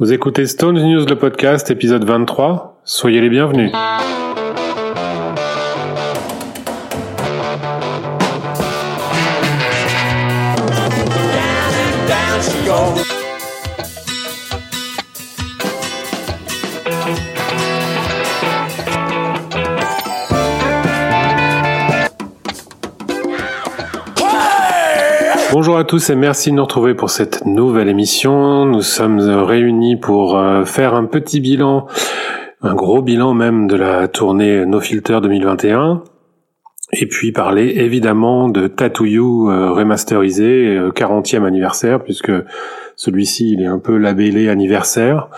Vous écoutez Stone News, le podcast, épisode 23. Soyez les bienvenus. Bonjour à tous et merci de nous retrouver pour cette nouvelle émission. Nous sommes réunis pour euh, faire un petit bilan, un gros bilan même de la tournée No Filter 2021. Et puis parler évidemment de Tattoo You euh, remasterisé, 40e euh, anniversaire, puisque celui-ci il est un peu labellé anniversaire.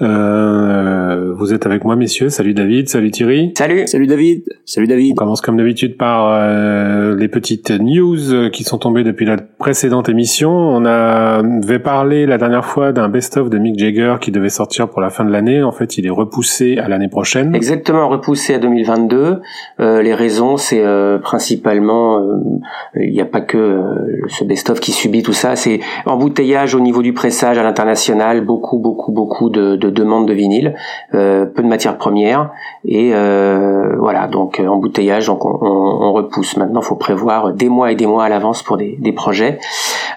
Euh, vous êtes avec moi, messieurs. Salut David, salut Thierry. Salut, salut David, salut David. On commence comme d'habitude par euh, les petites news qui sont tombées depuis la précédente émission. On avait parlé la dernière fois d'un best-of de Mick Jagger qui devait sortir pour la fin de l'année. En fait, il est repoussé à l'année prochaine. Exactement, repoussé à 2022. Euh, les raisons, c'est euh, principalement, euh, il n'y a pas que ce best-of qui subit tout ça. C'est embouteillage au niveau du pressage à l'international, beaucoup, beaucoup, beaucoup de, de demandes de vinyle, peu de matières premières et voilà donc embouteillage. Donc on, on, repousse. Maintenant, il faut prévoir des mois et des mois à l'avance pour des, des projets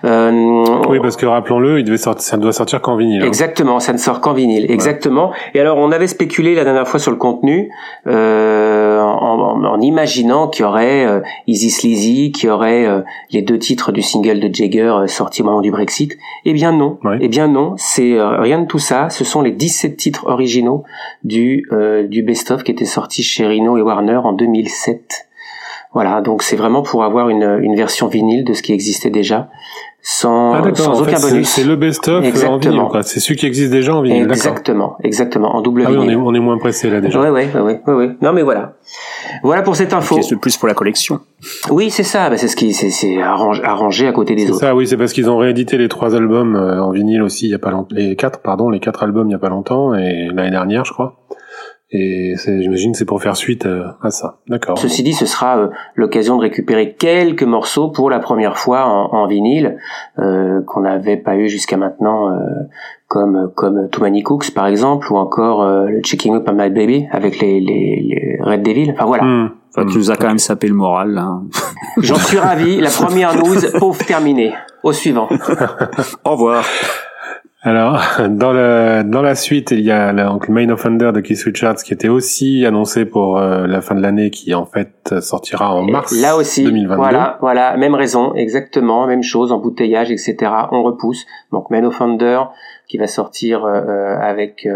euh, oui, parce que rappelons-le, il devait sortir, ça ne doit sortir qu'en vinyle. Hein. Exactement, ça ne sort qu'en vinyle. Exactement. Et alors, on avait spéculé la dernière fois sur le contenu euh, en, en, imaginant qu'il y aurait euh, Easy Sleazy, qu'il y aurait euh, les deux titres du single de Jagger euh, sortis au moment du Brexit. Eh bien non. Eh bien non, c'est rien de tout ça. Ce sont les 17 titres originaux du du best-of qui était sorti chez Rhino et Warner en 2007. Voilà, donc c'est vraiment pour avoir une, une version vinyle de ce qui existait déjà, sans, ah, sans aucun bonus. C'est le best-of en vinyle, quoi. C'est celui qui existe déjà en vinyle. Exactement, exactement, en double ah vinyle. Oui, on, est, on est moins pressé là déjà. Ouais, ouais, ouais, ouais, ouais. Non, mais voilà. Voilà pour cette info. C'est plus pour la collection. Oui, c'est ça. Bah, c'est ce qui, c'est arrangé, arrangé à côté des autres. C'est ça, oui, c'est parce qu'ils ont réédité les trois albums euh, en vinyle aussi il y a pas longtemps. Les quatre, pardon, les quatre albums il y a pas longtemps et l'année dernière, je crois. Et j'imagine c'est pour faire suite euh, à ça. D'accord. Ceci dit, ce sera euh, l'occasion de récupérer quelques morceaux pour la première fois en, vinyle euh, qu'on n'avait pas eu jusqu'à maintenant, euh, comme comme Too Many Cooks par exemple, ou encore le Checking Up on My Baby avec les, les, les Red Devil. Enfin voilà. Mmh. Enfin, tu nous as quand même sapé le moral là. J'en suis ravi. La première news, pauvre terminée. Au suivant. Au revoir. Alors, dans, le, dans la suite, il y a donc, le Main Offender de Keith Richards qui était aussi annoncé pour euh, la fin de l'année, qui en fait sortira en mars Là aussi, 2022. Voilà, voilà, même raison, exactement, même chose, embouteillage, etc. On repousse. Donc Main Offender qui va sortir euh, euh, avec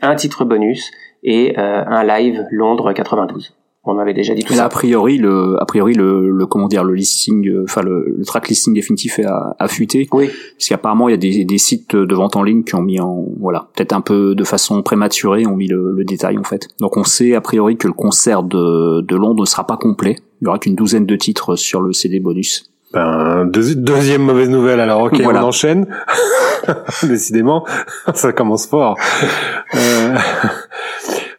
un titre bonus et un live Londres 92 on avait déjà dit tout ça. A priori, le, a priori, le, le comment dire, le listing, euh, enfin le, le, track listing définitif a, a fuité. Oui. Parce qu'apparemment, il y a des, des sites de vente en ligne qui ont mis en, voilà, peut-être un peu de façon prématurée, ont mis le, le, détail en fait. Donc on sait a priori que le concert de, de Londres ne sera pas complet. Il y aura qu'une douzaine de titres sur le CD bonus. Ben, deuxième mauvaise nouvelle. Alors ok, on enchaîne. Décidément, ça commence fort. Euh...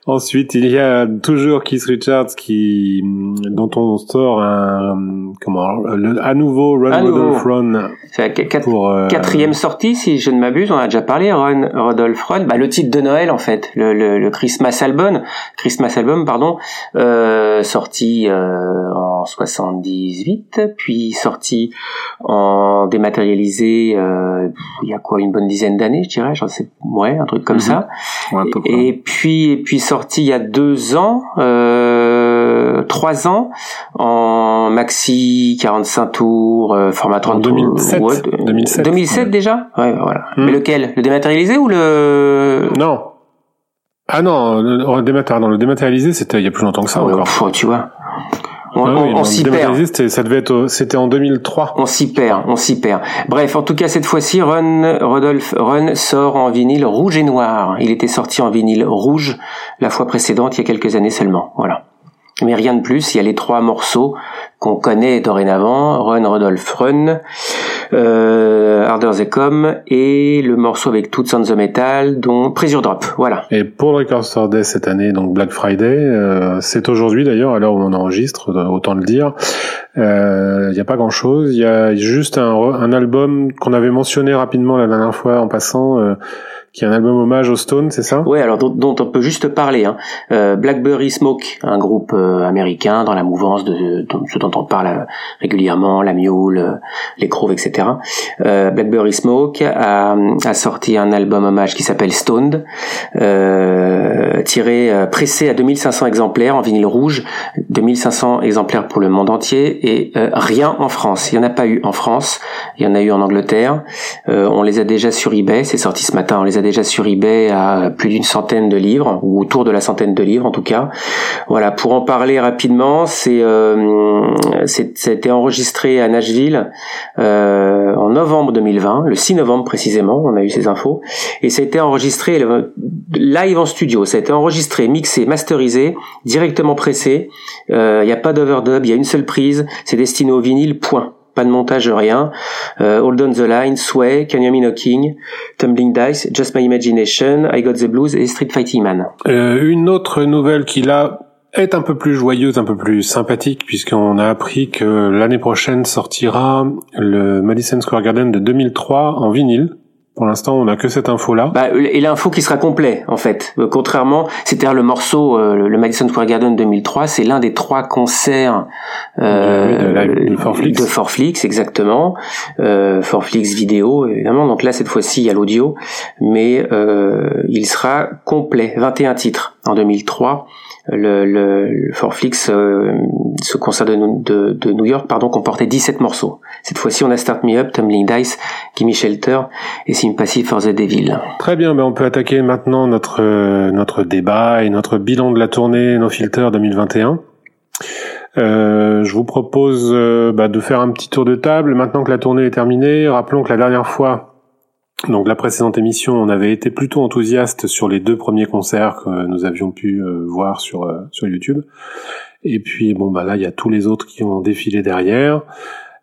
Ensuite, il y a toujours Keith Richards qui, dont on sort un, comment, le, à nouveau Run Rodolph Run. C'est la euh, quatrième sortie, si je ne m'abuse, on a déjà parlé, Run Rodolph Run, bah, le titre de Noël, en fait, le, le, le Christmas Album, Christmas Album, pardon, euh, sorti euh, en 78, puis sorti en dématérialisé, euh, il y a quoi, une bonne dizaine d'années, je dirais, j'en sais, ouais, un truc comme mhm. ça. Ouais, et, et puis, et puis, sorti il y a deux ans, euh, trois ans, en maxi 45 tours, euh, format 30 2007, tours. 2007, 2007 déjà? Ouais, voilà. Hmm. Mais lequel? Le dématérialisé ou le... Non. Ah non, le, dématérialisé, le dématérialisé, c'était il y a plus longtemps que ça ah encore. tu vois. On, ah on, s'y perd. Ça devait être, c'était en 2003. On s'y perd, on s'y perd. Bref, en tout cas cette fois-ci, Run Rodolphe Run sort en vinyle rouge et noir. Il était sorti en vinyle rouge la fois précédente, il y a quelques années seulement. Voilà mais rien de plus. Il y a les trois morceaux qu'on connaît dorénavant, Run Rodolphe Run, euh, Harder They Come et le morceau avec Toots on the Metal, dont Pressure Drop. Voilà. Et pour le Record Store Day cette année, donc Black Friday, euh, c'est aujourd'hui d'ailleurs, à l'heure où on enregistre, autant le dire. Euh, il n'y a pas grand-chose. Il y a juste un, un album qu'on avait mentionné rapidement la dernière fois en passant, euh, qui est un album hommage aux Stones, c'est ça? Oui, alors dont, on peut juste parler. Hein. Euh, Blackberry Smoke, un groupe euh, américain dans la mouvance de, de, ce dont on parle euh, régulièrement, la Mule, les Groove, etc. Blackberry Smoke a, a, sorti un album hommage qui s'appelle Stoned, tiré pressé à 2500 exemplaires en vinyle rouge, 2500 exemplaires pour le monde entier et rien en France. Il n'y en a pas eu en France, il y en a eu en Angleterre. on les a déjà sur eBay, c'est sorti ce matin. On les a déjà sur eBay à plus d'une centaine de livres, ou autour de la centaine de livres en tout cas. Voilà, pour en parler rapidement, c'est euh, été enregistré à Nashville euh, en novembre 2020, le 6 novembre précisément, on a eu ces infos, et ça a été enregistré live en studio, ça a été enregistré, mixé, masterisé, directement pressé, euh, il n'y a pas d'overdub, il y a une seule prise, c'est destiné au vinyle, point pas de montage, rien. Euh, Hold on the Line, Sway, Can You Me Knocking, Tumbling Dice, Just My Imagination, I Got the Blues et Street Fighting Man. Euh, une autre nouvelle qui là est un peu plus joyeuse, un peu plus sympathique, puisqu'on a appris que l'année prochaine sortira le Madison Square Garden de 2003 en vinyle. Pour l'instant, on n'a que cette info-là. Bah, et l'info qui sera complet, en fait. Euh, contrairement, c'était le morceau, euh, le Madison Square Garden 2003, c'est l'un des trois concerts euh, de, de, Forflix. De Forflix, exactement. Euh, Forflix vidéo, évidemment. Donc là, cette fois-ci, il y a l'audio, mais euh, il sera complet, 21 titres en 2003 le, le, Forflix, euh, ce concert de, de, de, New York, pardon, comportait 17 morceaux. Cette fois-ci, on a Start Me Up, Tumbling Dice, Gimme Shelter et Sympathy for the Devil. Très bien, ben on peut attaquer maintenant notre euh, notre débat et notre bilan de la tournée No Filter 2021. Euh, je vous propose euh, bah, de faire un petit tour de table. Maintenant que la tournée est terminée, rappelons que la dernière fois, donc la précédente émission, on avait été plutôt enthousiaste sur les deux premiers concerts que nous avions pu euh, voir sur euh, sur YouTube. Et puis bon bah là il y a tous les autres qui ont défilé derrière.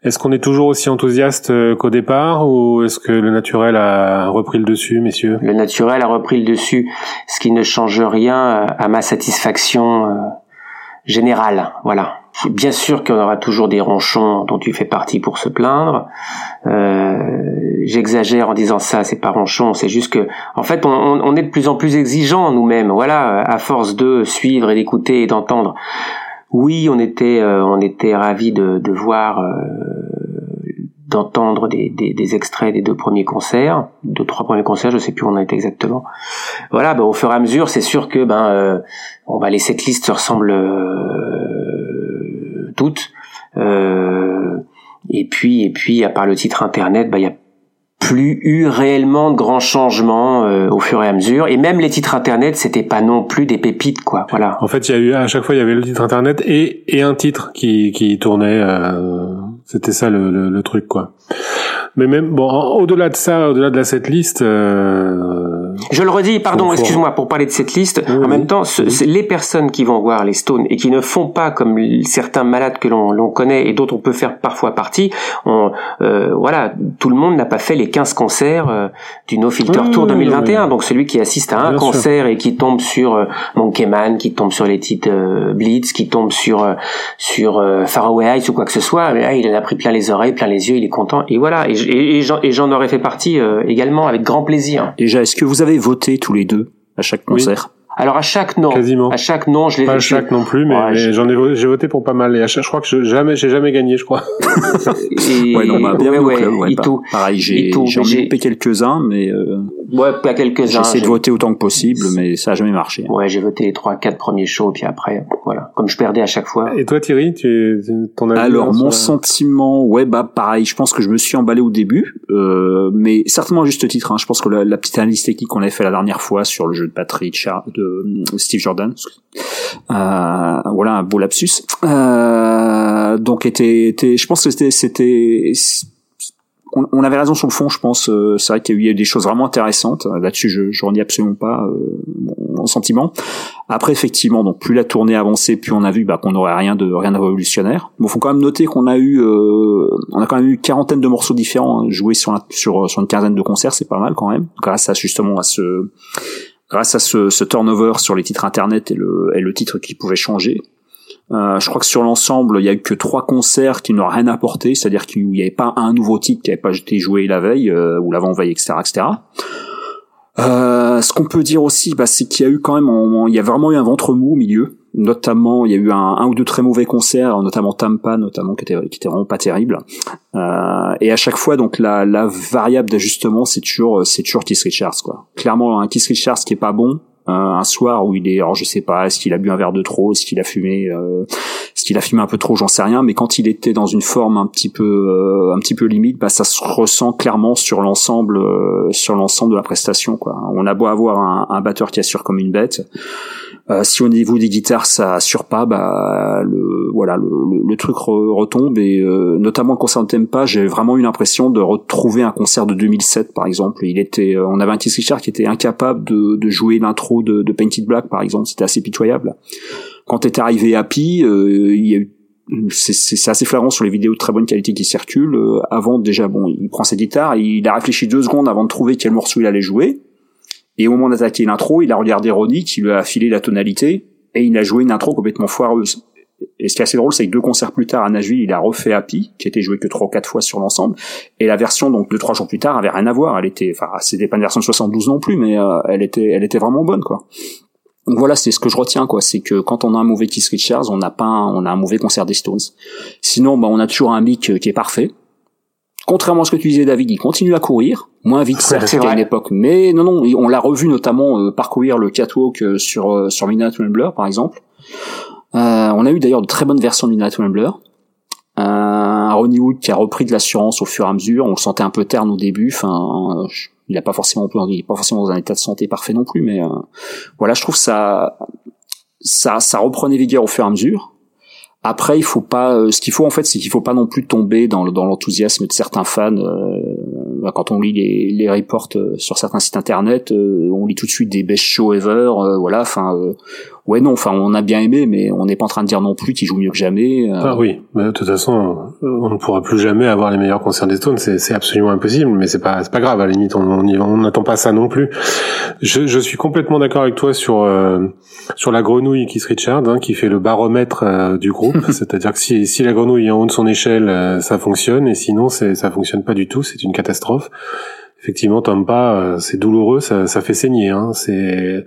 Est-ce qu'on est toujours aussi enthousiaste euh, qu'au départ ou est-ce que le naturel a repris le dessus, messieurs? Le naturel a repris le dessus, ce qui ne change rien à ma satisfaction générale. Voilà. Bien sûr qu'il y aura toujours des ronchons dont tu fais partie pour se plaindre. Euh, J'exagère en disant ça, c'est pas ronchon, c'est juste que, en fait, on, est de plus en plus exigeants nous-mêmes. Voilà, à force de suivre et d'écouter et d'entendre. Oui, on était, euh, on était ravis de, de voir, euh, d'entendre des, des, des, extraits des deux premiers concerts, deux trois premiers concerts, je sais plus où on a été exactement. Voilà, ben, au fur et à mesure, c'est sûr que ben, euh, on va les setlists se ressemblent Euh, et puis, et puis, à part le titre internet, bah, il y a plus eu réellement de grands changements euh, au fur et à mesure. Et même les titres internet, c'était pas non plus des pépites, quoi. Voilà. En fait, il y a eu à chaque fois, il y avait le titre internet et, et un titre qui, qui tournait. Euh, c'était ça le, truc, quoi. Mais même bon, au-delà de ça, au-delà de la cette liste. Je le redis, pardon, excuse-moi, pour parler de cette liste. en même temps, les personnes qui vont voir les Stones et qui ne font pas comme certains malades que l'on connaît et d'autres on peut faire parfois partie. On, euh, voilà, tout le monde n'a pas fait les 15 concerts euh, du No Filter Tour 2021. Donc celui qui assiste à un concert et qui tombe sur euh, Monkey Man, qui tombe sur les titres euh, Blitz, qui tombe sur euh, sur Faraway Heights ou quoi que ce soit, là, il en a pris plein les oreilles, plein les yeux, il est content. Et voilà. Et et, j'en aurais fait partie euh, également avec grand plaisir. Déjà, est-ce que vous avez voté tous les deux à chaque concert alors à chaque non, quasiment. À chaque non, je l'ai. Pas à chaque non plus, mais, j'en ai j'ai voté pour pas mal. Et à chaque, je crois que je, jamais, j'ai jamais gagné, je crois. et... Ouais, non, bah, bien ouais, ouais, bah, pareil, j'ai j'en ai loupé quelques uns, mais euh... ouais, pas quelques uns. J'essaie de voter autant que possible, mais ça a jamais marché. Ouais, j'ai voté les trois, quatre premiers shows, puis après, voilà, comme je perdais à chaque fois. Et toi, Thierry, tu ton avis Alors mon sentiment, ouais, bah pareil, je pense que je me suis emballé au début, euh, mais certainement à juste titre. Hein, je pense que la, la petite analyse technique qu'on avait fait la dernière fois sur le jeu de batterie de Steve Jordan. Euh, voilà un beau lapsus. Euh, donc était, était, je pense que c'était, c'était, on, avait raison sur le fond, je pense. Euh, c'est vrai qu'il y a eu des choses vraiment intéressantes. Là-dessus, je, je dis absolument pas euh, mon, sentiment. Après, effectivement, donc plus la tournée avançait, plus on a vu bah, qu'on n'aurait rien de rien de révolutionnaire. Bon, faut quand même noter qu'on a eu, euh, on a quand même eu quarantaine de morceaux différents hein, joués sur, sur sur une quinzaine de concerts, c'est pas mal quand même. Grâce à justement à ce grâce à ce, ce, turnover sur les titres internet et le, et le titre qui pouvait changer. Euh, je crois que sur l'ensemble, il y a eu que trois concerts qui n'ont rien apporté, c'est-à-dire qu'il n'y avait pas un nouveau titre qui n'avait pas été joué la veille euh, ou l'avant-veille, etc., etc. Euh, ce qu'on peut dire aussi, bah, c'est qu'il y a eu quand même, il y a vraiment eu un ventre mou au milieu. Notamment, il y a eu un, ou deux très mauvais concerts, notamment Tampa, notamment qui était, vraiment pas terrible. Euh, et à chaque fois, donc la, la variable d'ajustement, c'est toujours, c'est toujours Keith Richards, quoi. Clairement, un Keith Richards qui est pas bon, un soir où il est, alors je sais pas, est-ce qu'il a bu un verre de trop, est-ce qu'il a fumé, euh, est-ce qu'il a fumé un peu trop, j'en sais rien, mais quand il était dans une forme un petit peu, euh, un petit peu limite, bah ça se ressent clairement sur l'ensemble, euh, sur l'ensemble de la prestation, quoi. On a beau avoir un, un batteur qui assure comme une bête, euh, si au niveau des guitares ça assure pas, bah le voilà le, le, truc retombe et euh, notamment de Tempa, j'ai vraiment eu l'impression de retrouver un concert de 2007 par exemple. Il était, on avait un Keith Richard qui était incapable de, de jouer l'intro de, de, Painted Black, par exemple. C'était assez pitoyable. Quand est arrivé Happy, euh, il y a eu c'est assez flagrant sur les vidéos de très bonne qualité qui circulent. Euh, avant, déjà, bon, il prend sa guitare, il a réfléchi deux secondes avant de trouver quel morceau il allait jouer. Et au moment d'attaquer l'intro, il a regardé Ronnie, qui lui a affilé la tonalité, et il a joué une intro complètement foireuse. Et ce qui est assez drôle, c'est que deux concerts plus tard à Nashville, il a refait Happy, qui était joué que trois ou quatre fois sur l'ensemble. Et la version, donc, deux, trois jours plus tard, avait rien à voir. Elle était, enfin, c'était pas une version de 72 non plus, mais euh, elle était, elle était vraiment bonne, quoi. Donc voilà, c'est ce que je retiens, quoi. C'est que quand on a un mauvais Keith Richards, on n'a pas, un, on a un mauvais concert des Stones. Sinon, bah, on a toujours un mic euh, qui est parfait. Contrairement à ce que tu disais, David, il continue à courir, moins vite certes qu'à une époque, mais non, non, on l'a revu notamment euh, parcourir le catwalk sur sur Midnight Rambler, par exemple. Euh, on a eu d'ailleurs de très bonnes versions de Midnight Rambler. Euh, un Ronnie Wood qui a repris de l'assurance au fur et à mesure. On le sentait un peu terne au début. Enfin, il a pas forcément, il est pas forcément dans un état de santé parfait non plus, mais euh, voilà, je trouve ça, ça, ça reprenait vigueur au fur et à mesure. Après, il faut pas. Euh, ce qu'il faut en fait, c'est qu'il faut pas non plus tomber dans, l'enthousiasme de certains fans. Euh, quand on lit les, les reports sur certains sites internet, on lit tout de suite des best show ever. voilà, enfin, ouais non, enfin on a bien aimé, mais on n'est pas en train de dire non plus qu'il joue mieux que jamais. Euh. Ah oui, mais de toute façon, on ne pourra plus jamais avoir les meilleurs concerts des Stones, c'est absolument impossible, mais c'est pas c'est pas grave à la limite, on on n'attend pas ça non plus. Je, je suis complètement d'accord avec toi sur euh, sur la grenouille Keith Richard, hein, qui fait le baromètre euh, du groupe, c'est-à-dire que si si la grenouille est en haut de son échelle, ça fonctionne, et sinon c'est ça fonctionne pas du tout, c'est une catastrophe effectivement Tampa c'est douloureux ça, ça fait saigner hein. c'est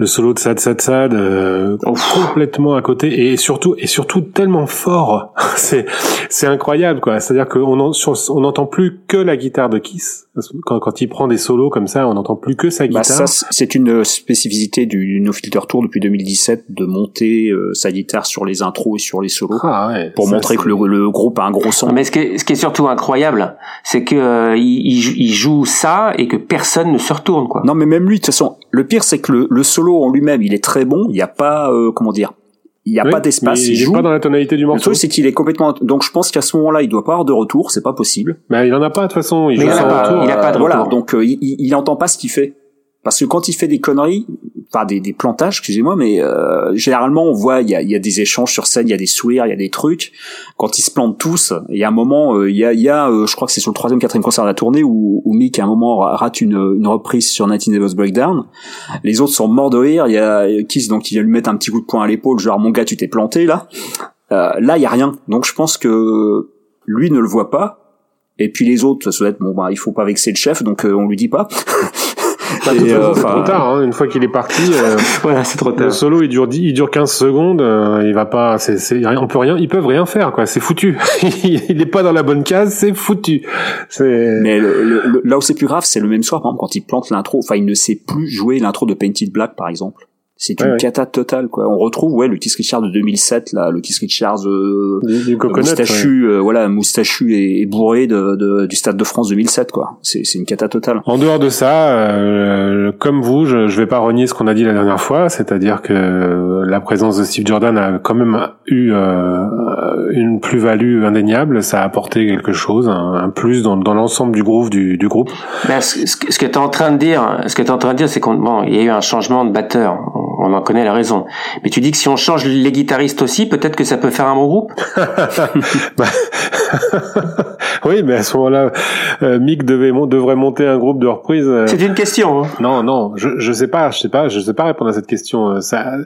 le solo de Sad Sad Sad euh, complètement à côté et surtout et surtout tellement fort. C'est c'est incroyable quoi. C'est à dire qu'on on n'entend plus que la guitare de Kiss. Quand, quand il prend des solos comme ça on n'entend plus que sa bah, guitare. c'est une spécificité du No Filter Tour depuis 2017 de monter euh, sa guitare sur les intros et sur les solos ah ouais, pour montrer que le, groupe a un gros son. Mais ce qui est, ce qui est surtout incroyable c'est que euh, il, il, joue ça et que personne ne se retourne quoi non mais même lui de toute façon le pire c'est que le, le solo en lui-même, il est très bon. Il n'y a pas, euh, comment dire, il n'y a pas d'espace. Il, joue pas dans la tonalité du morceau. Le truc, c'est qu'il est complètement. Donc, je pense qu'à ce moment-là, il doit pas avoir de retour. C'est pas possible. Mais il en a pas de toute façon. Il, il, a, pas, il a pas de retour. Voilà. Donc, euh, il, il entend pas ce qu'il fait. Parce que quand il fait des conneries, enfin des, des plantages, excusez-moi, mais euh, généralement on voit il y a, y a, des échanges sur scène, il y a des sourires, il y a des trucs. Quand ils se plantent tous, il y a un moment, euh, il y a, y a euh, je crois que c'est sur le troisième, quatrième concert de la tournée où, où Mick à un moment rate une, une reprise sur Nightingale's Devil's Breakdown. Les autres sont morts de rire. Il y a Kiss donc il vient lui mettre un petit coup de poing à l'épaule, genre mon gars tu t'es planté là. là il y a rien. Donc je pense que lui ne le voit pas. Et puis les autres, ça doit être bon bah il faut pas vexer le chef, donc on lui dit pas. Euh, c'est trop tard. Hein, une fois qu'il est parti, euh, voilà, c'est trop tard. Le solo, il dure, il dure 15 secondes. Euh, il va pas. C'est, c'est, on peut rien. Ils peuvent rien faire, quoi. C'est foutu. il est pas dans la bonne case. C'est foutu. C'est. Mais le, là où c'est plus grave, c'est le même soir, par exemple, quand il plante l'intro. Enfin, il ne sait plus jouer l'intro de Painted Black, par exemple. C'est une cata totale quoi. On retrouve ouais le Keith Richards de 2007 là, le Keith Richards euh, du, moustachu, euh, voilà moustachu et, bourré de, de, du Stade de France 2007 quoi. C'est c'est une cata totale. En dehors de ça, euh, comme vous, je, je vais pas renier ce qu'on a dit la dernière fois, c'est-à-dire que la présence de Steve Jordan a quand même eu euh, une plus-value indéniable. Ça a apporté quelque chose, un, plus dans, dans l'ensemble du groove du, du groupe. Ben, ce, ce, que tu es en train de dire, ce que tu es en train de dire, c'est qu'on bon, il y a eu un changement de batteur on en connaît la raison. Mais tu dis que si on change les guitaristes aussi, peut-être que ça peut faire un bon groupe bah, Oui, mais à ce moment-là, euh, Mick devait, devrait monter un groupe de reprise. Euh. C'est une question. Hein. Non, non, je, je sais pas, je sais pas, je sais pas répondre à cette question. Euh, ça,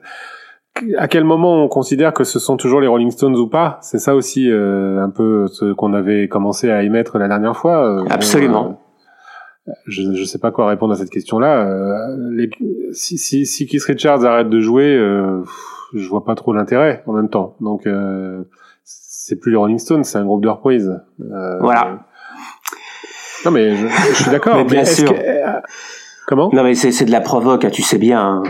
à quel moment on considère que ce sont toujours les Rolling Stones ou pas? C'est ça aussi un peu ce qu'on avait commencé à émettre la dernière fois. Absolument. Je ne sais pas quoi répondre à cette question-là. Euh, si, si, si Keith Richards arrête de jouer, euh, je vois pas trop l'intérêt en même temps. Donc euh, c'est plus les Rolling Stones, c'est un groupe de reprise. Euh, voilà. Non mais je, je suis d'accord. bien sûr. Euh, comment? Non mais c'est de la provoque, hein, tu sais bien. Hein.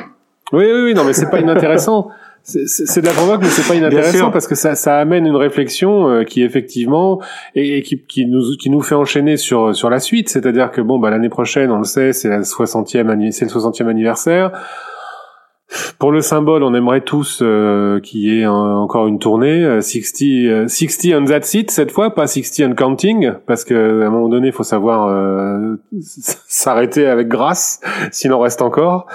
Oui, oui, oui, non mais c'est pas inintéressant. C'est de la provoque, mais c'est pas inintéressant parce que ça, ça amène une réflexion euh, qui effectivement et, qui, qui, nous qui nous fait enchaîner sur sur la suite. C'est-à-dire que bon, bah l'année prochaine, on le sait, c'est la 60e c'est le 60e anniversaire. Pour le symbole, on aimerait tous euh, qu'il y ait encore une tournée 60 60 on that seat cette fois, pas 60 on counting parce que à un moment donné, il faut savoir euh, s'arrêter avec grâce, s'il en reste encore.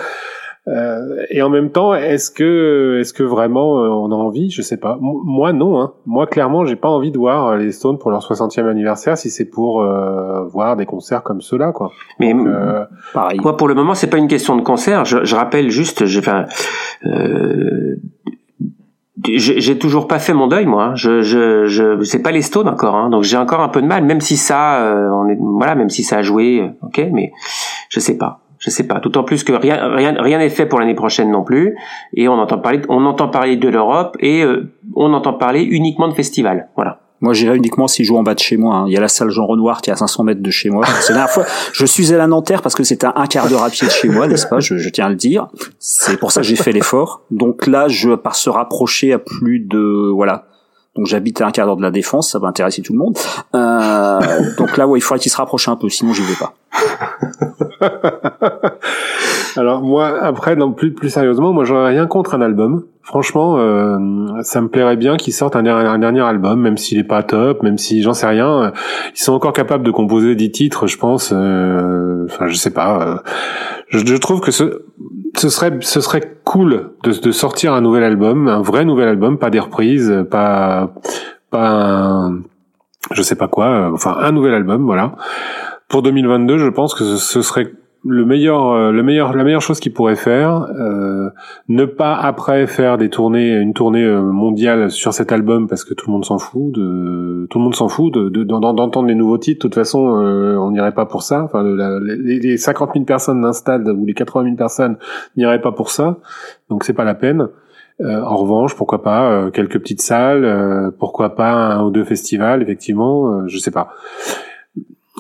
Euh, et en même temps, est-ce que, est-ce que vraiment euh, on a envie? Je sais pas. moi, non. Hein. Moi, clairement, j'ai pas envie de voir euh, les Stones pour leur 60e anniversaire si c'est pour voir des concerts comme ceux-là, quoi. Mais pareil. Moi, pour le moment, c'est pas une question de concert. Je, je rappelle juste, j'ai, enfin, j'ai toujours pas fait mon deuil moi. Hein. Je je je c'est pas les Stones encore hein. donc j'ai encore un peu de mal même si ça on est voilà même si ça a joué OK mais je sais pas je sais pas. D'autant plus que rien rien rien n'est fait pour l'année prochaine non plus. Et on entend parler on entend parler de l'Europe et euh, on entend parler uniquement de festivals. Voilà. Moi, j'irai uniquement si je joue en bas de chez moi. Hein. Il y a la salle Jean Renoir qui est à 500 mètres de chez moi. C'est la dernière fois, je suis à la Nanterre parce que c'était un quart d'heure à pied de chez moi, n'est-ce pas? Je, je, tiens à le dire. C'est pour ça que j'ai fait l'effort. Donc là, je pars se rapprocher à plus de voilà donc j'habite à un quart d'heure de la défense, ça va intéresser tout le monde. Euh, donc là, ouais, il faudrait qu'il se rapproche un peu, sinon j'y vais pas. Alors moi, après, non, plus plus sérieusement, moi j'aurais rien contre un album. Franchement, euh, ça me plairait bien qu'ils sortent un, dernier album, même s'il est pas top, même si j'en sais rien. Ils sont encore capables de composer 10 titres, je pense. Euh, enfin, je sais pas. Euh, je, je, trouve que ce, ce serait ce serait cool de, de sortir un nouvel album, un vrai nouvel album, pas des reprises, pas pas un, je sais pas quoi, enfin un nouvel album, voilà. Pour 2022, je pense que ce serait le meilleur, euh, le meilleur, la meilleure chose qu'il pourrait faire, euh, ne pas après faire des tournées, une tournée euh, mondiale sur cet album parce que tout le monde s'en fout, de, tout le monde s'en fout de, d'entendre les nouveaux titres. De toute façon, on n'irait pas pour ça. Enfin, les, les 50 000 personnes d'un stade ou les 80 000 personnes n'iraient pas pour ça. Donc c'est pas la peine. en revanche, pourquoi pas quelques petites salles, pourquoi pas un ou deux festivals, effectivement, je sais pas.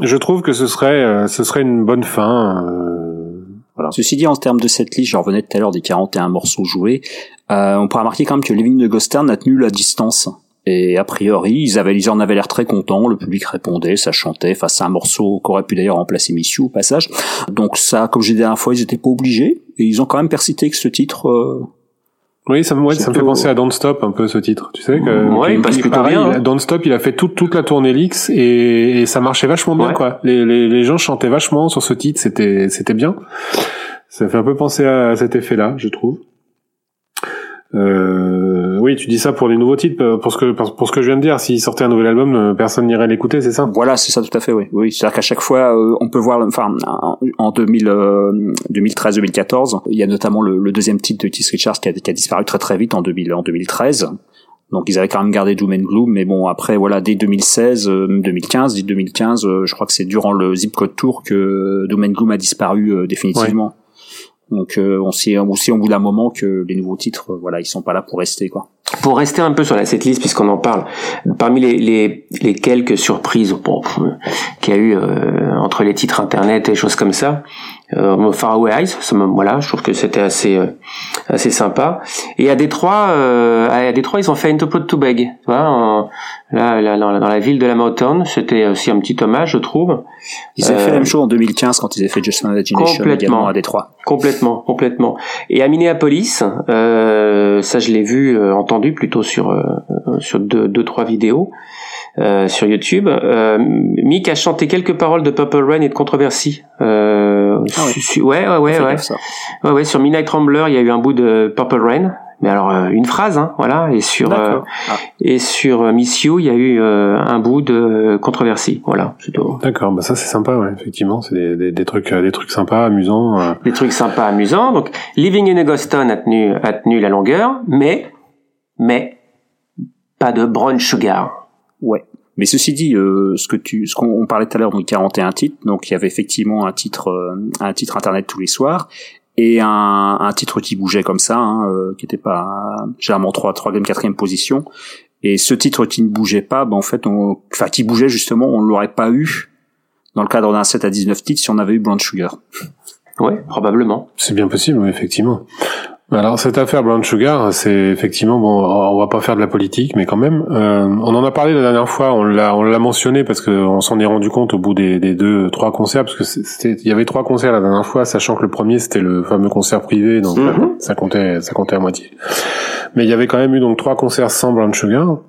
Je trouve que ce serait, euh, ce serait une bonne fin. Euh, voilà. Ceci dit, en termes de cette liste, j'en revenais tout à l'heure des 41 morceaux joués. Euh, on pourrait remarquer quand même que Living de Gostern a tenu la distance. Et a priori, ils, avaient, ils en avaient l'air très contents. Le public répondait, ça chantait face à un morceau qu'aurait pu d'ailleurs remplacer Miss au passage. Donc ça, comme j'ai dit la dernière fois, ils étaient pas obligés. Et ils ont quand même persisté avec ce titre. Euh, oui, ça, me, ça me fait penser à Don't Stop un peu ce titre. Tu sais que ouais, parce que pareil, bien. Hein. Don't Stop, il a fait toute toute la tournée Lix et, et ça marchait vachement bien quoi. Les, les, les gens chantaient vachement sur ce titre, c'était c'était bien. Ça fait un peu penser à cet effet-là, je trouve. Euh, oui, tu dis ça pour les nouveaux titres, euh, pour ce que pour ce que je viens de dire. S'il sortait un nouvel album, euh, personne n'irait l'écouter, c'est ça? Voilà, c'est ça tout à fait. Oui, oui. C'est-à-dire qu'à chaque fois, euh, on peut voir, enfin, en 2013-2014, il y a notamment le, deuxième titre de Keith Richards qui a, qui a, disparu très très vite en, 2000, en 2013. Donc ils avaient quand même gardé Doom and Gloom, mais bon après voilà dès 2016, 2015, dès 2015, je crois que c'est durant le Zip Code Tour que Doom and Gloom a disparu définitivement. Donc euh, on sait aussi au bout d'un moment que les nouveaux titres, euh, voilà, ils sont pas là pour rester quoi. Pour rester un peu sur la setlist puisqu'on en parle, parmi les, les, les quelques surprises bon, qu'il y a eu euh, entre les titres internet et choses comme ça, euh, Faraway Eyes, ça voilà, je trouve que c'était assez euh, assez sympa. Et à Détroit, euh, à Détroit, ils ont fait Into to Beg, tu vois, là, là dans, la ville de la Motown, c'était aussi un petit hommage, je trouve. Ils avaient fait la même chose en 2015 quand ils avaient fait Just Imagination également à Détroit. Complètement, complètement. Et à Minneapolis, euh, ça je l'ai vu, entendu plutôt sur sur deux, deux trois vidéos. Euh, sur YouTube. Euh, Mick a chanté quelques paroles de Purple Rain et de Controversy. Euh, ah ouais. ouais, ouais, ouais, ouais. ouais, Sur Midnight Rambler, il y a eu un bout de Purple Rain. Mais alors euh, une phrase, hein, voilà. Et sur ah. et sur Miss You, il y a eu un bout de controversie, voilà. D'accord, bah ça c'est sympa, ouais, effectivement, c'est des, des, des, trucs, des trucs sympas, amusants. Des trucs sympas, amusants. Donc, Living in Auguston a tenu a tenu la longueur, mais mais pas de brown sugar. Ouais. Mais ceci dit, euh, ce que tu, ce qu'on parlait tout à l'heure, donc 41 titres, donc il y avait effectivement un titre, euh, un titre internet tous les soirs et un, un titre qui bougeait comme ça, hein, euh, qui était pas généralement 3 troisième, quatrième position. Et ce titre qui ne bougeait pas, ben en fait, on, enfin qui bougeait justement, on l'aurait pas eu dans le cadre d'un set à 19 titres si on avait eu Brown Sugar. Ouais, probablement. C'est bien possible, effectivement. Alors cette affaire Brown Sugar, c'est effectivement bon, on va pas faire de la politique, mais quand même, euh, on en a parlé la dernière fois, on l'a on l'a mentionné parce que on s'en est rendu compte au bout des, des deux trois concerts parce que c'était il y avait trois concerts la dernière fois, sachant que le premier c'était le fameux concert privé, donc Mhm. ça comptait ça comptait à moitié. Mais il y avait quand même eu donc trois concerts sans Brown Sugar.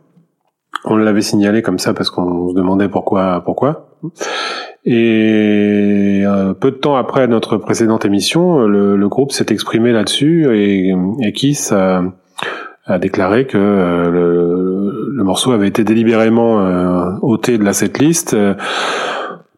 On l'avait signalé comme ça parce qu'on se demandait pourquoi pourquoi. Et euh, peu de temps après notre précédente émission, le, le groupe s'est exprimé là-dessus et, et Kiss a, a déclaré que euh, le, le morceau avait été délibérément euh, ôté de la setlist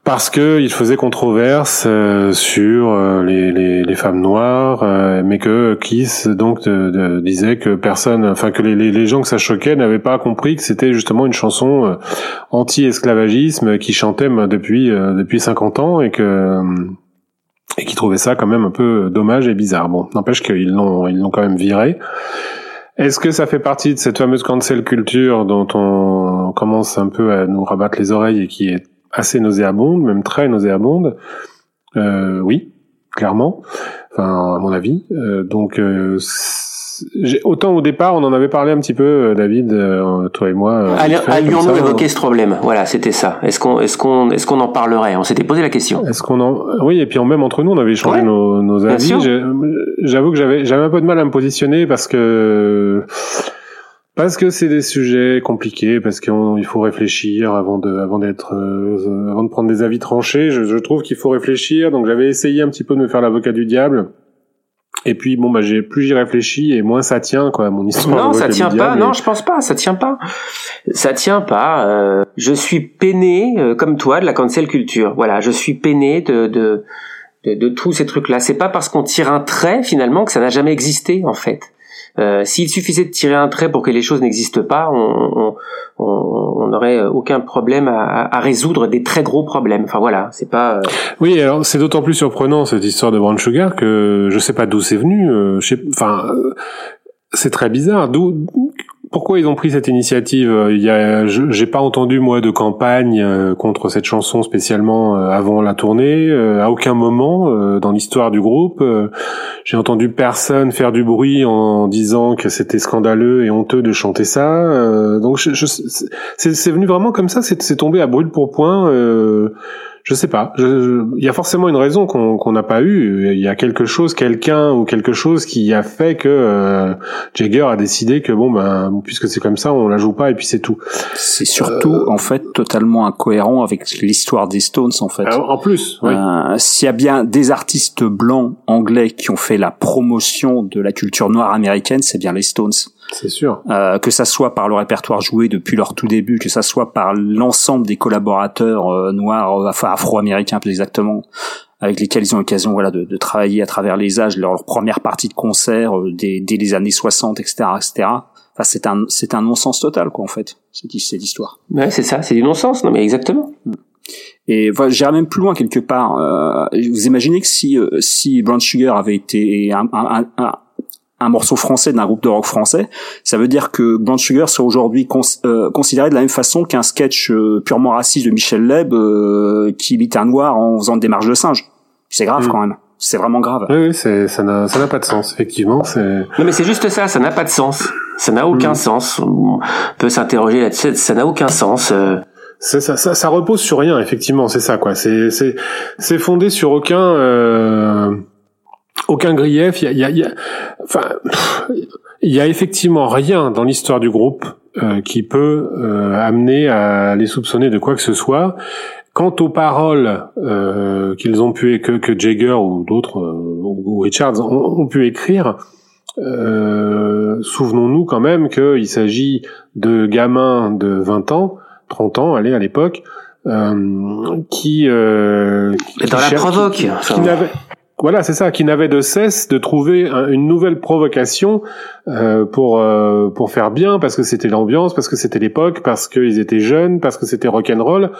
parce que il faisait controverse euh, sur euh, les, les, les femmes noires, euh, mais que Kiss donc disait que personne, enfin que les, les, gens que ça choquait n'avaient pas compris que c'était justement une chanson euh, anti-esclavagisme qui chantait depuis euh, depuis 50 ans et que euh, et qui trouvait ça quand même un peu dommage et bizarre. Bon, n'empêche qu'ils l'ont ils l'ont quand même viré. Est-ce que ça fait partie de cette fameuse cancel culture dont on commence un peu à nous rabattre les oreilles et qui est assez nauséabonde, même très nauséabonde euh, Oui, clairement. Enfin, à mon avis. Euh, donc, euh, autant au départ, on en avait parlé un petit peu, euh, David, euh, toi et moi. euh, Allions-nous ça. évoquer ce problème Voilà, c'était ça. Est-ce qu'on est-ce qu'on est-ce qu'on en parlerait? On s'était posé la question. Est-ce qu'on en oui et puis en même entre nous on avait échangé Ouais, nos, nos avis. J'avoue que j'avais j'avais un peu de mal à me positionner parce que parce que c'est des sujets compliqués parce qu'il faut réfléchir avant de avant d'être euh, avant de prendre des avis tranchés. Je, je trouve qu'il faut réfléchir donc j'avais essayé un petit peu de me faire l'avocat du diable. Et puis bon bah j'ai plus j'y réfléchis et moins ça tient quoi mon histoire. Non, ça tient pas. diable. Non, je pense pas. Ça tient pas. Ça tient pas. euh, je suis peiné euh, comme toi de la cancel culture. Voilà, je suis peiné de de de, de tous ces trucs-là. C'est pas parce qu'on tire un trait finalement que ça n'a jamais existé en fait. Euh, S'il suffisait de tirer un trait pour que les choses n'existent pas, on on- on- on n'aurait aucun problème à, à- à résoudre des très gros problèmes. Enfin voilà, c'est pas. euh, Oui, alors c'est d'autant plus surprenant cette histoire de Brown Sugar que je sais pas d'où c'est venu. euh, je sais, enfin, euh, c'est très bizarre. D'où, pourquoi ils ont pris cette initiative Euh, j'ai pas entendu moi de campagne euh, contre cette chanson spécialement euh, avant la tournée. à aucun moment dans l'histoire du groupe, j'ai entendu personne faire du bruit en disant que c'était scandaleux et honteux de chanter ça. donc c'est venu vraiment comme ça. C'est, c'est tombé à brûle pour point. Euh, je sais pas. Il y a forcément une raison qu'on n'a pas eu. Il y a quelque chose, quelqu'un ou quelque chose qui a fait que euh, Jagger a décidé que bon ben puisque c'est comme ça, on la joue pas et puis c'est tout. C'est surtout en fait totalement incohérent avec l'histoire des Stones en fait. Alors, en plus, oui. Euh, S'il y a bien des artistes blancs anglais qui ont fait la promotion de la culture noire américaine, c'est bien les Stones. C'est sûr. Euh, que ça soit par le répertoire joué depuis leur tout début, que ça soit par l'ensemble des collaborateurs euh, noirs, euh, enfin afro-américains plus exactement, avec lesquels ils ont l'occasion voilà de, de travailler à travers les âges, leur, leur première partie de concert euh, dès, dès les années 60, etc., etc. Enfin, c'est un c'est un non-sens total quoi en fait cette, cette histoire. Ouais, c'est ça. C'est du non-sens. Non, mais exactement. Et voilà, j'irais même plus loin quelque part. Euh, vous imaginez que si euh, si Brown Sugar avait été un, un, un, un morceau français d'un groupe de rock français, ça veut dire que Brown Sugar soit aujourd'hui cons- euh, considéré de la même façon qu'un sketch euh, purement raciste de Michel Leb euh, qui imite un noir en faisant des marches de singe. C'est grave Mm. quand même. C'est vraiment grave. Oui, oui, c'est ça n'a ça n'a pas de sens effectivement. C'est Non, mais c'est juste ça. Ça n'a pas de sens. Ça n'a aucun Mm. sens. On peut s'interroger là-dessus. Ça n'a aucun sens. euh. C'est ça, ça, ça repose sur rien, effectivement, c'est ça, quoi. C'est, c'est, c'est fondé sur aucun, euh, aucun grief. Il y a, y a, y a- enfin, il y a effectivement rien dans l'histoire du groupe euh, qui peut euh, amener à les soupçonner de quoi que ce soit. Quant aux paroles euh, qu'ils ont pu que que Jagger ou d'autres euh, ou Richards ont, ont pu écrire, euh, souvenons-nous quand même qu'il s'agit de gamins de 20 ans 30 ans, allez, à l'époque, euh, qui, euh, qui Dans la cher- provoque. qui, qui voilà, c'est ça, qui n'avait de cesse de trouver une nouvelle provocation euh, pour euh, pour faire bien, parce que c'était l'ambiance, parce que c'était l'époque, parce qu'ils étaient jeunes, parce que c'était rock'n'roll.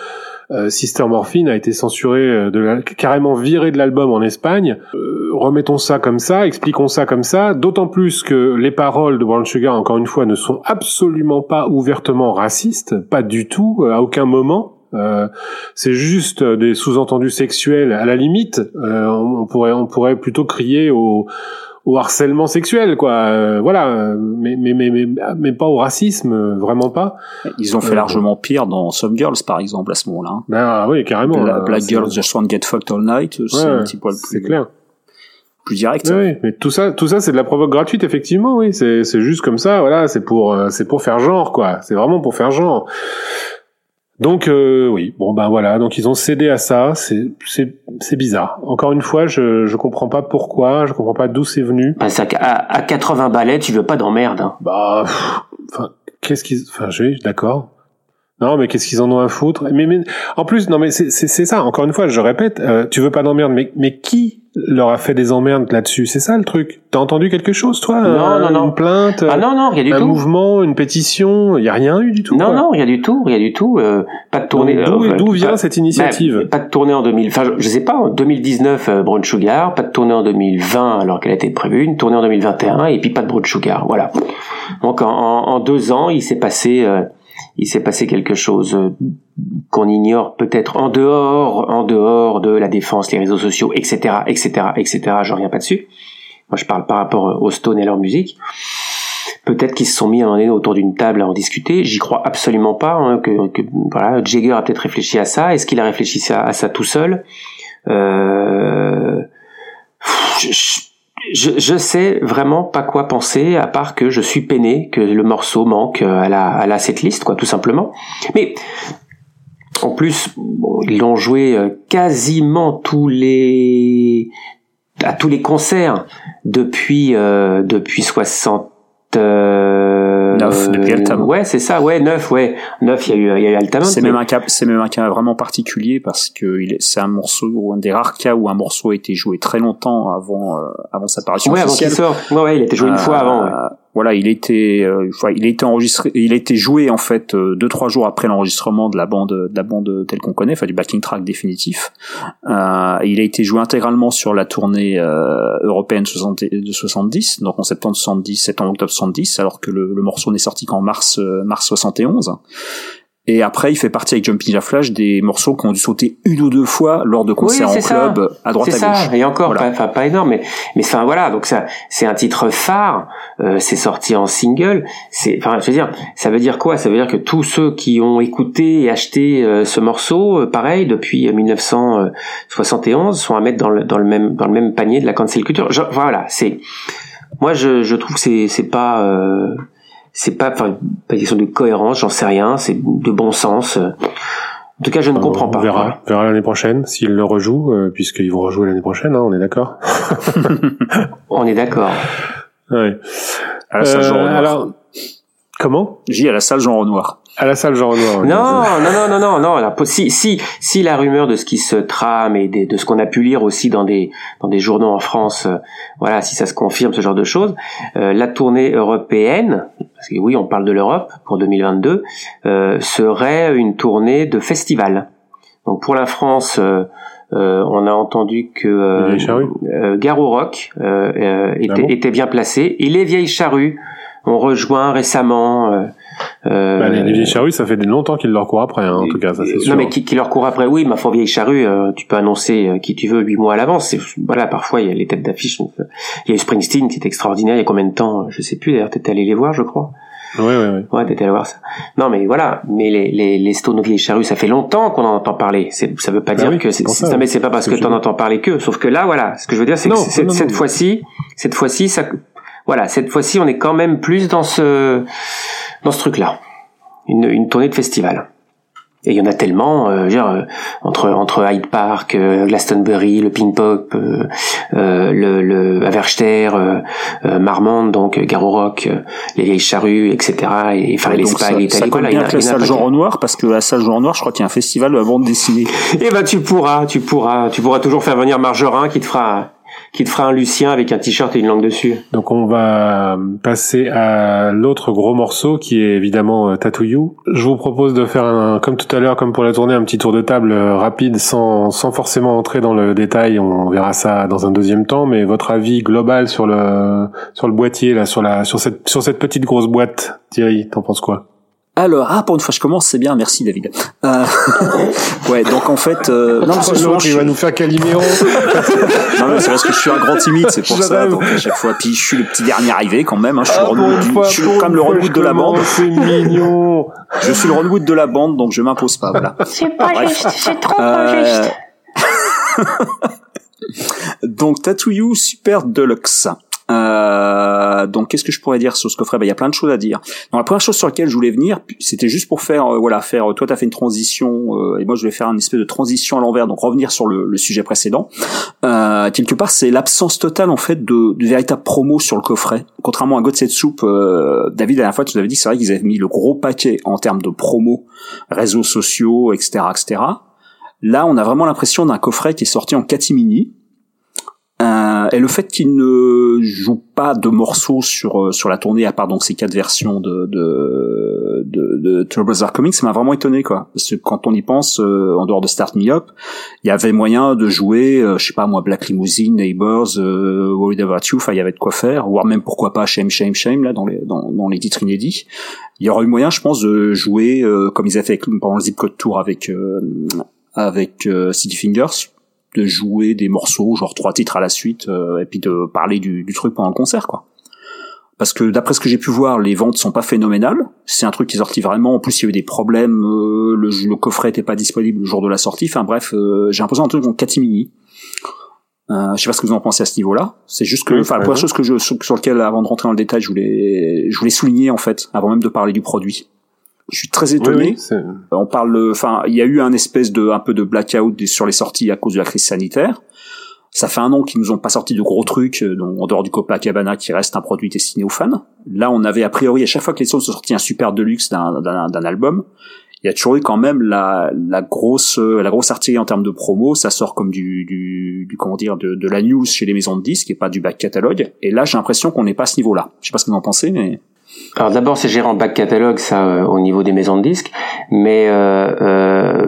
Euh, Sister Morphine a été censuré, euh, carrément viré de l'album en Espagne. Euh, remettons ça comme ça, expliquons ça comme ça, d'autant plus que les paroles de Brown Sugar, encore une fois, ne sont absolument pas ouvertement racistes, pas du tout, à aucun moment. Euh, c'est juste des sous-entendus sexuels. À la limite, euh, on, pourrait on pourrait plutôt crier au, au harcèlement sexuel, quoi. Euh, voilà, mais, mais mais mais mais pas au racisme, vraiment pas. Ils ont fait largement pire dans Some Girls, par exemple, à ce moment-là. Hein. Ben oui, carrément. Black Girls Just Want to Get Fucked All Night, c'est un petit poil plus. C'est clair plus direct. Oui, mais tout ça, tout ça, c'est de la provoque gratuite, effectivement. Oui, c'est c'est juste comme ça. Voilà, c'est pour c'est pour faire genre, quoi. C'est vraiment pour faire genre. Donc euh, oui, bon ben voilà, donc ils ont cédé à ça, c'est c'est c'est bizarre. Encore une fois, je je comprends pas pourquoi, je comprends pas d'où c'est venu. Bah, ça, à, à 80 balais, tu veux pas d'emmerde. Hein. Bah enfin qu'est-ce qu'ils enfin je d'accord. Non, mais qu'est-ce qu'ils en ont à foutre? Mais, mais en plus, non, mais c'est c'est ça. Encore une fois, je répète, euh, tu veux pas d'emmerde, mais mais qui leur a fait des emmerdes là-dessus? C'est ça le truc. T'as entendu quelque chose, toi? Non, non, non. Une plainte Ah non, non, rien du un tout. Un mouvement, une pétition? Il y a rien eu du tout. Non, non, rien du tout, rien du tout. Euh, pas de tournée. D'où euh, vient cette initiative? Bah, Pas de tournée en 2000. Enfin, je, sais pas. En 2019, euh, Brown Sugar. Pas de tournée en 2020 alors qu'elle a été prévue. Une tournée en 2021 et puis pas de Brown Sugar. Voilà. Donc en, en, deux ans, il s'est passé. Il s'est passé quelque chose euh, qu'on ignore peut-être en dehors, en dehors de la défense, les réseaux sociaux, etc., etc., etc. Je reviens pas dessus. Moi, je parle par rapport aux Stones et à leur musique. Peut-être qu'ils se sont mis à un moment autour d'une table à en discuter. J'y crois absolument pas. Hein, que, que, voilà, Jagger a peut-être réfléchi à ça. Est-ce qu'il a réfléchi à, à ça tout seul? Euh, je, je, je sais vraiment pas quoi penser à part que je suis peiné que le morceau manque à la, à la setlist quoi tout simplement. Mais en plus ils l'ont joué euh, quasiment tous les à tous les concerts depuis euh, depuis 60 euh, neuf depuis Altamont. Ouais, c'est ça. Ouais, neuf. Ouais, neuf. Il y a eu, il y a eu Altamont. C'est même un cas, c'est même un cas vraiment particulier parce que c'est un morceau, un des rares cas où un morceau a été joué très longtemps avant, euh, avant sa parution ouais, officielle. avant qu'il sorte. Ouais, ouais, il a été joué une fois avant. Ouais. Euh, voilà, il était, euh, il été enregistré, il été joué en fait euh, deux trois jours après l'enregistrement de la bande, de la bande telle qu'on connaît, enfin du backing track définitif. Euh, il a été joué intégralement sur la tournée euh, européenne 60, de 70, donc en septembre 70, septembre octobre 70, alors que le, le morceau n'est sorti qu'en mars mars 71. Et après, il fait partie avec Jumping Jack Flash des morceaux qui ont dû sauter une ou deux fois lors de concerts en club à droite à ça. gauche. Et encore, pas, enfin pas énorme, mais mais enfin voilà. Donc ça, c'est un titre phare. Euh, c'est sorti en single. C'est, enfin, je veux dire, ça veut dire quoi? Ça veut dire que tous ceux qui ont écouté et acheté euh, ce morceau, euh, pareil, depuis 1971, sont à mettre dans le dans le même dans le même panier de la cancel culture. voilà, c'est moi je je trouve que c'est c'est pas c'est pas, enfin, pas question de cohérence, j'en sais rien, c'est de bon sens. En tout cas, je ne comprends pas. On verra, verra l'année prochaine s'ils le rejouent, euh, puisqu'ils vont rejouer l'année prochaine, hein, on est d'accord On est d'accord. Ouais. À la salle euh, alors, comment? J'ai à la salle Jean Renoir. À la salle Jean Renoir. Non, non, non, non, non, non. si, si, si la rumeur de ce qui se trame et de, de ce qu'on a pu lire aussi dans des dans des journaux en France, euh, voilà, si ça se confirme, ce genre de choses, euh, la tournée européenne, parce que oui, on parle de l'Europe pour 2022, euh, serait une tournée de festival. Donc pour la France. Euh, on a entendu que euh, Garo Rock était, ah était, bien placé et les vieilles charrues ont rejoint récemment euh, bah, les, vieilles charrues, ça fait longtemps qu'ils leur courent après, hein, en tout cas, ça c'est sûr. Non, mais qui, qui leur courent après, oui, ma foi vieille charrue, euh, tu peux annoncer euh, qui tu veux huit mois à l'avance. Voilà, parfois il y a les têtes d'affiche. Il y a eu Springsteen qui est extraordinaire. Il y a combien de temps Je sais plus. D'ailleurs, t'étais allé les voir, je crois. Oui, oui, oui. Ouais, t'étais allé voir ça. Non, mais voilà. Mais les, les, les Stones vieilles charrues, ça fait longtemps qu'on en entend parler. Ça veut pas bah dire que c'est, ça, mais c'est pas parce que t'en entends parler que. Sauf que là, voilà. Ce que je veux dire, c'est que cette fois-ci, cette fois-ci, ça, voilà, cette fois-ci, on est quand même plus dans ce, dans ce truc-là une, une tournée de festival. Et il y en a tellement, euh, dire, euh, entre entre Hyde Park, euh, Glastonbury, le Pink Pop, euh, le, le Averster, Marmande, donc Garo Rock, les vieilles charrues, etc. Et enfin l'Espagne, l'Italie. Voilà, il y a, la salle genre noir parce que la salle genre noir, je crois qu'il y a un festival de la bande dessinée. Eh ben tu pourras, tu pourras, tu pourras toujours faire venir Margerin qui te fera qui te fera un Lucien avec un t-shirt et une langue dessus. Donc on va passer à l'autre gros morceau qui est évidemment euh, Tattoo You. Je vous propose de faire un, comme tout à l'heure, comme pour la tournée, un petit tour de table euh, rapide sans, sans forcément entrer dans le détail. On verra ça dans un deuxième temps. Mais votre avis global sur le sur le boîtier là, sur la sur cette sur cette petite grosse boîte, Thierry, t'en penses quoi? Alors, ah, pour une fois, je commence, c'est bien, merci David. Euh, ouais, donc en fait, euh, non, parce que il va nous faire Calimero. non, c'est parce que je suis un grand timide, c'est pour ça. Donc à chaque fois, puis je suis le petit dernier arrivé quand même. Hein, je suis, ah, le, je suis comme le Ron de la bande. C'est mignon. je suis le Ron de la bande, donc je m'impose pas. Voilà. C'est pas juste, c'est trop pas juste. donc Tattoo You Super Deluxe. Euh, donc qu'est-ce que je pourrais dire sur ce coffret? Bah, Il y a plein de choses à dire. Donc, la première chose sur laquelle je voulais venir, c'était juste pour faire, euh, voilà, faire. Toi, tu as fait une transition euh, et moi, je voulais faire une espèce de transition à l'envers, donc revenir sur le, le sujet précédent. Euh, quelque part, c'est l'absence totale en fait de, de véritable promo sur le coffret. Contrairement à God Set Soup, David, la dernière fois, tu nous avais dit c'est vrai qu'ils avaient mis le gros paquet en termes de promo, réseaux sociaux, etc., etc. Là, on a vraiment l'impression d'un coffret qui est sorti en catimini euh, et le fait qu'il ne joue pas de morceaux sur euh, sur la tournée à part donc ces quatre versions de de de, de Are Coming, ça m'a vraiment étonné quoi. Parce que quand on y pense, euh, en dehors de Start Me Up, il y avait moyen de jouer, je sais pas moi, Black Limousine, Neighbors, Worried About You, enfin il y avait de quoi faire, voire même pourquoi pas Shame Shame Shame là dans les dans, dans les titres inédits. Il y aurait eu moyen, je pense, de jouer comme ils avaient fait pendant le Zip Code Tour avec avec City Fingers de jouer des morceaux, genre trois titres à la suite, euh, et puis de parler du, du, truc pendant le concert, quoi. Parce que d'après ce que j'ai pu voir, les ventes sont pas phénoménales. C'est un truc qui est sorti vraiment. En plus, il y avait des problèmes. Euh, le, le, coffret était pas disponible le jour de la sortie. Enfin bref, euh, j'ai l'impression un truc en catimini. Euh, je sais pas ce que vous en pensez à ce niveau-là. C'est juste que, enfin, la première chose que je, sur, sur lequel, avant de rentrer dans le détail, je voulais, je voulais souligner en fait, avant même de parler du produit je suis très étonné. on parle, enfin, il y a eu un espèce de, un peu de blackout sur les sorties à cause de la crise sanitaire. Ça fait un an qu'ils nous ont pas sorti de gros trucs, euh, en dehors du Copacabana qui reste un produit destiné aux fans. Là, on avait a priori à chaque fois que les songs sont sortis un super deluxe d'un album, il y a toujours eu quand même la, la grosse la grosse artillerie en termes de promo. Ça sort comme du, du, du comment dire de, de, la news chez les maisons de disques et pas du back catalogue. Et là, j'ai l'impression qu'on n'est pas à ce niveau-là. Je sais pas ce que vous en pensez, mais alors d'abord c'est gérant back catalogue ça euh, au niveau des maisons de disques, mais euh, euh,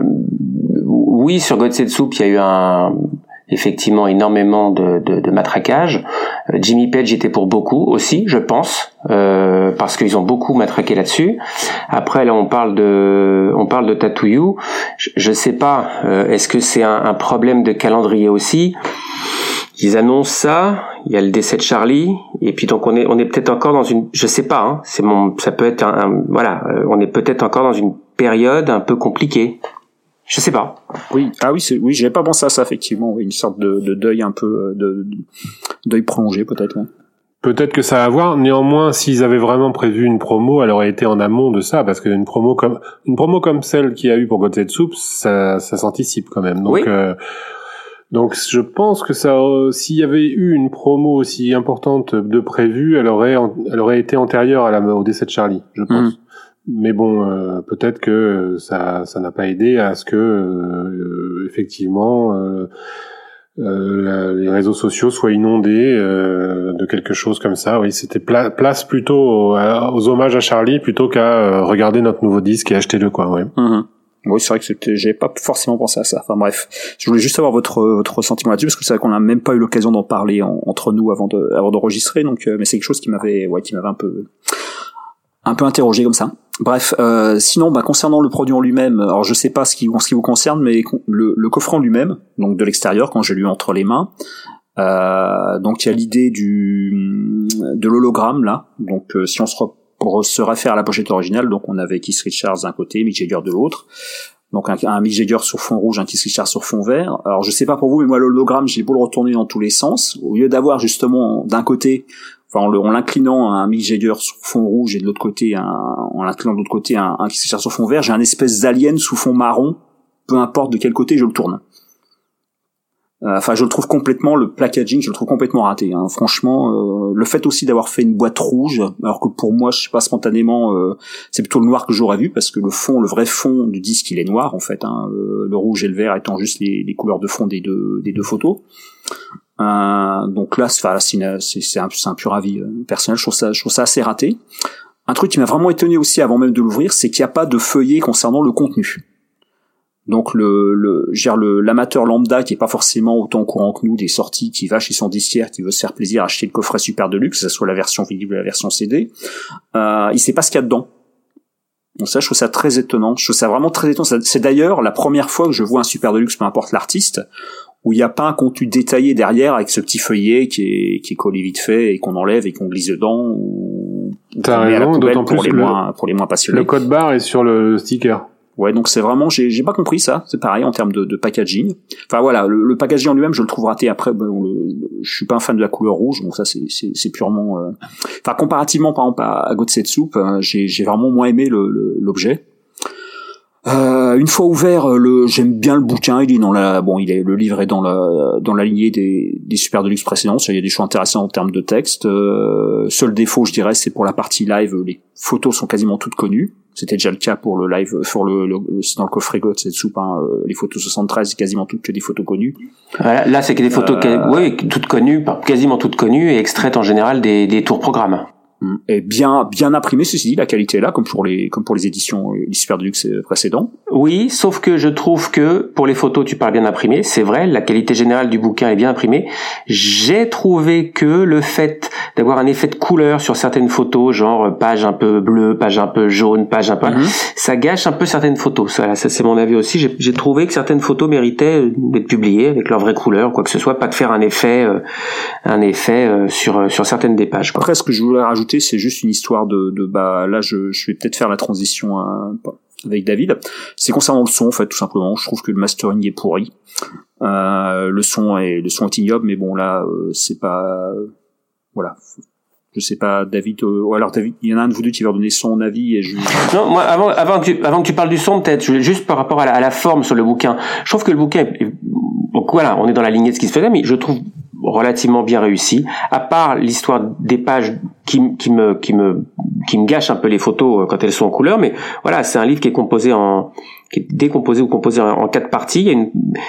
oui sur God Soup il y a eu un effectivement énormément de, de, de matraquage. Euh, Jimmy Page était pour beaucoup aussi, je pense, euh, parce qu'ils ont beaucoup matraqué là-dessus. Après, là, on parle de, on parle de Tattoo. Je, je sais pas, est-ce que c'est un, un, problème de calendrier aussi? Ils annoncent ça, il y a le décès de Charlie, et puis donc on est on est peut-être encore dans une, je sais pas, hein, c'est mon, ça peut être un, voilà, euh, on est peut-être encore dans une période un peu compliquée. Je sais pas. Oui, ah oui, c'est, oui, j'avais pas pensé à ça effectivement, une sorte de, de deuil un peu, euh, de, deuil prolongé peut-être. Peut-être que ça a à voir. Néanmoins, s'ils avaient vraiment prévu une promo, elle aurait été en amont de ça, parce qu'une promo comme une promo comme celle qu'il y a eu pour God Soup, ça, ça s'anticipe quand même. Donc, oui. euh, donc je pense que ça, s'il y avait eu une promo aussi importante de prévu, elle aurait, elle aurait été antérieure à la, au décès de Charlie, je pense. Mm. Mais bon, euh, peut-être que ça, ça n'a pas aidé à ce que euh, effectivement euh, les réseaux sociaux soient inondés de quelque chose comme ça. Oui, c'était place plutôt aux, hommages à Charlie plutôt qu'à regarder notre nouveau disque et acheter le quoi. Oui. Mm-hmm. Oui, c'est vrai que c'était, j'ai pas forcément pensé à ça. Enfin bref, je voulais juste avoir votre votre ressentiment là-dessus parce que c'est vrai qu'on n'a même pas eu l'occasion d'en parler entre nous avant de avant d'enregistrer. Donc, euh, mais c'est quelque chose qui m'avait, ouais, qui m'avait un peu un peu interrogé comme ça. Bref, euh, sinon, bah, concernant le produit en lui-même, alors je sais pas ce qui, en ce qui vous concerne, mais le, le coffre en lui-même, donc de l'extérieur, quand j'ai lu entre les mains, euh, donc il y a l'idée du de l'hologramme là. Donc euh, si on se pour se réfère à la pochette originale, donc on avait Keith Richards d'un côté, Mick Jagger de l'autre. Donc un, un, Mick Jagger sur fond rouge, un Keith Richards sur fond vert. Alors je sais pas pour vous, mais moi l'hologramme, j'ai beau le retourner dans tous les sens. Au lieu d'avoir justement d'un côté, enfin en l'inclinant un Mick Jagger sur fond rouge et de l'autre côté, un, en l'inclinant de l'autre côté un, un Keith sur fond vert, j'ai un espèce d'alien sous fond marron. Peu importe de quel côté je le tourne. Euh, enfin, je le trouve complètement le packaging, je le trouve complètement raté. Hein. Franchement, euh, le fait aussi d'avoir fait une boîte rouge, alors que pour moi, je sais pas spontanément, euh, c'est plutôt le noir que j'aurais vu parce que le fond, le vrai fond du disque, il est noir en fait. Hein. le rouge et le vert étant juste les, couleurs de fond des deux photos. Donc là, c'est un, pur avis personnel. Je trouve ça, je trouve ça assez raté. Un truc qui m'a vraiment étonné aussi avant même de l'ouvrir, c'est qu'il n'y a pas de feuillet concernant le contenu. Donc le, le le l'amateur lambda qui est pas forcément autant au courant que nous des sorties, qui va chez son disquaire, qui veut se faire plaisir à acheter le coffret super de luxe, que ce soit la version vinyle ou la version CD, euh, il sait pas ce qu'il y a dedans. Donc ça, je trouve ça très étonnant. Je trouve ça vraiment très étonnant. C'est d'ailleurs la première fois que je vois un super deluxe, peu importe l'artiste, où il n'y a pas un contenu détaillé derrière avec ce petit feuillet qui est, qui est collé vite fait et qu'on enlève et qu'on glisse dedans ou, T'as raison, d'autant plus pour les moins, pour les moins passionnés. Le code barre est sur le sticker. Ouais, donc c'est vraiment, j'ai, pas compris ça. C'est pareil en termes de, de packaging. Enfin voilà, le, packaging en lui-même, je le trouve raté. Après, bon, je suis pas un fan de la couleur rouge, donc ça c'est, purement. Euh... Enfin comparativement par exemple à, à Soup, euh, j'ai, vraiment moins aimé le, l'objet. Euh, une fois ouvert, le, j'aime bien le bouquin. Il est dans la, bon, il est le livre est dans la dans la lignée des, des super deluxe précédents. Il y a des choix intéressants en termes de texte. Euh, seul défaut, je dirais, c'est pour la partie live. Les photos sont quasiment toutes connues. C'était déjà le cas pour le live, pour le, le, dans le coffret God, cette soupe, hein, euh, les photos 73, quasiment toutes que des photos connues. Voilà, là, c'est que des photos, euh... oui, toutes connues, quasiment toutes connues et extraites en général des, des tours programmes. Est bien bien imprimé ceci dit la qualité est là comme pour les comme pour les éditions euh, les super deluxe euh, précédents oui sauf que je trouve que pour les photos tu parles bien imprimé c'est vrai la qualité générale du bouquin est bien imprimée j'ai trouvé que le fait d'avoir un effet de couleur sur certaines photos genre page un peu bleue page un peu jaune page un peu mm-hmm. ça gâche un peu certaines photos ça, ça c'est mon avis aussi j'ai trouvé que certaines photos méritaient d'être publiées avec leur vraie couleur quoi que ce soit pas de faire un effet euh, un effet sur sur certaines des pages quoi. après ce que je voulais rajouter c'est juste une histoire de, de bah là je, vais peut-être faire la transition avec David. C'est concernant le son en fait tout simplement. Je trouve que le mastering est pourri. Euh, le son est le son est ignoble, mais bon là euh, c'est pas voilà. Je sais pas, David, euh, ou alors David, il y en a un de vous deux qui va donner son avis et je... Non, avant, avant, que, tu, parles du son, peut-être, juste par rapport à la, forme sur le bouquin. Je trouve que le bouquin, donc voilà, on est dans la lignée de ce qui se faisait, mais je trouve relativement bien réussi, à part l'histoire des pages qui, qui, me qui me qui me gâche un peu les photos euh, quand elles sont en couleur, mais voilà, c'est un livre qui est composé en qui est décomposé ou composé en, quatre parties.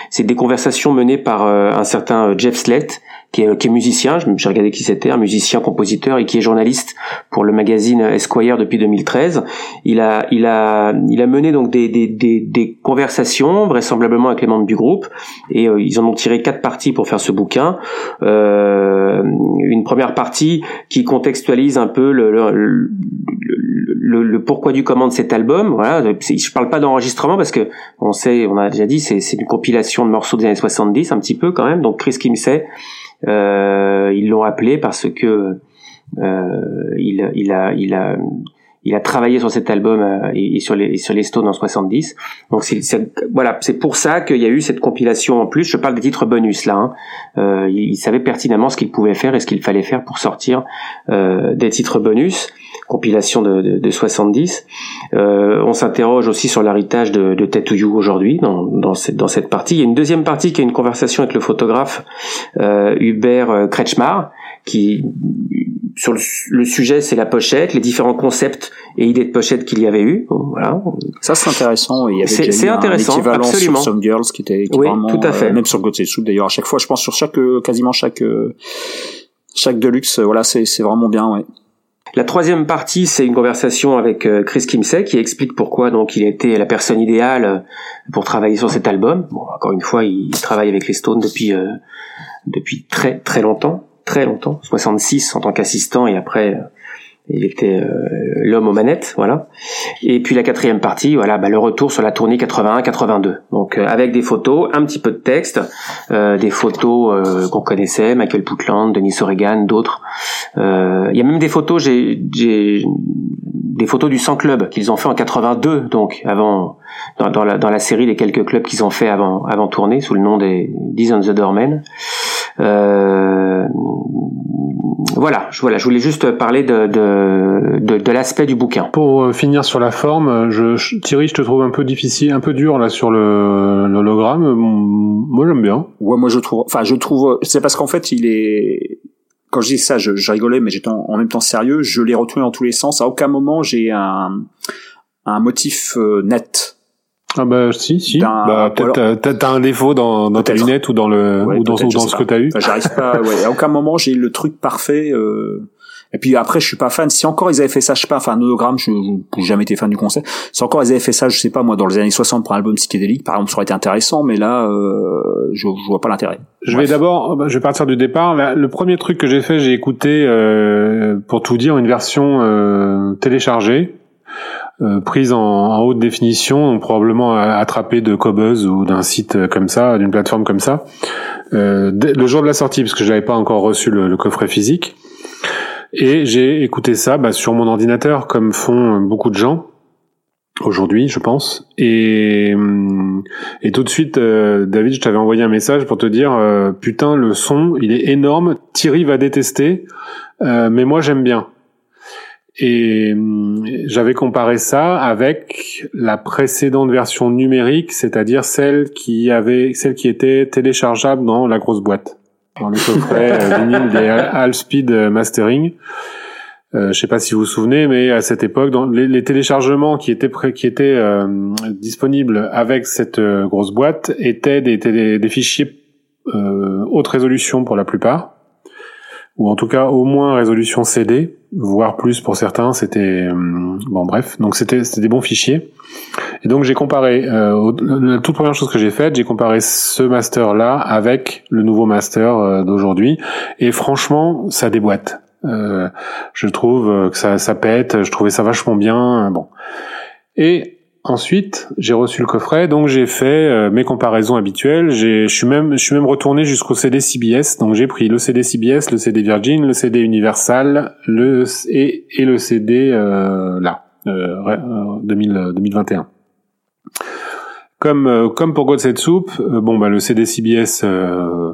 C'est des conversations menées par euh, un certain euh, Jeff Slett, qui est, qui est musicien. J'ai regardé qui c'était, un musicien, compositeur et qui est journaliste pour le magazine Esquire depuis 2013. Il a, il a, il a mené donc des, des, des, des conversations, vraisemblablement avec les membres du groupe, et ils en ont tiré quatre parties pour faire ce bouquin. Euh, une première partie qui contextualise un peu le, le, le, le pourquoi du comment de cet album. Voilà, je parle pas d'enregistrement parce que on sait, on a déjà dit, c'est une compilation de morceaux des années 70 un petit peu quand même. Donc Chris Kimsey, euh, ils l'ont appelé parce que euh, il, il a, il a il a travaillé sur cet album euh, et, sur les sur les Stones en 70. Donc c'est voilà, c'est pour ça qu'il y a eu cette compilation en plus. Je parle des titres bonus là. Hein. Euh, il, il, savait pertinemment ce qu'il pouvait faire et ce qu'il fallait faire pour sortir euh, des titres bonus compilation de, de, de 70. Euh, on s'interroge aussi sur l'héritage de, de You aujourd'hui dans, dans, cette, dans cette partie. Il y a une deuxième partie qui est une conversation avec le photographe euh, Hubert euh, Kretschmar qui sur le, sujet, c'est la pochette, les différents concepts et idées de pochette qu'il y avait eu. Voilà. Ça, c'est intéressant. Il y avait c'est intéressant, un absolument. sur Some Girls qui était qui oui, vraiment, tout à fait. Euh, même sur God's Soup d'ailleurs. À chaque fois, je pense sur chaque, quasiment chaque, chaque deluxe. Voilà, c'est c'est vraiment bien. Ouais. La troisième partie, c'est une conversation avec euh, Chris Kimsey qui explique pourquoi donc il était la personne idéale euh, pour travailler sur cet album. Bon, encore une fois, il travaille avec les Stones depuis euh, depuis très très longtemps, très longtemps, 66 en tant qu'assistant et après il était euh, l'homme aux manettes, voilà. Et puis la quatrième partie, voilà, bah, le retour sur la tournée 81-82. Donc euh, avec des photos, un petit peu de texte, euh, des photos qu'on connaissait, Michael Putland, Denis O'Regan, d'autres. Il y a même des photos, j'ai des photos du 100 club qu'ils ont fait en 82, donc avant dans, la, dans la série des quelques clubs qu'ils ont fait avant avant tournée sous le nom des Diz on the Doormen. Euh, voilà, je, voilà, je voulais juste parler de, de, de, de l'aspect du bouquin. Pour euh, finir sur la forme, je, Thierry, je te trouve un peu difficile, un peu dur là sur le l'hologramme. Moi, j'aime bien. Ouais, moi je trouve. Enfin, je trouve. C'est parce qu'en fait, il est. Quand je dis ça, je, je rigolais, mais j'étais en, même temps sérieux. Je l'ai retenu dans tous les sens. À aucun moment j'ai un un motif euh, net Ah bah si si. Bah, peut-être t'as un défaut dans, dans ta lunette ou dans le ou dans, ou dans ce que t'as eu. J'arrive pas. Ouais, à aucun moment j'ai le truc parfait. Euh... Et puis après, je suis pas fan. Si encore ils avaient fait ça, je sais pas, enfin, un hologramme, je n'ai jamais été fan du concept. Si encore ils avaient fait ça, je sais pas, moi, dans les années 60 pour un album psychédélique, par exemple, ça aurait été intéressant, mais là, euh, je, je vois pas l'intérêt. Je vais d'abord, bah, je vais partir du départ. le premier truc que j'ai fait, j'ai écouté, euh, pour tout dire, une version euh, téléchargée. Euh, prise en, en, haute définition, donc probablement attrapée de Cobuzz ou d'un site comme ça, d'une plateforme comme ça, euh, le jour de la sortie, parce que je n'avais pas encore reçu le, le coffret physique. Et j'ai écouté ça bah, sur mon ordinateur, comme font beaucoup de gens aujourd'hui, je pense. Et, et tout de suite, euh, David, je t'avais envoyé un message pour te dire, euh, putain, le son, il est énorme. Thierry va détester, euh, mais moi j'aime bien. Et j'avais comparé ça avec la précédente version numérique, c'est-à-dire celle qui avait, celle qui était téléchargeable dans la grosse boîte dans le coffret euh, vinyle des Half Speed euh, Mastering. Euh, je sais pas si vous vous souvenez, mais à cette époque, dans les, les téléchargements qui étaient qui étaient euh, disponibles avec cette grosse boîte étaient des, des, des fichiers haute résolution pour la plupart, ou en tout cas au moins résolution CD, voire plus pour certains. C'était bon, bref, donc c'était c'était des bons fichiers. Et donc j'ai comparé, euh, la toute première chose que j'ai faite, j'ai comparé ce master-là avec le nouveau master euh, d'aujourd'hui. Et franchement, ça déboîte. Euh, je trouve que ça, ça pète, je trouvais ça vachement bien. Bon. Et Ensuite, j'ai reçu le coffret, donc j'ai fait mes comparaisons habituelles. Je suis même, je suis même retourné jusqu'au CD CBS. Donc j'ai pris le CD CBS, le CD Virgin, le CD Universal, le et, et le CD là, 2000, 2021. Comme euh, comme pour God Soup, euh, bon bah le CD CBS euh,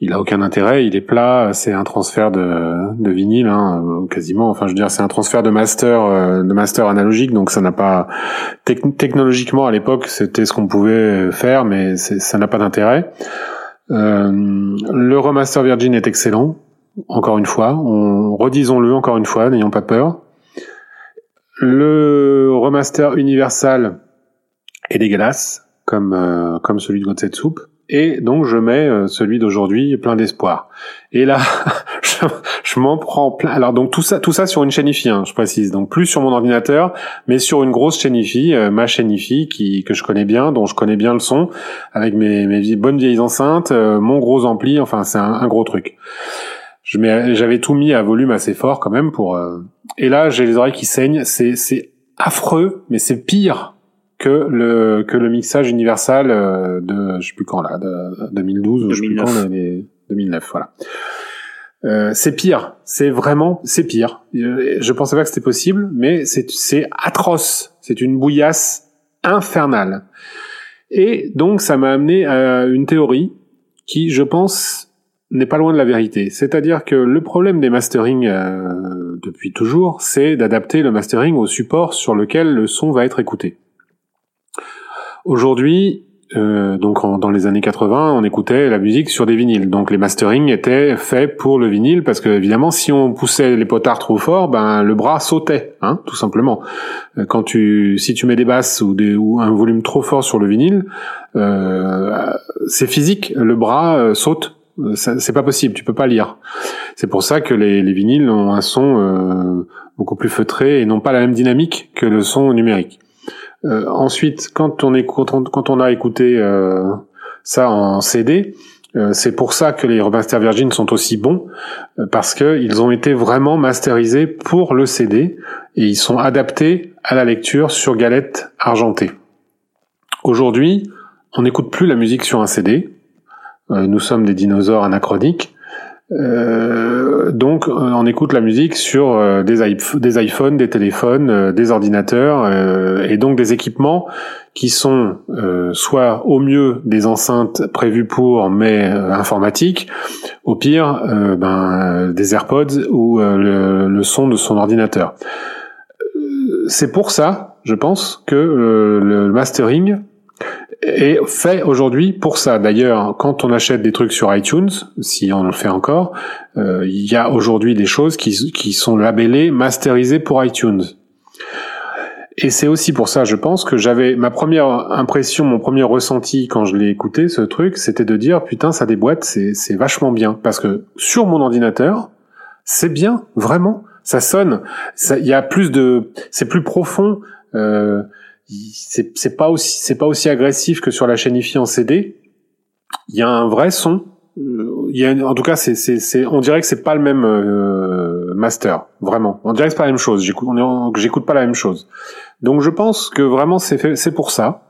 il a aucun intérêt, il est plat, c'est un transfert de, vinyle hein, quasiment. Enfin, je veux dire, c'est un transfert de master de master analogique, donc ça n'a pas technologiquement à l'époque c'était ce qu'on pouvait faire, mais ça n'a pas d'intérêt. le remaster Virgin est excellent, encore une fois. On redisons-le encore une fois, n'ayons pas peur. Le remaster Universal est dégueulasse, comme euh, comme celui de God Soup. Et donc je mets euh, celui d'aujourd'hui plein d'espoir. Et là, je, je m'en prends plein. Alors donc tout ça, tout ça sur une chaîne IFI, hein, je précise. Donc plus sur mon ordinateur, mais sur une grosse chaîne IFI, euh, ma chaîne IFI qui que je connais bien, dont je connais bien le son, avec mes, mes bonnes vieilles enceintes, mon gros ampli. Enfin, c'est un, un, gros truc. Je mets, j'avais tout mis à volume assez fort quand même pour. Et là, j'ai les oreilles qui saignent. C'est c'est affreux, mais c'est pire que le que le mixage universal euh, de je sais plus quand là de 2012 ou je sais plus quand les, 2009 voilà. Euh, c'est pire. C'est vraiment c'est pire. Euh, je pensais pas que c'était possible mais c'est c'est atroce. C'est une bouillasse infernale. Et donc ça m'a amené à une théorie qui je pense n'est pas loin de la vérité. C'est-à-dire que le problème des mastering euh, depuis toujours c'est d'adapter le mastering au support sur lequel le son va être écouté Aujourd'hui, euh, donc dans les années 80, on écoutait la musique sur des vinyles. Donc les mastering étaient faits pour le vinyle parce que évidemment, si on poussait les potards trop fort, ben le bras sautait, hein, tout simplement. Euh, quand tu, si tu mets des basses ou, des, un volume trop fort sur le vinyle, euh, c'est physique, le bras euh, saute. C'est pas possible, tu peux pas lire. C'est pour ça que les, les vinyles ont un son beaucoup plus feutré et n'ont pas la même dynamique que le son numérique. Euh, ensuite, quand on, a écouté euh, ça en CD, euh, c'est pour ça que les remaster Virgin sont aussi bons, parce qu'ils ont été vraiment masterisés pour le CD et ils sont adaptés à la lecture sur galette argentée. Aujourd'hui, on n'écoute plus la musique sur un CD. nous sommes des dinosaures anachroniques. Euh, donc on écoute la musique sur euh, des, des iPhones, des téléphones, euh, des ordinateurs et donc des équipements qui sont soit au mieux des enceintes prévues pour mais informatiques, au pire ben, des AirPods ou le, son de son ordinateur. C'est pour ça, je pense, que le mastering est fait aujourd'hui pour ça. D'ailleurs, quand on achète des trucs sur iTunes, si on le fait encore, euh, il y a aujourd'hui des choses qui, qui sont labellées masterisées pour iTunes. et c'est aussi pour ça, je pense, que j'avais ma première impression, mon premier ressenti quand je l'ai écouté, ce truc, c'était de dire putain, ça déboîte, c'est vachement bien, parce que sur mon ordinateur, c'est bien, vraiment, ça sonne, il y a plus de, c'est plus profond. Euh, c'est pas aussi c'est pas aussi agressif que sur la chaîne IFI en CD. Il y a un vrai son. Euh, Il y a en tout cas c'est c'est on dirait que c'est pas le même euh, master vraiment. On dirait que c'est pas la même chose. J'écoute j'écoute pas la même chose. Donc je pense que vraiment c'est c'est pour ça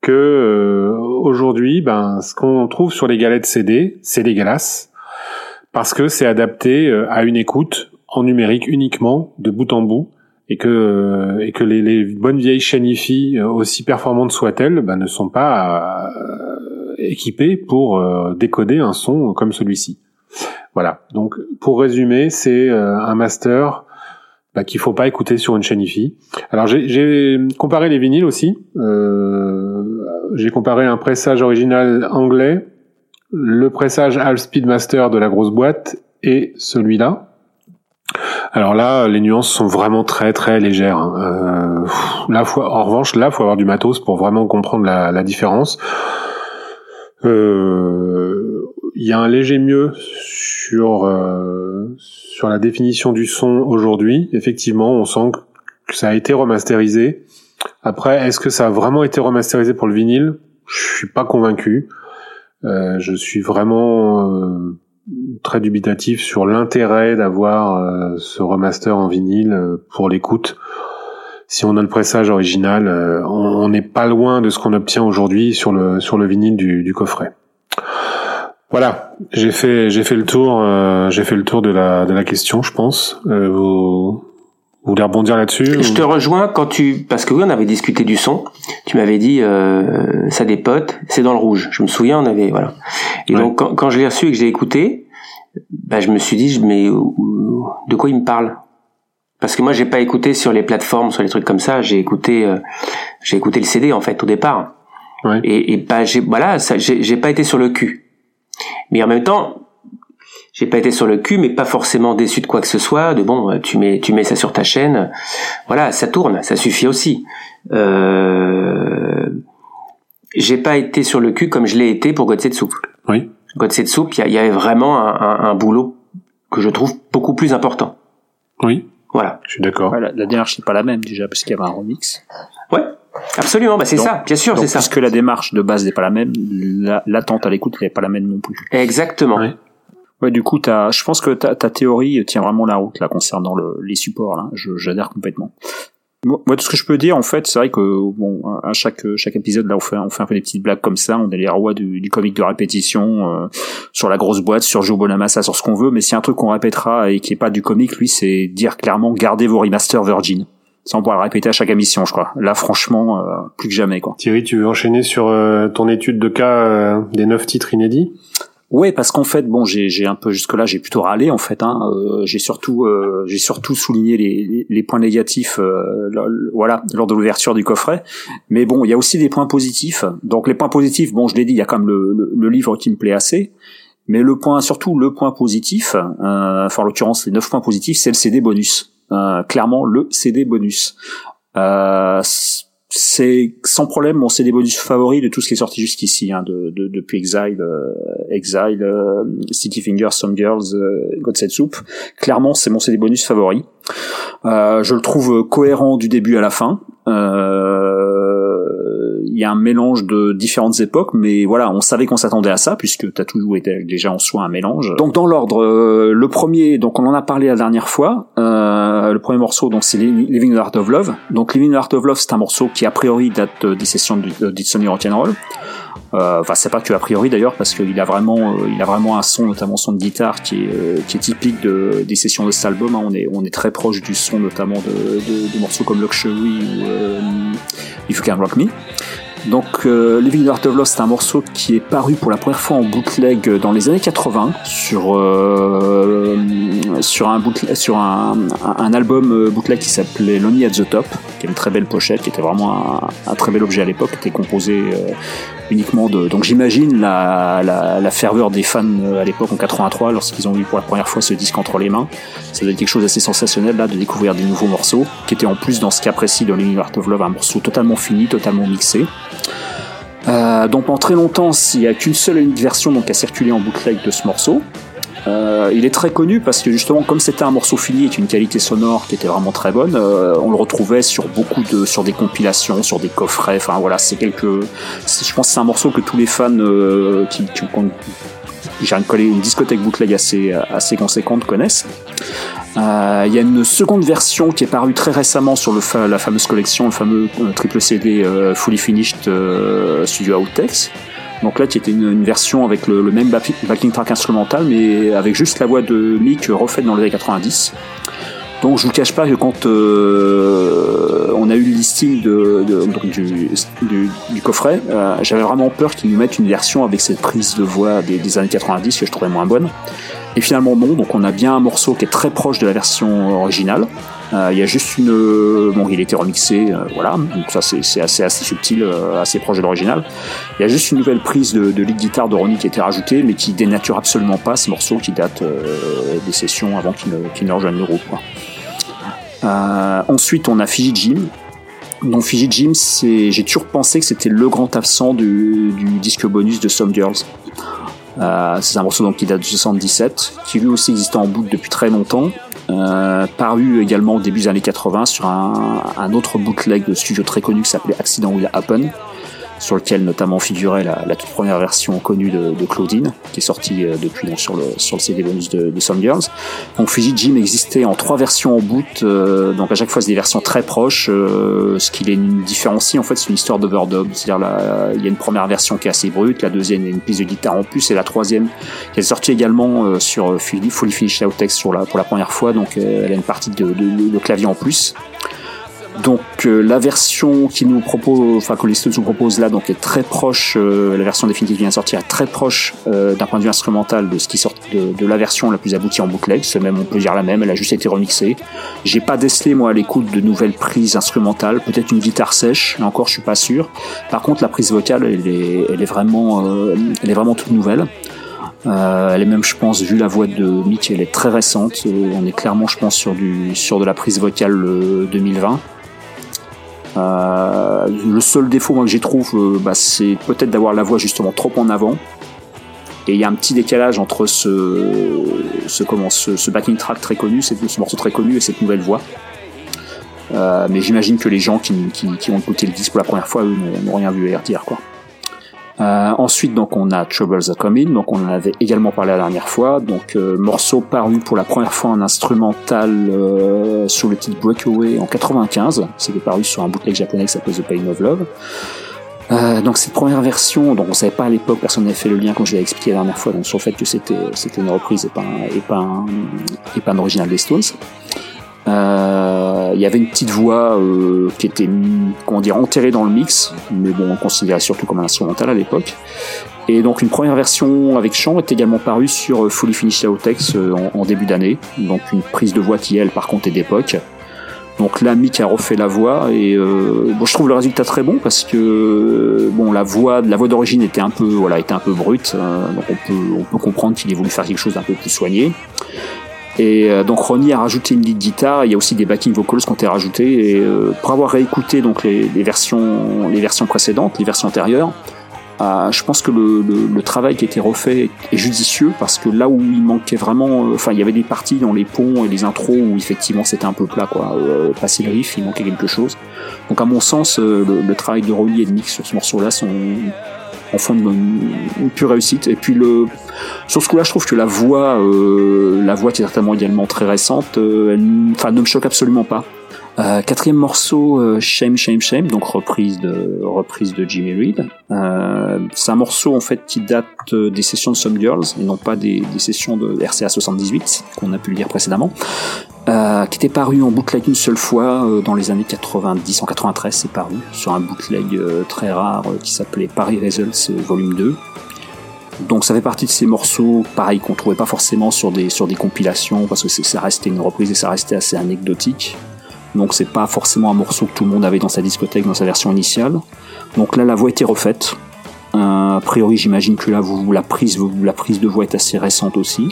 que euh, aujourd'hui ben ce qu'on trouve sur les galettes CD c'est dégueulasse parce que c'est adapté euh, à une écoute en numérique uniquement de bout en bout et que euh, et que les, les bonnes vieilles chaînes euh, aussi performantes soient-elles ben, ne sont pas euh, équipées pour décoder un son comme celui-ci. Voilà. Donc pour résumer, c'est un master bah, qu'il faut pas écouter sur une chaîne. Alors j'ai- j'ai comparé les vinyles aussi. Euh, j'ai comparé un pressage original anglais, le pressage Half Speed Master de la grosse boîte et celui-là. Alors là, les nuances sont vraiment très très légères. hein. Euh, en revanche, là, faut avoir du matos pour vraiment comprendre la, différence. Euh, Il y a un léger mieux sur euh, sur la définition du son aujourd'hui. Effectivement, on sent que ça a été remasterisé. Après, est-ce que ça a vraiment été remasterisé pour le vinyle? Je suis pas convaincu. Euh, je suis vraiment très dubitatif sur l'intérêt d'avoir euh, ce remaster en vinyle euh, pour l'écoute. Si on a le pressage original, euh, on n'est pas loin de ce qu'on obtient aujourd'hui sur le sur le vinyle du, coffret. Voilà, j'ai fait fait le tour j'ai fait le tour de la de la question, je pense. Vous voulez rebondir là-dessus Je ou- te rejoins quand tu parce que oui on avait discuté du son. Tu m'avais dit euh, ça dépote, c'est dans le rouge. Je me souviens on avait voilà. Et Ouais. donc quand, quand je l'ai reçu et que j'ai écouté, bah, je me suis dit mais euh, de quoi il me parle? Parce que moi j'ai pas écouté sur les plateformes sur les trucs comme ça. J'ai écouté euh, j'ai écouté le CD en fait au départ. Ouais. Et, et bah j'ai voilà j'ai pas été sur le cul. Mais en même temps j'ai pas été sur le cul, mais pas forcément déçu de quoi que ce soit. De bon, tu mets, tu mets ça sur ta chaîne, voilà, ça tourne, ça suffit aussi. Euh... J'ai pas été sur le cul comme je l'ai été pour Godsetsu. Oui. Godsetsu, il y, y avait vraiment un, un- un boulot que je trouve beaucoup plus important. Oui, Voilà. je suis d'accord. Ouais, la, la démarche n'est pas la même déjà parce qu'il y avait un remix. Ouais, absolument. Bah c'est ça, bien sûr, c'est ça. puisque la démarche de base n'est pas la même, la- l'attente à l'écoute n'est pas la même non plus. Exactement. Ouais. Ouais, du coup, t'as, je pense que ta, ta théorie tient vraiment la route là concernant le, les supports. Là, je, j'adhère complètement. Moi, moi, tout ce que je peux dire, en fait, c'est vrai que bon, à chaque chaque épisode, là, on fait on fait un peu des petites blagues comme ça. On est les rois du, du comique de répétition euh, sur la grosse boîte, sur Joe Bonamassa, sur ce qu'on veut. Mais c'est un truc qu'on répétera et qui est pas du comique, lui, c'est dire clairement, gardez vos remasters Virgin. Ça, on pourra le répéter à chaque émission, je crois. Là, franchement, euh, plus que jamais, quoi. Thierry, tu veux enchaîner sur euh, ton étude de cas euh, des neuf titres inédits? Ouais, parce qu'en fait, bon, j'ai un peu jusque là, j'ai plutôt râlé en fait. Hein, euh, j'ai surtout euh, j'ai surtout souligné les, points négatifs, euh, voilà, lors de l'ouverture du coffret. Mais bon, il y a aussi des points positifs. Donc les points positifs, bon, je l'ai dit, il y a quand même le, livre qui me plaît assez. Mais le point, surtout le point positif, enfin en l'occurrence les neuf points positifs, c'est le CD bonus. Clairement le CD bonus. C'est sans problème mon CD bonus favori de tout ce qui est sorti jusqu'ici, hein, de, de- depuis Exile, euh, Exile, euh, City Fingers, Some Girls, euh, God Soup. Clairement, c'est mon CD bonus favori. Euh, je le trouve cohérent du début à la fin. Euh, Il y a un mélange de différentes époques, mais voilà, on savait qu'on s'attendait à ça puisque Tattoo était déjà en soi un mélange. Donc dans l'ordre, euh, le premier, donc on en a parlé la dernière fois. euh, le premier morceau, donc c'est Living the Heart of Love. Donc Living the Heart of Love, c'est un morceau qui a priori date euh, des sessions de d'It's Rock'n'Roll. Euh, Enfin, c'est pas que a priori d'ailleurs, parce qu'il a vraiment, euh, il a vraiment un son, notamment son de guitare, qui est, euh, qui est typique de, des sessions de cet album. hein. On est, on est très proche du son, notamment de, de, morceaux comme Luxury ou If You Can Rock Me. Donc, Living the Heart of Love, c'est un morceau qui est paru pour la première fois en bootleg dans les années 80 sur sur un sur un, un, album bootleg qui s'appelait Lonely at the Top, qui a une très belle pochette, qui était vraiment un, très bel objet à l'époque, qui était composé uniquement de. Donc j'imagine la, la, ferveur des fans à l'époque en 83 lorsqu'ils ont eu pour la première fois ce disque entre les mains. Ça doit être quelque chose d'assez sensationnel là de découvrir des nouveaux morceaux qui étaient en plus dans ce cas précis de Art of Love un morceau totalement fini, totalement mixé. Euh, donc pendant très longtemps, il n'y a qu'une seule version donc, à circuler en bootleg de ce morceau. Euh, il est très connu parce que justement, comme c'était un morceau fini et une qualité sonore qui était vraiment très bonne, euh, on le retrouvait sur beaucoup de, sur des compilations, sur des coffrets. Enfin voilà, c'est quelque, je pense que c'est un morceau que tous les fans euh, qui, qui, j'ai une, une discothèque bootleg assez, assez conséquente connaissent. Il y a une seconde version qui est parue très récemment sur le la fameuse collection, le fameux triple CD Fully Finished Studio Outtakes donc là, qui était une, version avec le, même backing track instrumental, mais avec juste la voix de Mick refaite dans les années 90. Donc je vous cache pas que quand euh, on a eu le listing du, coffret, euh, j'avais vraiment peur qu'ils nous mettent une version avec cette prise de voix des, années 90 que je trouvais moins bonne. Et finalement non, donc on a bien un morceau qui est très proche de la version originale, il y a juste une, euh, bon, il était remixé, euh, voilà, donc ça c'est assez subtil, assez proche de l'original. Il y a juste une nouvelle prise de, lead guitare de Ronnie qui a été rajoutée, mais qui dénature absolument pas ce morceau qui date des sessions avant qu'il ne, rejoigne le groupe. ensuite, on a Fiji Jim, donc Fiji Jim, j'ai toujours pensé que c'était le grand absent du, disque bonus de Some Girls. Euh, c'est un morceau donc qui date de 77, qui lui aussi existait en bout depuis très longtemps, euh, paru également au début des années 80 sur un, un autre bootleg de studio très connu qui s'appelait Accident Will Happen sur lequel notamment figurait la, la toute première version connue de, de, Claudine, qui est sortie euh, depuis donc, sur, le, sur le CD bonus de, de Some Girls. Donc Fiji Jim existait en trois versions en boot, euh, donc à chaque fois c'est des versions très proches. Euh, ce qui les différencie en fait, c'est une histoire d'overdub. C'est-à-dire il y a une première version qui est assez brute, la deuxième il y a une piste de guitare en plus, et la troisième qui est sortie également euh, sur Fully, Fully Finished Outtakes sur la, pour la première fois, donc elle a une partie de, de, de clavier en plus. Donc euh, la version qui nous propose, enfin que les Stones nous proposent là, donc est très proche, euh, la version définitive qui vient de sortir est très proche euh, d'un point de vue instrumental de ce qui sort de, de, la version la plus aboutie en bootleg. C'est même, on peut dire la même, elle a juste été remixée. J'ai pas décelé moi à l'écoute de nouvelles prises instrumentales, peut-être une guitare sèche, mais encore je suis pas sûr. Par contre la prise vocale, elle est, elle est vraiment, elle est vraiment toute nouvelle. Euh, elle est même, je pense, vu la voix de Mick, elle est très récente. on est clairement, je pense, sur du sur de la prise vocale 2020. Euh, le seul défaut que j'y trouve, euh, bah, c'est peut-être d'avoir la voix justement trop en avant. Et il y a un petit décalage entre ce, ce, comment, ce, backing track très connu, ce morceau très connu et cette nouvelle voix. Euh, mais j'imagine que les gens qui, ont écouté le disque pour la première fois, eux, n'ont rien vu à quoi. Euh, ensuite, donc, on a Troubles Are Coming, donc on en avait également parlé la dernière fois. Donc, euh, morceau paru pour la première fois en instrumental euh, sur le titre Breakaway en 95. C'était paru sur un bootleg japonais qui s'appelle The Pain of Love. Euh, donc cette première version, donc on savait pas à l'époque, personne n'avait fait le lien comme je l'ai expliqué la dernière fois, donc sur le fait que c'était c'était une reprise et pas un, et pas un, et pas un original des Stones. Euh, il y avait une petite voix euh, qui était, comment dire, enterrée dans le mix, mais bon, on considérait surtout comme un instrumental à l'époque. Et donc une première version avec chant est également parue sur euh, Fully Finished Outtakes en, en début d'année. Donc une prise de voix qui elle par contre est d'époque. Donc là, Mick a refait la voix et euh, bon, je trouve le résultat très bon parce que bon, la voix, la voix d'origine était un peu, voilà, était un peu brute. donc on peut, on peut comprendre qu'il ait voulu faire quelque chose d'un peu plus soigné. Et euh, donc Ronnie a rajouté une lead guitare, il y a aussi des backing vocals qui ont été rajoutés. Et euh, pour avoir réécouté donc les, les, versions, les versions précédentes, les versions antérieures, euh, je pense que le, le, le, travail qui a été refait est judicieux parce que là où il manquait vraiment, euh, enfin il y avait des parties dans les ponts et les intros où effectivement c'était un peu plat quoi. Euh, passer le riff, il manquait quelque chose. Donc à mon sens, le, le travail de Ronnie et de Mix sur ce morceau-là sont en fond une, pure réussite. Et puis le sur ce coup-là, je trouve que la voix, euh, la voix qui est certainement également très récente, euh, ne me choque absolument pas. Euh, quatrième morceau, euh, Shame, Shame, Shame, donc reprise de reprise de Jimmy Reed. Euh, c'est un morceau en fait qui date des sessions de Some Girls et non pas des, des sessions de RCA 78 qu'on a pu le dire précédemment. Euh, qui était paru en bootleg une seule fois euh, dans les années 90, en 93 c'est paru, sur un bootleg euh, très rare qui s'appelait Paris Results Volume 2. Donc ça fait partie de ces morceaux, pareil, qu'on trouvait pas forcément sur des, sur des compilations, parce que ça restait une reprise et ça restait assez anecdotique. Donc c'est pas forcément un morceau que tout le monde avait dans sa discothèque, dans sa version initiale. Donc là la voix était refaite, a priori, j'imagine que là, vous, la prise, la prise de voix est assez récente aussi.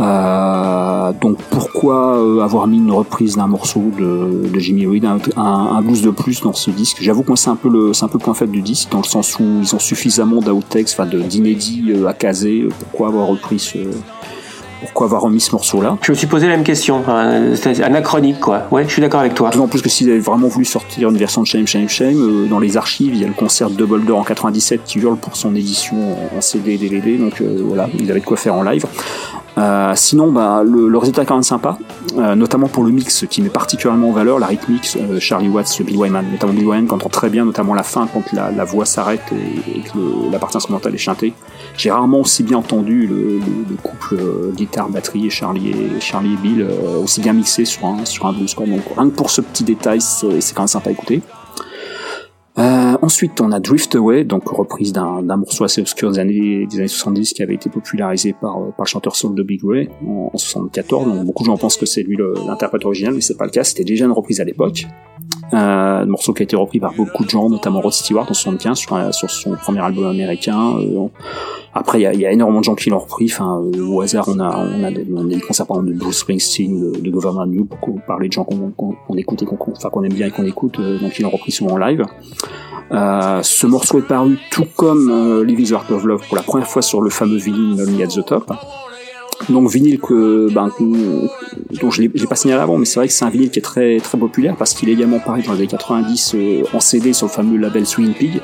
Euh, donc pourquoi euh, avoir mis une reprise d'un morceau de, de Jimmy Reed, un, un, blues de plus dans ce disque? J'avoue que c'est un peu le c'est un peu le point faible du disque dans le sens où ils ont suffisamment d'outtakes, enfin d'inédits euh, à caser. Pourquoi avoir repris ce pourquoi avoir remis ce morceau-là? Je me suis posé la même question. C'est anachronique, quoi. Ouais, je suis d'accord avec toi. En plus que s'ils avaient vraiment voulu sortir une version de Shame, Shame, Shame, dans les archives, il y a le concert de Double Door en 97 qui hurle pour son édition en CD et DVD. Donc voilà, ils avaient de quoi faire en live. Euh, sinon, bah, le, le, résultat est quand même sympa, euh, notamment pour le mix qui met particulièrement en valeur la rythmique. Euh, Charlie Watts, Bill Wyman, notamment Bill Wyman, entend très bien, notamment la fin quand la, la voix s'arrête et, que la partie instrumentale est chantée. J'ai rarement aussi bien entendu le, le, couple euh, guitare-batterie et Charlie et Charlie et Bill aussi bien mixé sur un sur un blues. Quoi. Donc rien que pour ce petit détail, c'est quand même sympa à écouter. Euh, ensuite, on a Drift Away, donc reprise d'un morceau assez obscur des années, des années 70 qui avait été popularisé par, euh, par le chanteur soul de Big Ray en, 74. Donc beaucoup de gens pensent que c'est lui l'interprète original, mais c'est pas le cas. C'était déjà une reprise à l'époque. Euh, morceau qui a été repris par beaucoup de gens, notamment Rod Stewart en 75 sur, son premier album américain. Euh, après, il y a, énormément de gens qui l'ont repris. Enfin, euh, au hasard, on a, on a, des, concerts par exemple de Bruce Springsteen, de, de Governor New, pour parler de gens qu'on qu écoute et qu'on enfin, aime bien et qu'on écoute. Euh, donc, ils l'ont repris souvent en live. Ce morceau est paru tout comme Living the of Love pour la première fois sur le fameux vinyle Only at the Top. Donc vinyle que, ben, je l'ai pas signalé avant, mais c'est vrai que c'est un vinyle qui est très très populaire parce qu'il est également paru dans les années 90 euh, en CD sur le fameux label Swing Pig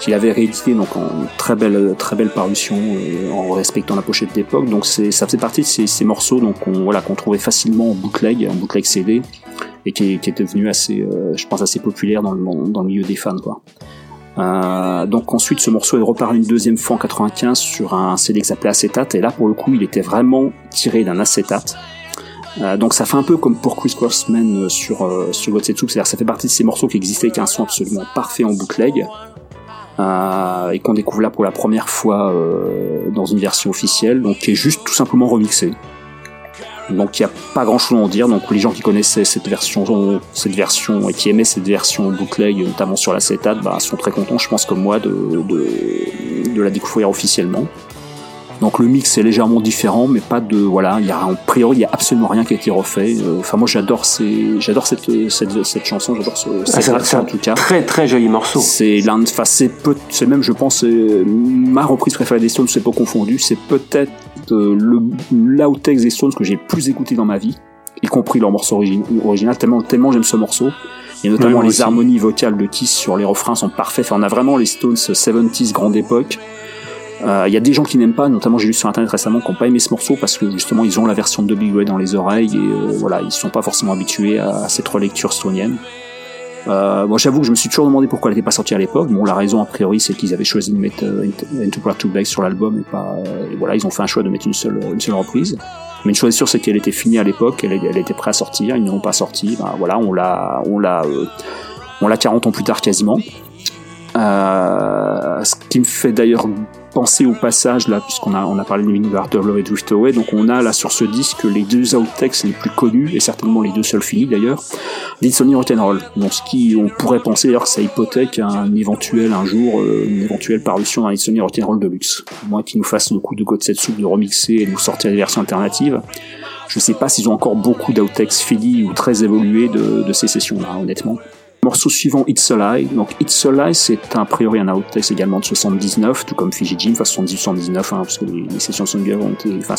qu'il avait réédité donc en très belle très belle parution euh, en respectant la pochette d'époque. Donc c'est ça faisait partie de ces, ces morceaux donc on voilà qu'on trouvait facilement en bootleg en bootleg CD et qui, qui est devenu assez euh, je pense assez populaire dans le dans le milieu des fans quoi euh, donc ensuite ce morceau est reparu une deuxième fois en 95 sur un CD qui s'appelait Acétate et là pour le coup il était vraiment tiré d'un acétate euh, donc ça fait un peu comme pour Chris Crossman sur euh, sur c'est-à-dire ça fait partie de ces morceaux qui existaient qui un son absolument parfait en bootleg euh, et qu'on découvre là pour la première fois euh, dans une version officielle, donc qui est juste tout simplement remixé. Donc il n'y a pas grand chose à en dire. Donc les gens qui connaissaient cette version, cette version et qui aimaient cette version bootleg, notamment sur la l'acétate, bah, sont très contents, je pense comme moi, de, de, de la découvrir officiellement. Donc le mix est légèrement différent, mais pas de voilà, il y a a priori il y a absolument rien qui a été refait. Euh, enfin moi j'adore ces, j'adore cette, cette, cette chanson, j'adore ce, ah, c'est en tout cas. Très très joli morceau. C'est l'un, enfin c'est peut, c'est même je pense ma reprise préférée des Stones, c'est pas confondu, c'est peut-être euh, le l'outtakes des Stones que j'ai plus écouté dans ma vie, y compris leur morceau original, tellement tellement j'aime ce morceau. Et notamment les harmonies vocales de Kiss sur les refrains sont parfaits. Enfin, on a vraiment les Stones 70s grande époque. Il euh, y a des gens qui n'aiment pas, notamment j'ai lu sur internet récemment, qui n'ont pas aimé ce morceau parce que justement ils ont la version de Big Way dans les oreilles et euh, voilà, ils sont pas forcément habitués à, cette relecture stonienne. Euh, bon, j'avoue que je me suis toujours demandé pourquoi elle n'était pas sortie à l'époque. Bon, la raison a priori c'est qu'ils avaient choisi de mettre euh, Into Two Black sur l'album et pas. et voilà, ils ont fait un choix de mettre une seule une seule reprise. Mais une chose sûre, c'est qu'elle était finie à l'époque, elle, était prête à sortir, ils n'ont pas sorti. Ben, voilà, on l'a on l'a on l'a 40 ans plus tard quasiment. ce qui me fait d'ailleurs penser au passage là, puisqu'on a on a parlé de Art of Love et Drift Away, donc on a là sur ce disque les deux outtakes les plus connus et certainement les deux seuls finis d'ailleurs, d'Insomnia Rock'n'Roll. Donc ce qui on pourrait penser d'ailleurs que ça hypothèque un éventuel un jour euh, une éventuelle parution dans Insomnia Rock'n'Roll Deluxe. Moi qui nous fasse le coup de soupe de remixer et de nous sortir des versions alternatives. Je sais pas s'ils ont encore beaucoup d'outtakes finis ou très évolués de, de ces sessions là, honnêtement. Morceau suivant, It's a Lie. Donc It's a Lie, c'est a priori un outtake également de 79, tout comme Fiji Jim, enfin 78-79, hein, parce que les, sessions Songirl ont été, enfin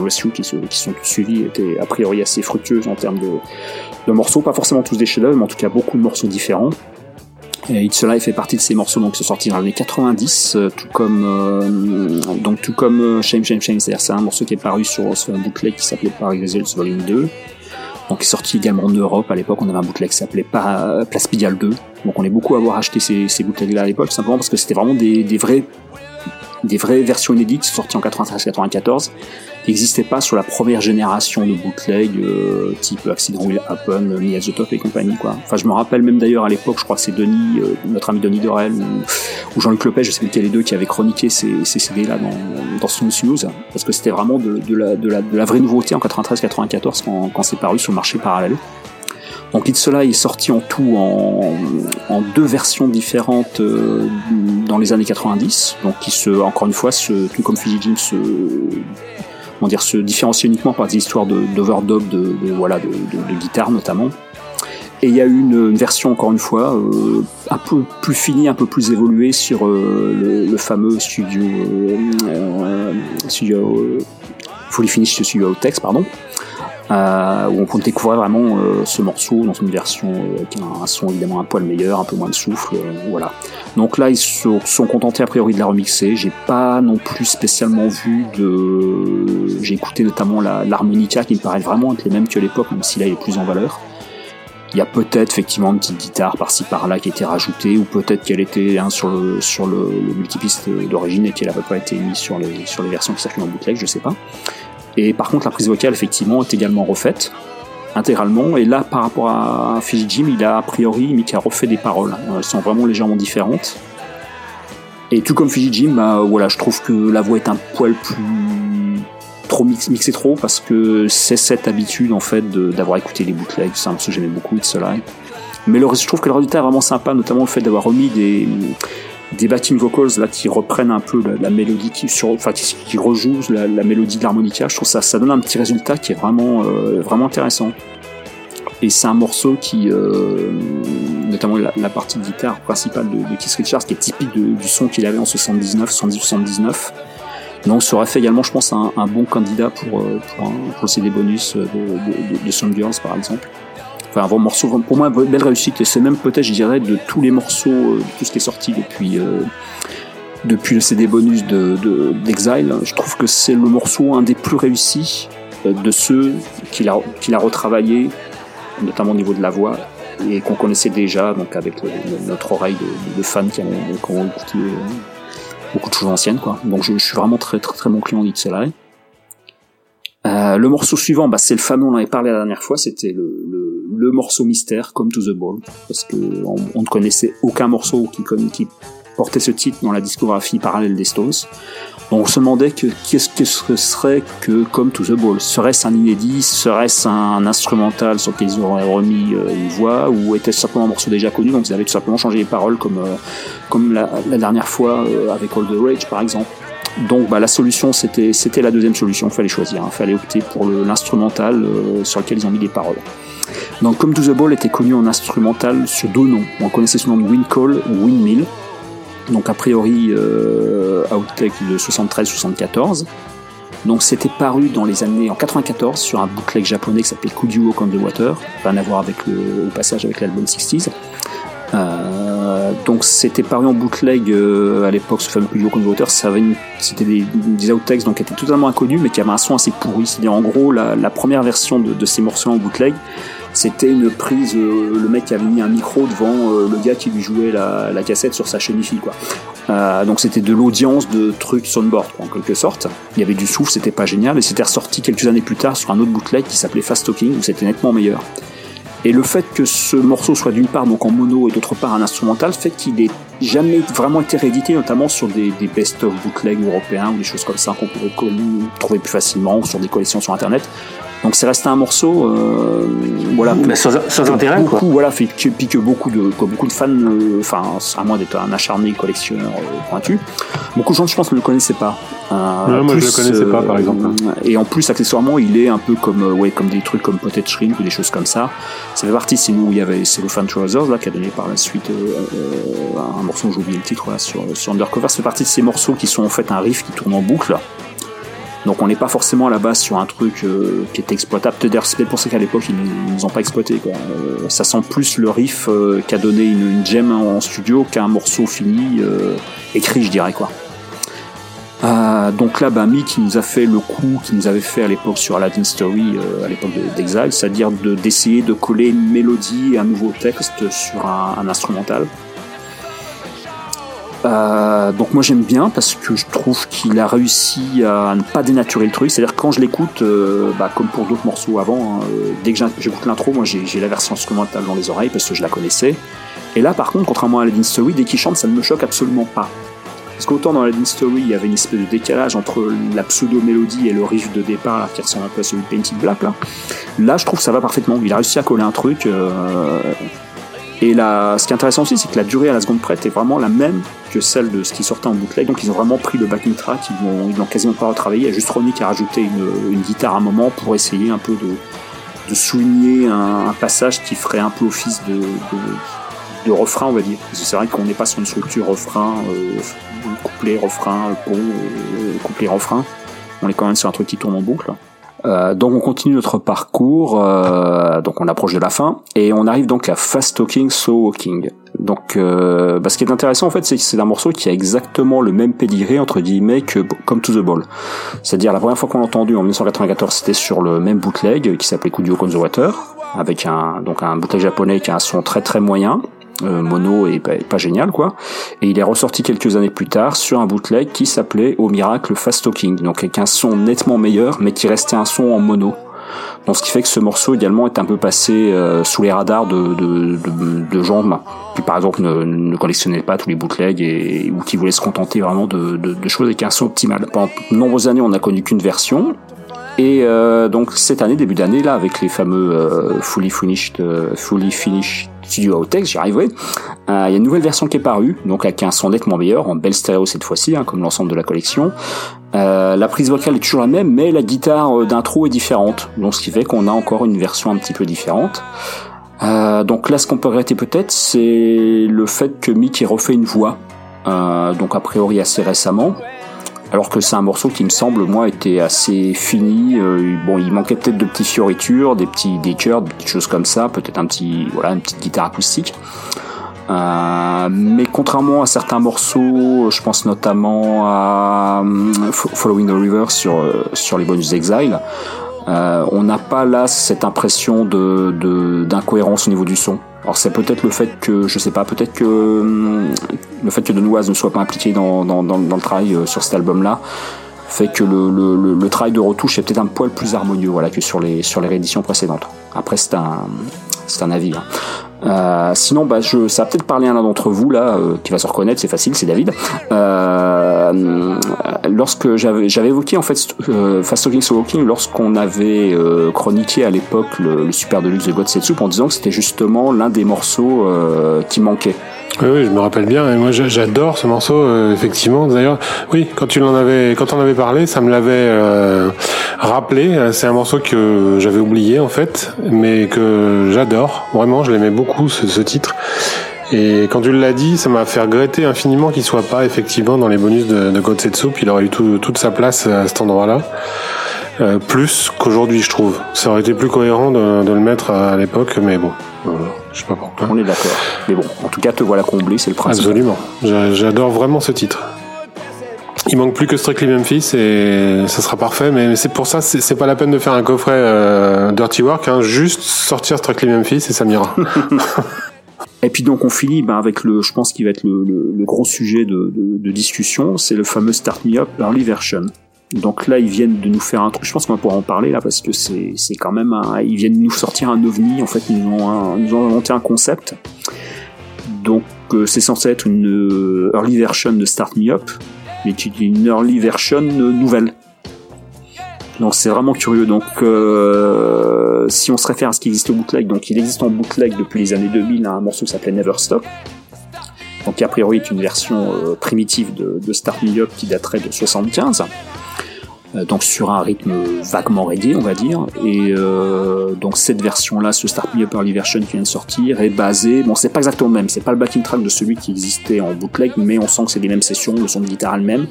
Rescue qui, se, qui sont suivies étaient a priori assez fructueuses en termes de, morceaux, pas forcément tous des chefs-d'œuvre, mais en tout cas beaucoup de morceaux différents. Et It's Alive fait partie de ces morceaux donc qui sont sortis dans les années 90, euh, tout comme euh, donc tout comme euh, Shame Shame Shame, c'est-à-dire c'est un morceau qui est paru sur, sur un bootleg qui s'appelait Paris Results Volume 2 donc sorti également en Europe à l'époque. On avait un bootleg qui s'appelait Place Pigalle 2. Donc on est beaucoup à avoir acheté ces, ces bootlegs-là à l'époque, simplement parce que c'était vraiment des, des vrais des vraies versions inédites sorties en 93-94 n'existaient pas sur la première génération de bootleg euh, type Accident Will Happen, the Top et compagnie. Enfin je me rappelle même d'ailleurs à l'époque, je crois que c'est Denis, euh, notre ami Denis Dorel ou, Jean-Luc Lopez, je sais plus quel les deux qui avaient chroniqué ces, ces CD là dans, dans Snooze News parce que c'était vraiment de, la, vraie nouveauté en 93-94 quand, quand c'est paru sur le marché parallèle. Donc It's Alive est sorti en tout en, deux versions différentes euh, dans les années 90, donc qui se, encore une fois, se, tout comme Fiji Jim, se, comment dire, se différencie uniquement par des histoires d'overdub, de, de, voilà, de, de, de guitare notamment. Et il y a eu une, une, version, encore une fois, euh, un peu plus finie, un peu plus évoluée sur euh, le, le, fameux studio, euh, studio euh, Fully Finished Studio Text, pardon, euh, où on découvrir vraiment euh, ce morceau dans une version euh, qui a un son évidemment un poil meilleur, un peu moins de souffle, voilà. Donc là, ils se sont contentés a priori de la remixer. J'ai pas non plus spécialement vu de. J'ai écouté notamment l'harmonica qui me paraît vraiment être les mêmes qu'à l'époque, même si là il est plus en valeur. Il y a peut-être effectivement une petite guitare par-ci par-là qui a été rajoutée, ou peut-être qu'elle était hein, sur le sur le, le multipiste d'origine et qu'elle n'avait pas été mise sur les sur les versions qui circulent en bootleg, je sais pas. Et par contre, la prise vocale effectivement est également refaite intégralement. Et là, par rapport à Fiji Jim, il a a priori, qui a refait des paroles. Elles sont vraiment légèrement différentes. Et tout comme Fiji Jim, bah, voilà, je trouve que la voix est un poil plus trop mix, mixé trop parce que c'est cette habitude en fait d'avoir écouté les bootlegs, c'est un que j'aimais beaucoup de cela. Mais le, je trouve que le résultat est vraiment sympa, notamment le fait d'avoir remis des, des backing vocals là qui reprennent un peu la, mélodie qui sur rejouent la, mélodie de l'harmonica. Je trouve ça ça donne un petit résultat qui est vraiment euh, vraiment intéressant. Et c'est un morceau qui euh, notamment la, partie de guitare principale de, de Keith Richards qui est typique du son qu'il avait en 79 70 79 donc ça aurait fait également, je pense, un, bon candidat pour, euh, pour, un, pour bonus de, de, de, de Songbirds, par exemple. Un bon morceau, pour moi, une belle réussite. Et c'est même peut-être, je dirais, de tous les morceaux, de tout ce qui est sorti depuis, euh, depuis le CD bonus de, de, d'Exile. Je trouve que c'est le morceau un des plus réussis euh, de ceux qu'il a, qu'il a retravaillé, notamment au niveau de la voix, et qu'on connaissait déjà, donc avec notre oreille de, de, fans qui ont, qui écouté beaucoup de choses anciennes quoi. Donc je, suis vraiment très très très bon client d'Itzelay. Euh, le morceau suivant, bah, c'est le fameux, on en avait parlé la dernière fois, c'était le, le, morceau mystère, Come to the Ball, parce que on, ne connaissait aucun morceau qui, portait ce titre dans la discographie parallèle des Stones. On se demandait que qu'est-ce que ce serait que Come to the Ball? Serait-ce un inédit? Serait-ce un instrumental sur lequel ils auraient remis euh, une voix? Ou était-ce simplement un morceau déjà connu Donc ils avaient tout simplement changé les paroles comme, euh, comme la, la, dernière fois euh, avec All the Rage par exemple? Donc bah, la solution c'était c'était la deuxième solution, il fallait choisir, hein. fallait opter pour l'instrumental euh, sur lequel ils ont mis les paroles. Donc Come to the Ball était connu en instrumental sur deux noms. On connaissait son nom de Wind Call ou Windmill donc a priori euh, Outtake de 73-74. Donc c'était paru dans les années en 94 sur un bootleg japonais qui s'appelait Could You the Water, rien à voir avec le passage avec l'album 60s. Euh, donc c'était paru en bootleg euh, à l'époque, ce fameux the Water, c'était des, des outtakes donc qui étaient totalement inconnus mais qui avaient un son assez pourri. C'est-à-dire en gros la, première version de, ces morceaux en bootleg, c'était une prise, euh, le mec avait mis un micro devant euh, le gars qui lui jouait la, cassette sur sa chaîne quoi. Euh, donc c'était de l'audience de trucs soundboard quoi, en quelque sorte. Il y avait du souffle, c'était pas génial, et c'était ressorti quelques années plus tard sur un autre bootleg qui s'appelait Fast Talking où c'était nettement meilleur. Et le fait que ce morceau soit d'une part donc en mono et d'autre part un instrumental fait qu'il ait jamais vraiment été réédité, notamment sur des, best-of bootlegs européens ou des choses comme ça qu'on pouvait trouver plus facilement ou sur des collections sur internet. Donc c'est resté un morceau, euh, voilà, Mais sans, sans intérêt beaucoup, quoi. Voilà, fait que, puis que beaucoup de, que beaucoup de fans, enfin, euh, à moins d'être un acharné collectionneur euh, pointu, beaucoup de gens, je pense, ne le connaissaient pas. Euh, ouais, moi, plus, je le connaissais pas, par exemple. Et en plus, accessoirement, il est un peu comme, ouais, comme des trucs comme Potet Shrink ou des choses comme ça. Ça fait partie, c'est nous, il y avait, c'est le Fan Trousers là qui a donné par la suite un morceau, j'ai oublié le titre, là, sur, sur Undercover. Ça fait partie de ces morceaux qui sont en fait un riff qui tourne en boucle. Donc on n'est pas forcément à la base sur un truc euh, qui est exploitable. C'est pour ça qu'à l'époque ils ne nous ont pas exploité. Euh, ça sent plus le riff euh, qu'a donné une, une gem en studio qu'un morceau fini écrit, je dirais donc là, bah, qui nous a fait le coup qu'il nous avait fait à l'époque sur Aladdin Story, à l'époque d'Exile, c'est-à-dire d'essayer de, coller une mélodie un nouveau texte sur un instrumental. Euh, donc moi j'aime bien parce que je trouve qu'il a réussi à ne pas dénaturer le truc. C'est-à-dire quand je l'écoute, euh, bah, comme pour d'autres morceaux avant, hein, euh, dès que j'écoute l'intro, moi j'ai la version instrumentale dans les oreilles parce que je la connaissais. Et là par contre, contrairement à Aladdin Story, dès qu'il chante, ça ne me choque absolument pas. Parce qu'autant dans Aladdin Story, il y avait une espèce de décalage entre la pseudo-mélodie et le riff de départ là, qui ressemble un peu à celui de Painted Black là. Là, je trouve que ça va parfaitement. Il a réussi à coller un truc. Et là, ce qui est intéressant aussi, c'est que la durée à la seconde prête est vraiment la même que celle de ce qui sortait en bootleg. Donc ils ont vraiment pris le backing track, ils l'ont quasiment pas retravaillé. Il y a juste Ronnie qui a rajouté une, guitare à un moment pour essayer un peu de, souligner un, passage qui ferait un peu office de, refrain, on va dire. c'est vrai qu'on n'est pas sur une structure refrain, euh, couplet, refrain, pont, euh, refrain. On est quand même sur un truc qui tourne en boucle. Euh, donc on continue notre parcours, euh, donc on approche de la fin et on arrive donc à Fast Talking, Slow Walking. Donc euh, bah, ce qui est intéressant en fait c'est que c'est un morceau qui a exactement le même pedigree entre guillemets que Come to the Ball. C'est-à-dire la première fois qu'on l'a entendu en 1994 c'était sur le même bootleg qui s'appelait Kudio on the Water avec un donc un bootleg japonais qui a un son très très moyen euh, mono et pas, génial quoi. Et il est ressorti quelques années plus tard sur un bootleg qui s'appelait au miracle Fast Talking, donc avec un son nettement meilleur, mais qui restait un son en mono. Donc ce qui fait que ce morceau également est un peu passé euh, sous les radars de, de, de, gens qui par exemple ne, ne, collectionnaient pas tous les bootlegs et, ou qui voulaient se contenter vraiment de, de, choses avec un son optimal. Pendant de nombreuses années on n'a connu qu'une version, et euh, donc cette année, début d'année, là, avec les fameux euh, fully finished, euh, fully finished studio outtakes, j'y arriverai. Il y a une nouvelle version qui est parue, donc avec un son nettement meilleur, en belle stéréo cette fois-ci, hein, comme l'ensemble de la collection. la prise vocale est toujours la même, mais la guitare d'intro est différente, donc ce qui fait qu'on a encore une version un petit peu différente. donc là, ce qu'on peut regretter peut-être, c'est le fait que Mick ait refait une voix, donc a priori assez récemment alors que c'est un morceau qui me semble moi était assez fini. Euh, bon, il manquait peut-être de petites fioritures, des petits des chœurs, des petites choses comme ça, peut-être un petit voilà une petite guitare acoustique. Euh, mais contrairement à certains morceaux, je pense notamment à euh, Following the River sur sur les bonus Exile, on n'a pas là cette impression de d'incohérence au niveau du son. Alors c'est peut-être le fait que, je sais pas, peut-être que hum, le fait que Denoise ne soit pas impliqué dans, dans, le travail euh, sur cet album-là fait que le, le, le, travail de retouche est peut-être un poil plus harmonieux voilà, que sur les, sur les rééditions précédentes. Après c'est un, c'est un avis. Hein. Euh, sinon, bah, je, ça va peut-être parler à l'un d'entre vous là, euh, qui va se reconnaître, c'est facile, c'est David. Euh, lorsque j'avais, évoqué en fait euh, Fast Talking Slow Walking lorsqu'on avait chroniqué à l'époque le, Super Deluxe de God Soup en disant que c'était justement l'un des morceaux qui manquait. Oui, oui, je me rappelle bien. Et moi, j'adore ce morceau, effectivement. D'ailleurs, oui, quand tu l'en avais, avait parlé, ça me l'avait rappelé. C'est un morceau que j'avais oublié en fait, mais que j'adore. Vraiment, je l'aimais beaucoup ce, ce, titre. Et quand tu l'as dit, ça m'a fait regretter infiniment qu'il soit pas effectivement dans les bonus de, de God Soup. Il aurait eu tout, toute sa place à cet endroit-là. Euh, plus qu'aujourd'hui, je trouve. Ça aurait été plus cohérent de, de le mettre à l'époque, mais bon, je sais pas pourquoi. On est d'accord. Mais bon, en tout cas, te voilà comblé, c'est le principe. Absolument. J'adore vraiment ce titre. Il manque plus que Strictly Memphis et ça sera parfait, mais c'est pour ça, c'est pas la peine de faire un coffret euh, Dirty Work, hein, juste sortir Strictly Memphis et ça m'ira. Et puis donc on finit ben, avec le, je pense qu'il va être le, gros sujet de, discussion, c'est le fameux Start Me Up Early Version. Donc là, ils viennent de nous faire un truc. Je pense qu'on va pouvoir en parler là parce que c'est quand même un, ils viennent nous sortir un ovni. En fait, ils nous ont nous ont inventé un concept. Donc euh, c'est censé être une euh, early version de Start Me Up, mais une early version nouvelle. Donc c'est vraiment curieux. Donc euh, si on se réfère à ce qui existe au bootleg, donc il existe en bootleg depuis les années 2000 un morceau qui s'appelait Never Stop. Donc qui a priori est une version primitive de, de Start Me Up qui daterait de 75. Euh, donc sur un rythme vaguement reggae on va dire. Et euh, donc cette version là ce Start Me Up Early Version qui vient de sortir est basé bon c'est pas exactement le même c'est pas le backing track de celui qui existait en bootleg mais on sent que c'est les mêmes sessions le son de guitare le même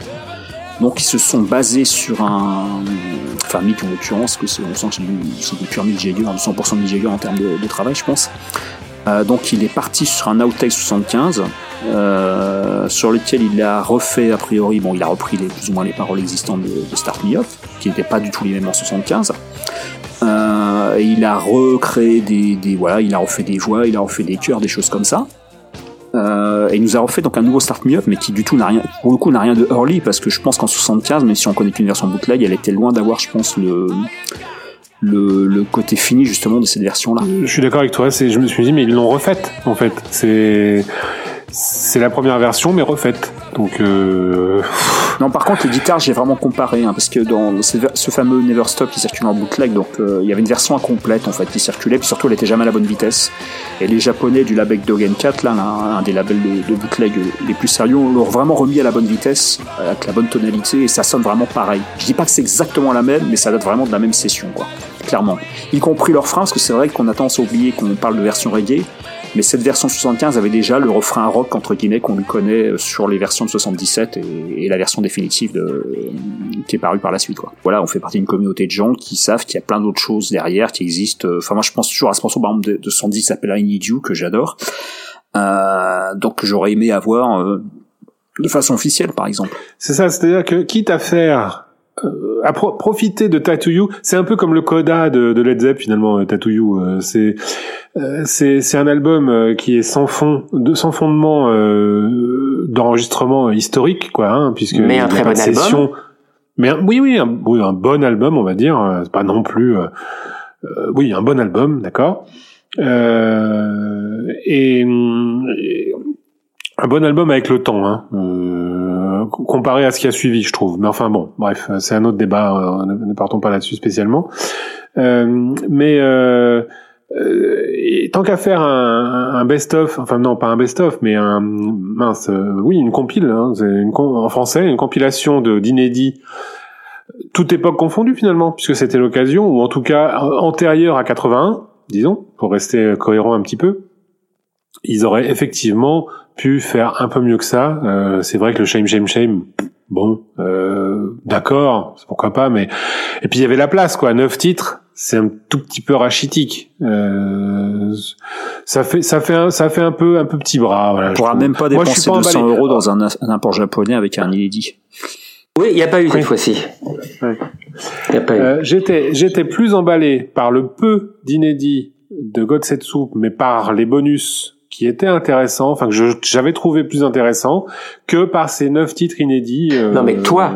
donc ils se sont basés sur un enfin Mick en l'occurrence que on sent que c'est du pur Mick Jagger du 100% Mick en termes de travail je pense euh, donc il est parti sur un Outtake 75 euh, sur lequel il a refait a priori, bon, il a repris plus ou moins les paroles existantes de, Start Me Up, qui n'étaient pas du tout les mêmes en 75. Euh, il a recréé des, voilà, il a refait des voix, il a refait des chœurs, des choses comme ça. Et il nous a refait donc un nouveau Start Me Up, mais qui du tout n'a rien, pour le coup n'a rien de early, parce que je pense qu'en 75, même si on connaît qu'une version bootleg, elle était loin d'avoir, je pense, le, le, le, côté fini justement de cette version là. Je suis d'accord avec toi, c'est, je me suis dit mais ils l'ont refaite en fait. C'est c'est la première version mais refaite. Donc euh... non, par contre les guitares j'ai vraiment comparé hein, parce que dans ce, fameux Never Stop qui circulait en bootleg, donc euh, il y avait une version incomplète en fait qui circulait, puis surtout elle était jamais à la bonne vitesse. Et les japonais du label Dogen 4, là, un, des labels de, de, bootleg les plus sérieux, l'ont vraiment remis à la bonne vitesse, avec la bonne tonalité et ça sonne vraiment pareil. Je dis pas que c'est exactement la même, mais ça date vraiment de la même session quoi clairement. Y compris leur frein, parce que c'est vrai qu'on a tendance à oublier qu'on parle de version reggae, mais cette version 75 avait déjà le refrain rock entre guillemets qu'on lui connaît sur les versions de 77 et, la version définitive de, qui est parue par la suite. Quoi. Voilà, on fait partie d'une communauté de gens qui savent qu'il y a plein d'autres choses derrière qui existent. Enfin, moi, je pense toujours à ce morceau par exemple de, de 110 qui s'appelle I Need You que j'adore. Euh, donc, j'aurais aimé avoir euh, de façon officielle, par exemple. C'est ça, c'est-à-dire que quitte à faire euh, à profiter de Tattoo You, c'est un peu comme le coda de, de Led Zepp finalement. Euh, Tattoo You, euh, c'est c'est c'est un album qui est sans fond, de sans fondement d'enregistrement historique quoi, hein, puisque mais un très bon album. Mais oui oui un, oui un bon album on va dire, c'est pas non plus oui un bon album d'accord. et, et, un bon album avec le temps. Hein comparé à ce qui a suivi, je trouve. Mais enfin bon, bref, c'est un autre débat. Euh, ne, partons pas là-dessus spécialement. Euh, mais euh, euh tant qu'à faire un, best-of, enfin non, pas un best-of, mais un mince, oui, une compile, hein, en français, une compilation de d'inédits toute époque confondue finalement, puisque c'était l'occasion, ou en tout cas antérieure à 81, disons, pour rester cohérent un petit peu ils auraient effectivement pu faire un peu mieux que ça. Euh, c'est vrai que le shame, shame, shame, bon, euh, d'accord, pourquoi pas, mais et puis il y avait la place, quoi. Neuf titres, c'est un tout petit peu rachitique. Euh, ça fait, ça fait, un, ça fait un peu, un peu petit bras. Voilà, On pourra même pas dépenser 200 euros dans un, un import japonais avec un inédit. Oui, il n'y a pas eu cette fois-ci. Euh, j'étais, j'étais plus emballé par le peu d'inédits de Godsetsu, mais par les bonus qui était intéressant, enfin que j'avais trouvé plus intéressant que par ces neuf titres inédits. Euh, non mais toi,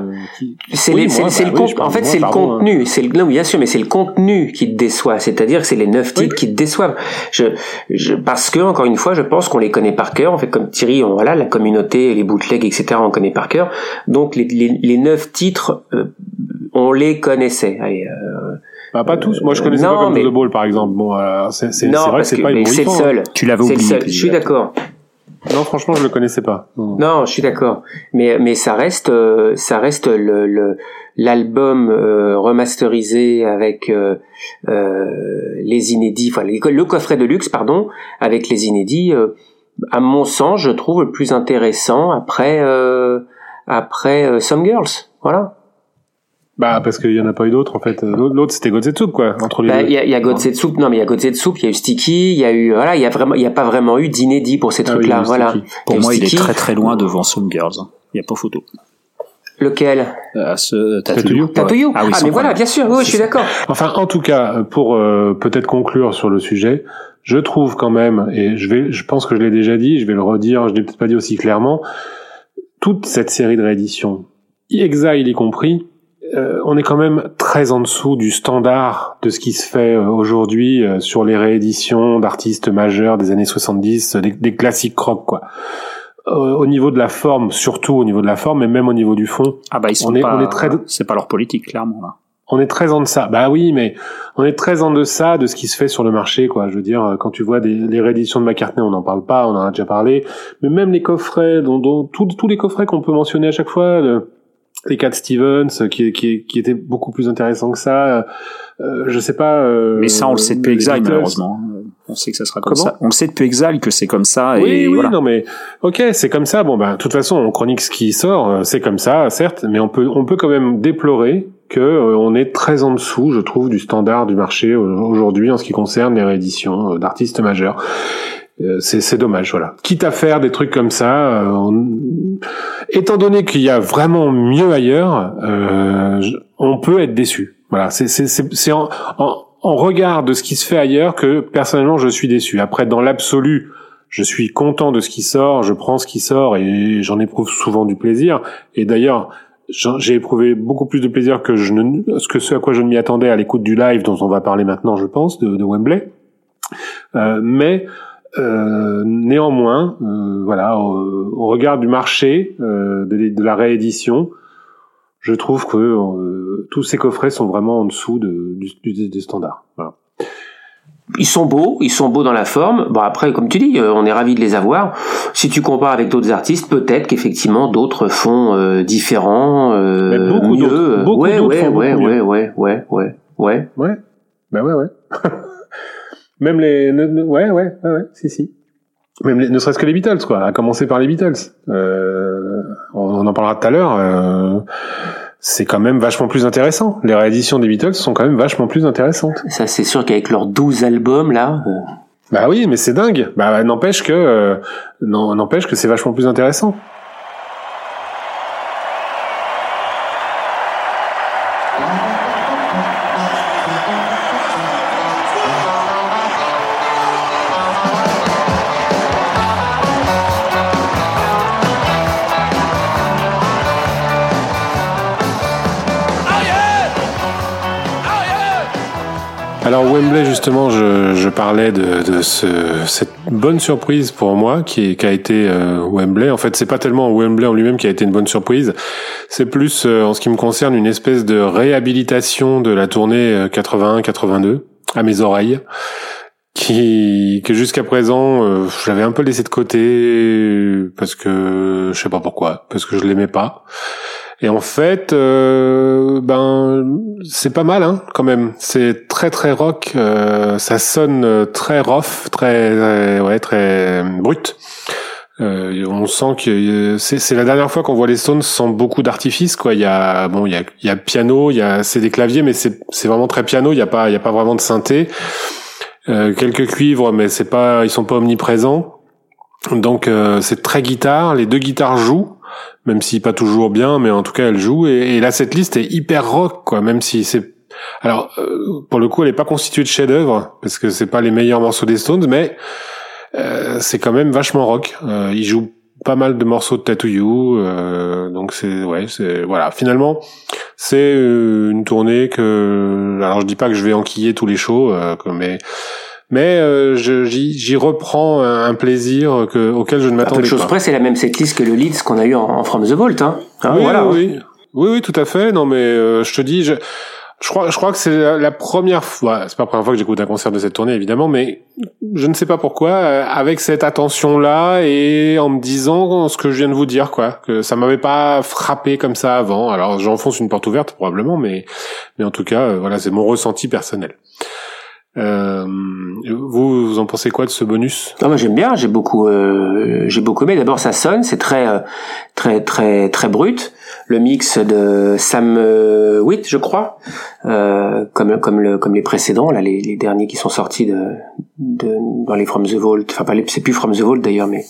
c'est oui, le en fait c'est le contenu, c'est non bien sûr, mais c'est le contenu qui te déçoit, c'est-à-dire que c'est les neuf titres qui te déçoivent. Je, je, parce que encore une fois, je pense qu'on les connaît par cœur. En fait, comme Thierry, on, voilà, la communauté, les bootlegs, etc. On connaît par cœur. Donc les, les, les neuf titres, euh, on les connaissait. Allez, euh, bah, pas tous. Moi, je connaissais pas comme The Ball, par exemple. Bon, euh, c'est c'est vrai que c'est pas C'est le seul. Tu l'avais oublié. Seul. Je suis d'accord. Non, franchement, je le connaissais pas. Non, je suis d'accord. Mais mais ça reste euh, ça reste le l'album euh, remasterisé avec euh, euh, les inédits, enfin le coffret de luxe, pardon, avec les inédits. à mon sens, je trouve le plus intéressant après après Some Girls. Voilà. Bah parce qu'il y en a pas eu d'autres en fait. L'autre c'était Godsetsup quoi entre les bah, Il y a, y a non mais il y a Godsetsup, il y a eu Sticky, il y a eu voilà, il y a vraiment il y a pas vraiment eu d'inédit pour ces ah trucs-là, voilà. Pour moi, il est très très loin devant Some Girls. Hein. Il y a pas photo. Lequel? Euh, ce Tattoo Ah, oui, ah mais voilà, bien sûr, oui, je suis d'accord. Enfin, en tout cas, pour euh, peut-être conclure sur le sujet, je trouve quand même, et je vais, je pense que je l'ai déjà dit, je vais le redire, je l'ai peut-être pas dit aussi clairement, toute cette série de rééditions, Exile y compris, euh, on est quand même très en dessous du standard de ce qui se fait euh, aujourd'hui euh, sur les rééditions d'artistes majeurs des années 70, des, classiques rock quoi. au niveau de la forme, surtout au niveau de la forme, et même au niveau du fond. Ah bah ils sont on est, pas, on est très, c'est pas leur politique clairement là. On est très en deçà. Bah oui, mais on est très en deçà de ce qui se fait sur le marché, quoi. Je veux dire, quand tu vois des, les rééditions de McCartney, on n'en parle pas, on en a déjà parlé. Mais même les coffrets, dont, dont tous les coffrets qu'on peut mentionner à chaque fois, les Cat Stevens qui, qui, qui était beaucoup plus intéressant que ça. Euh, je sais pas euh, mais ça on le sait depuis Exile malheureusement. On sait que ça sera comme ça. On le sait depuis Exile que c'est comme ça oui et oui voilà. non mais ok c'est comme ça. Bon ben de toute façon on chronique ce qui sort euh, c'est comme ça certes mais on peut on peut quand même déplorer que euh, on est très en dessous je trouve du standard du marché aujourd'hui en ce qui concerne les rééditions d'artistes majeurs. euh, c'est dommage, voilà. Quitte à faire des trucs comme ça, euh, étant donné qu'il y a vraiment mieux ailleurs, euh, on peut être déçu. Voilà, c'est en, en, en, regard de ce qui se fait ailleurs que personnellement je suis déçu. Après, dans l'absolu, je suis content de ce qui sort, je prends ce qui sort et j'en éprouve souvent du plaisir. Et d'ailleurs, j'ai éprouvé beaucoup plus de plaisir que je ne, que ce à quoi je ne m'y attendais à l'écoute du live dont on va parler maintenant, je pense, de, de Wembley. Euh, mais euh, néanmoins, euh, voilà, au, au, regard du marché euh, de, de, la réédition, je trouve que tous ces coffrets sont vraiment en dessous de, du, du, du standard. Voilà. Ils sont beaux, ils sont beaux dans la forme. Bon après, comme tu dis, on est ravi de les avoir. Si tu compares avec d'autres artistes, peut-être qu'effectivement d'autres font différents, beaucoup mieux. Beaucoup ouais, ouais, font ouais, mieux. ouais, ouais, ouais, ouais. Ouais. Ben ouais, ouais. Même les, ouais, ouais, ouais, ouais, si, si. Même les- ne serait-ce que les Beatles, quoi. À commencer par les Beatles. Euh, on, on en parlera tout à l'heure. euh, c'est quand même vachement plus intéressant. Les rééditions des Beatles sont quand même vachement plus intéressantes. Ça, c'est sûr qu'avec leurs 12 albums là, euh, Bah oui, mais c'est dingue. Bah n'empêche que, euh, n'empêche que c'est vachement plus intéressant. Wembley justement, je, je parlais de, de ce, cette bonne surprise pour moi qui, qui a été euh, Wembley. En fait, c'est pas tellement Wembley en lui-même qui a été une bonne surprise, c'est plus euh, en ce qui me concerne une espèce de réhabilitation de la tournée euh, 81-82 à mes oreilles, qui que jusqu'à présent euh, j'avais un peu laissé de côté parce que je sais pas pourquoi, parce que je l'aimais pas. Et en fait, euh, ben c'est pas mal hein, quand même. C'est très très rock. euh, ça sonne très rough, très euh, ouais très brut. Euh, on sent que euh, c'est la dernière fois qu'on voit les Stones sans beaucoup d'artifice quoi. Il y a bon il y a y a piano, il y a c'est des claviers mais c'est c'est vraiment très piano. Il y a pas il y a pas vraiment de synthé. Euh, quelques cuivres mais c'est pas ils sont pas omniprésents. Donc euh, c'est très guitare. Les deux guitares jouent même si pas toujours bien, mais en tout cas elle joue. Et, et là, cette liste est hyper rock, quoi. Même si c'est, alors euh, pour le coup, elle est pas constituée de chefs-d'œuvre parce que c'est pas les meilleurs morceaux des Stones, mais euh, c'est quand même vachement rock. Euh, ils jouent pas mal de morceaux de Tattoo You, euh, donc c'est ouais, c'est voilà. Finalement, c'est euh, une tournée que, alors je dis pas que je vais enquiller tous les shows, euh, mais mais euh, j'y reprends un plaisir que, auquel je ne peu de m'attendais pas. près, c'est la même setlist que le Leeds qu'on a eu en, en From the Vault. Hein. Hein, oui, voilà. oui, oui, oui, oui, tout à fait. Non, mais euh, je te dis, je, je crois, je crois que c'est la, la première fois. C'est pas la première fois que j'écoute un concert de cette tournée, évidemment, mais je ne sais pas pourquoi, euh, avec cette attention-là et en me disant ce que je viens de vous dire, quoi, que ça m'avait pas frappé comme ça avant. Alors, j'enfonce une porte ouverte probablement, mais, mais en tout cas, euh, voilà, c'est mon ressenti personnel. Euh, vous, vous en pensez quoi de ce bonus? Non, moi j'aime bien, j'ai beaucoup, euh, j'ai beaucoup aimé. D'abord, ça sonne, c'est très, euh, très, très, très brut. Le mix de Sam euh, Witt, je crois, euh, comme, comme, le, comme les précédents, là, les, les derniers qui sont sortis de, de dans les From the Vault. Enfin, pas les, c'est plus From the Vault d'ailleurs, mais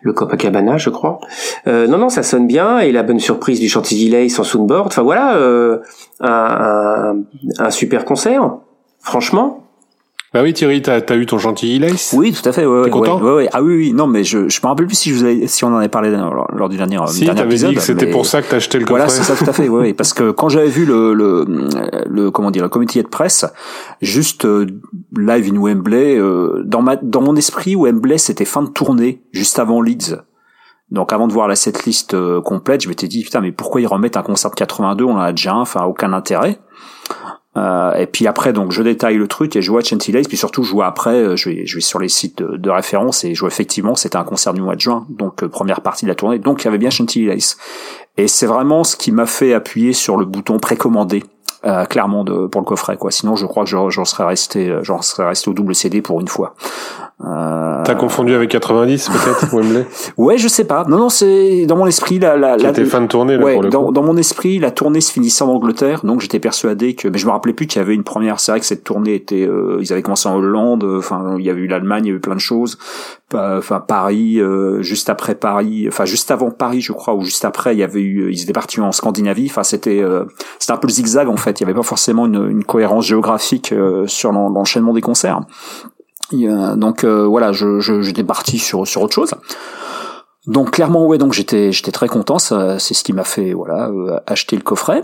le Copacabana, je crois. Euh, non, non, ça sonne bien et la bonne surprise du Chantilly Lace en soundboard. Enfin voilà, euh, un, un, un super concert. Franchement, Bah oui, Thierry, t'as as eu ton Chantilly Lace Oui, tout à fait. Ouais, T'es ouais, content ouais, ouais. Ah oui, oui. Non, mais je je me rappelle plus si je vous avais, si on en avait parlé lors, lors du dernier, Si, dernier t'avais épisode. dit que c'était mais- pour ça que t'as acheté le coffret. Voilà, c'est ça, tout à fait. Ouais, ouais. parce que quand j'avais vu le, le, le comment dire, le comité de presse, juste euh, live in Wembley, euh, dans ma, dans mon esprit, Wembley, c'était fin de tournée, juste avant Leeds. Donc avant de voir la setlist euh, complète, je m'étais dit putain, mais pourquoi ils remettent un concert de 82 On en a déjà un, enfin aucun intérêt. Euh, et puis après, donc je détaille le truc et je vois Chanty Lace, puis surtout je vois après, euh, je vais, je vais sur les sites de, de référence et je vois effectivement c'était un concert du mois de juin, donc euh, première partie de la tournée, donc il y avait bien Chantilly Lace. Et c'est vraiment ce qui m'a fait appuyer sur le bouton précommandé. euh, clairement de, pour le coffret quoi sinon je crois que j'en j'en serais resté euh, j'en serais resté au double CD pour une fois euh, T'as confondu avec 90 peut-être, Wembley? Ouais je sais pas non non c'est dans mon esprit la la, Qui la était fin de tournée là ouais, pour le dans, coup. dans mon esprit, la tournée se finissait en Angleterre, donc j'étais persuadé que, mais je me rappelais plus qu'il y avait une première. C'est vrai que cette tournée était, euh, ils avaient commencé en Hollande, euh, enfin il y avait eu l'Allemagne, il y avait eu plein de choses, enfin Paris, euh, juste après Paris, enfin juste avant Paris, je crois, ou juste après, il y avait eu, ils étaient partis en Scandinavie. Enfin c'était, euh, c'était un peu le zigzag en fait. Il y avait pas forcément une, une cohérence géographique euh, sur l'en- l'enchaînement des concerts. A- donc euh, voilà, je, je, j'étais parti sur sur autre chose. Donc clairement ouais donc j'étais j'étais très content ça c'est ce qui m'a fait voilà euh, acheter le coffret.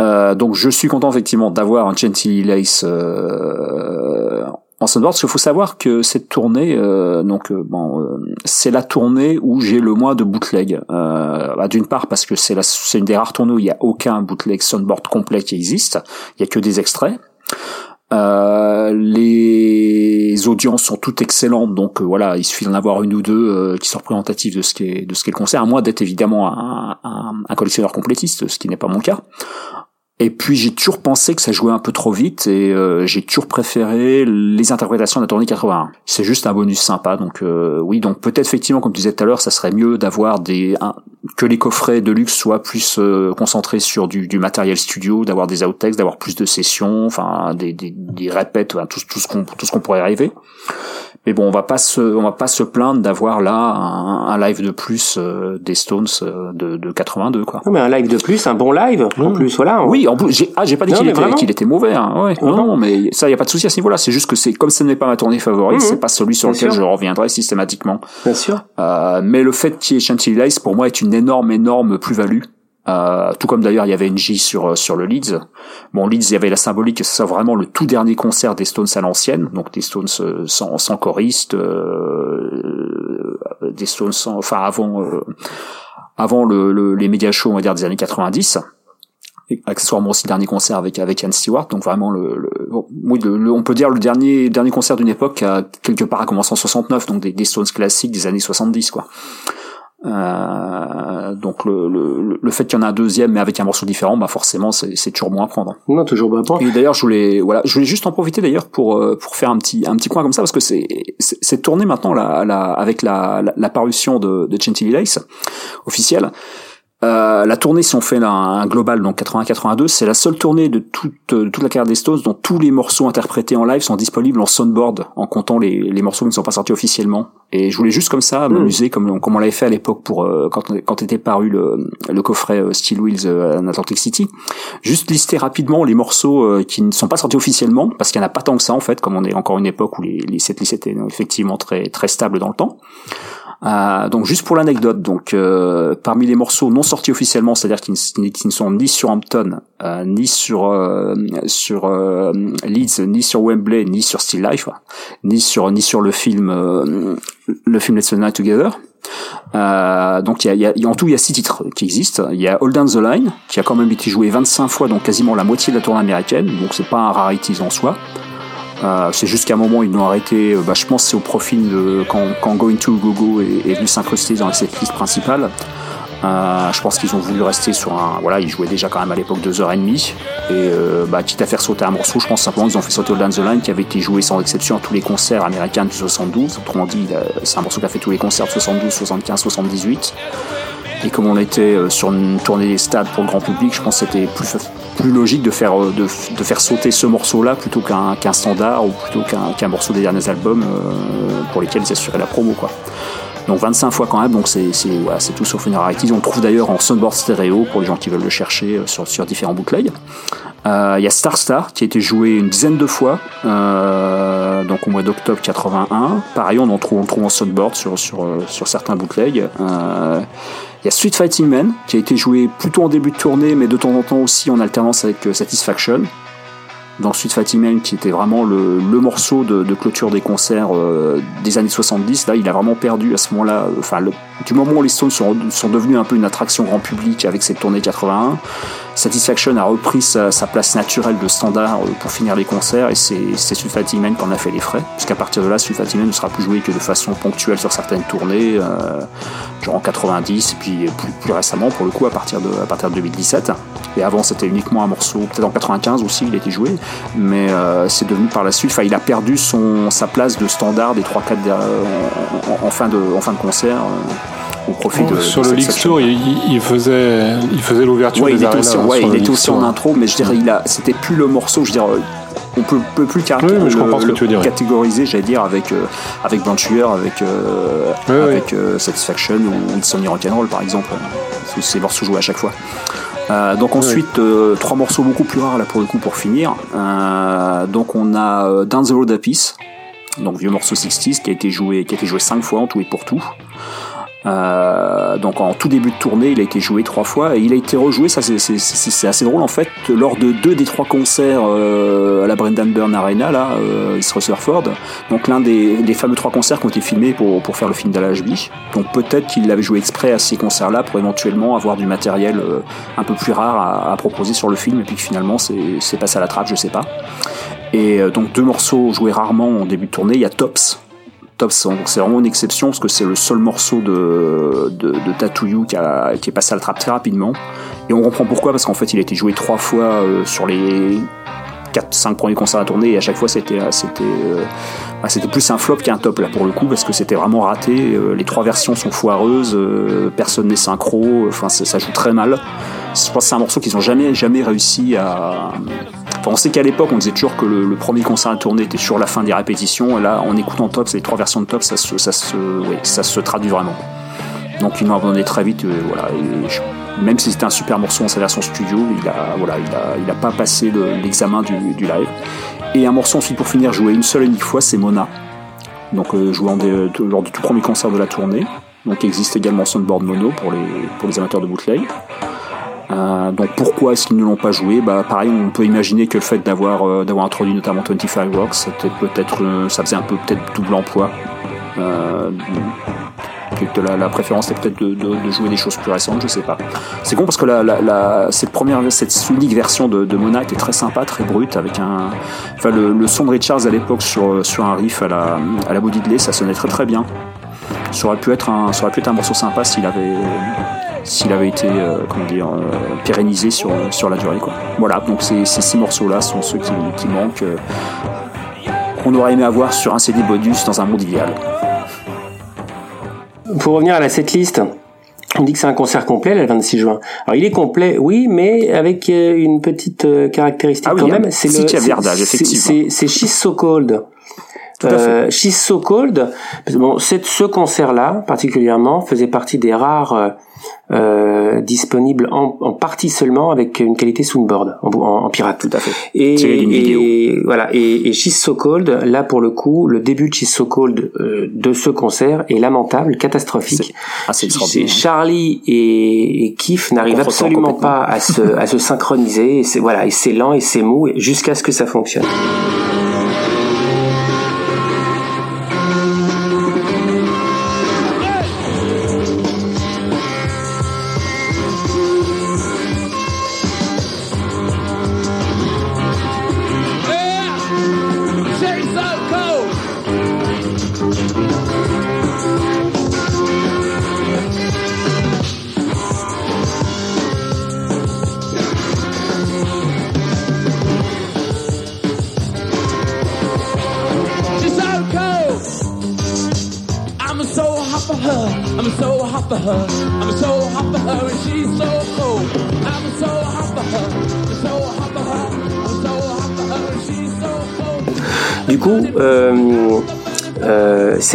Euh, donc je suis content effectivement d'avoir un Chantilly Lace euh, en Sunboard, parce qu'il faut savoir que cette tournée, euh, donc euh, bon, euh, c'est la tournée où j'ai le moins de bootleg. Euh, bah, D'une part parce que c'est c'est une des rares tournées où il n'y a aucun bootleg Sunboard complet qui existe. Il y a que des extraits. Euh, les audiences sont toutes excellentes, donc voilà, il suffit d'en avoir une ou deux qui sont représentatives de ce qui est de ce qu'est le concert, à moins d'être évidemment un, un, un, collectionneur complétiste, ce qui n'est pas mon cas. Et puis j'ai toujours pensé que ça jouait un peu trop vite et euh, j'ai toujours préféré les interprétations de la tournée 81. C'est juste un bonus sympa, donc euh, oui, donc peut-être effectivement, comme tu disais tout à l'heure, ça serait mieux d'avoir des que les coffrets de luxe soient plus euh, concentrés sur du, du, matériel studio, d'avoir des outtakes, d'avoir plus de sessions, enfin des, des, des répètes, tout, tout ce qu'on tout ce qu'on pourrait rêver. Mais bon, on va pas se, on va pas se plaindre d'avoir là un, un, live de plus euh, des Stones euh, de, de 82 quoi. Non, mais un live de plus, un bon live en mmh. plus, voilà. Oui, en plus, j'ai, ah, j'ai pas dit qu'il était, qu'il était mauvais. Hein. Ouais, non, non, mais ça, y a pas de souci à ce niveau-là. C'est juste que c'est comme ce n'est pas ma tournée favorite, mmh. c'est pas celui sur lequel je reviendrai systématiquement. Bien sûr. Euh, mais le fait qu'il y ait Chantilly Lice pour moi est une énorme, énorme plus-value. Euh, tout comme d'ailleurs il y avait une J sur sur le Leeds. Bon Leeds il y avait la symbolique que ce soit vraiment le tout dernier concert des Stones à l'ancienne, donc des Stones euh, sans, sans choriste, euh, des Stones sans, enfin avant euh, avant le, le, les médias shows on va dire des années 90. Et accessoirement aussi le dernier concert avec avec Ian Stewart, donc vraiment le, le, oui, le, on peut dire le dernier dernier concert d'une époque qui a quelque part a commencé en 69, donc des, des Stones classiques des années 70 quoi. Euh, donc le, le, le fait qu'il y en a un deuxième mais avec un morceau différent, bah forcément c'est toujours moins à prendre. Non, toujours bon à prendre. Et d'ailleurs je voulais voilà, je voulais juste en profiter d'ailleurs pour euh, pour faire un petit un petit coin comme ça parce que c'est c'est tourné maintenant la, la avec la, la, parution de, de Chantilly Lace officielle. Euh, la tournée, si on fait un, global, donc 80-82, c'est la seule tournée de toute, toute la carrière des Stones dont tous les morceaux interprétés en live sont disponibles en soundboard, en comptant les, les morceaux qui ne sont pas sortis officiellement. Et je voulais juste comme ça hmm. m'amuser, comme, comme on l'avait fait à l'époque pour euh, quand, quand était paru le, le coffret euh, Steel Wheels en Atlantic City. Juste lister rapidement les morceaux qui ne sont pas sortis officiellement, parce qu'il n'y en a pas tant que ça en fait, comme on est encore une époque où les, les setlists étaient effectivement très, très stables dans le temps. Euh, donc juste pour l'anecdote, donc euh, parmi les morceaux non sortis officiellement, c'est-à-dire qui, ne sont ni sur Hampton, euh, ni sur sur Leeds, ni sur Wembley, ni sur Still Life, ni sur ni sur le film le film Let's Night Together. donc il y a, en tout il y a six titres qui existent. Il y a Hold Down the Line qui a quand même été joué 25 fois, donc quasiment la moitié de la tournée américaine. Donc c'est pas un rarity en soi. Euh, c'est juste qu'à un moment ils l'ont arrêté. Euh, bah, je pense c'est au profit de quand, quand Going to Go Go est, est venu s'incruster dans cette liste principale. Euh, je pense qu'ils ont voulu rester sur un. Voilà, ils jouaient déjà quand même à l'époque deux heures et demie. Et bah, quitte à faire sauter un morceau, je pense simplement qu'ils ont fait sauter All the Line qui avait été joué sans exception à tous les concerts américains de 72. Autrement dit, c'est un morceau qui a fait tous les concerts de 72, 75, 78. Et comme on était euh, sur une tournée des stades pour le grand public, je pense que c'était plus, plus logique de faire, euh, de, faire sauter ce morceau-là plutôt qu'un standard ou plutôt qu'un morceau des derniers albums euh, pour lesquels ils assuraient la promo. Quoi. Donc 25 fois quand même, donc c'est voilà, tout sauf une rarité. On le trouve d'ailleurs en soundboard stéréo pour les gens qui veulent le chercher sur, sur différents bootlegs. Il y a Star Star qui a été joué une dizaine de fois, donc au mois d'octobre 81. Pareil, on en trouve, on trouve en soundboard sur, sur, sur certains bootlegs. Il y a Street Fighting Man qui a été joué plutôt en début de tournée, mais de temps en temps aussi en alternance avec euh, Satisfaction. Dans Street Fighting Man, qui était vraiment le, morceau de, de, clôture des concerts euh, des années 70, là, il a vraiment perdu à ce moment-là. Euh, enfin, du moment où les Stones sont, sont devenus un peu une attraction grand public avec cette tournée 81, Satisfaction a repris sa, place naturelle de standard euh, pour finir les concerts et c'est Sulfatine Man qui a fait les frais. Puisqu'à partir de là, Sulfatine Man ne sera plus joué que de façon ponctuelle sur certaines tournées, euh, genre en 90 et puis plus, récemment pour le coup à partir de, à partir de 2017. Et avant c'était uniquement un morceau, peut-être en 95 aussi il était joué, mais euh, c'est devenu par la suite, enfin il a perdu sa place de standard des 3-4 en, en, fin de, en fin de concert au profit de sur le League Tour il, faisait il faisait l'ouverture des il était aussi, ouais, il était aussi en intro mais je dirais il a c'était plus le morceau je dirais on peut, peut plus car oui, le, dire, catégoriser j'allais dire avec euh, avec Venture avec euh, avec euh, Satisfaction ou Insomnia Rock'n'Roll par exemple. Ces morceaux joués à chaque fois. Euh, donc ensuite trois morceaux beaucoup plus rares là pour le coup pour finir. Donc on a Down the Road a Peace donc vieux morceau 60s qui a été joué qui a été joué cinq fois en tout et pour tout Euh, donc en tout début de tournée, il a été joué trois fois et il a été rejoué. Ça c'est assez drôle en fait lors de deux des trois concerts euh, à la Brendan Byrne Arena là, euh, East Rutherford. Donc l'un des, des, fameux trois concerts qui ont été filmés pour pour faire le film d'Al Donc peut-être qu'il l'avait joué exprès à ces concerts-là pour éventuellement avoir du matériel euh, un peu plus rare à, à, proposer sur le film et puis que finalement c'est passé à la trappe, je sais pas. Et euh, donc deux morceaux joués rarement en début de tournée. Il y a Tops c'est vraiment une exception parce que c'est le seul morceau de, de, de Tattoo qui, a, qui est passé à la trappe très rapidement. Et on comprend pourquoi, parce qu'en fait il a été joué trois fois euh, sur les 4-5 premiers concerts à tourner et à chaque fois c'était euh, c'était euh, bah, c'était plus un flop qu'un top là pour le coup parce que c'était vraiment raté. Les trois versions sont foireuses personne n'est synchro enfin ça joue très mal. Je pense que c'est un morceau qu'ils ont jamais jamais réussi à on sait qu'à l'époque, on disait toujours que le, premier concert à tourner était sur la fin des répétitions. Et là, en écoutant Top, les trois versions de Top, ça se, traduit vraiment. Donc ils l'ont abandonné très vite. Euh, voilà, même si c'était un super morceau en sa version studio, il a, voilà, il a, pas passé l'examen du, live. Et un morceau ensuite pour finir joué une seule et unique fois, c'est Mona. Donc euh, jouant lors du tout premier concert de la tournée. Donc il existe également Soundboard Mono pour les, pour les amateurs de bootleg. Euh, donc pourquoi est-ce qu'ils ne l'ont pas joué? Bah, Pareil, on peut imaginer que le fait d'avoir euh, d'avoir introduit notamment 25 Rocks, c'était peut-être euh, ça faisait un peu peut-être double emploi. La, la, préférence est peut-être de, de, de, jouer des choses plus récentes, je sais pas. C'est con parce que cette première, cette unique version de, de, Mona était très sympa, très brute, avec enfin le, son de Richards à l'époque sur sur un riff à la à la body delay, ça sonnait très très bien. Ça pu être un, ça aurait pu être un morceau sympa s'il avait s'il avait été euh, comment dire euh, pérennisé sur sur la durée quoi. Voilà, donc ces, ces six morceaux là sont ceux qui, qui manquent euh, qu'on aurait aimé avoir sur un CD bonus dans un monde idéal. Pour revenir à la setlist, on dit que c'est un concert complet le 26 juin. Alors il est complet, oui, mais avec une petite caractéristique ah quand même. C'est le c'est She's So Cold. Euh, She's So Cold. Bon, ce concert-là particulièrement faisait partie des rares euh, disponible en, en, partie seulement avec une qualité soundboard en, en, en pirate. Tout à fait. Et, et voilà. Et, et She's So Cold, là pour le coup, le début de She's So Cold euh, de ce concert est lamentable, catastrophique. Ah, c'est Charlie et, et Keith n'arrivent absolument pas à se, à se synchroniser. Et voilà, et c'est lent et c'est mou jusqu'à ce que ça fonctionne.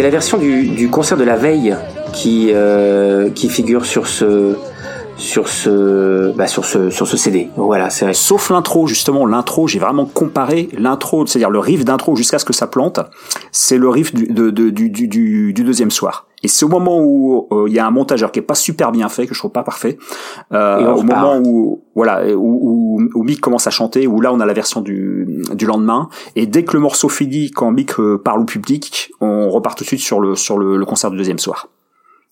La version du, concert de la veille qui, euh, qui figure sur ce, sur ce bah sur ce sur ce CD. Voilà, c'est Sauf l'intro justement, l'intro, j'ai vraiment comparé l'intro, c'est-à-dire le riff d'intro jusqu'à ce que ça plante, c'est le riff du, de, du, du, du, du, deuxième soir. Et c'est au moment où euh, il y a un montageur qui est pas super bien fait, que je trouve pas parfait, euh, au moment où voilà où, où, où, Mick commence à chanter, où là on a la version du, du lendemain, et dès que le morceau finit, quand Mick euh, parle au public, on repart tout de suite sur le sur le concert du deuxième soir.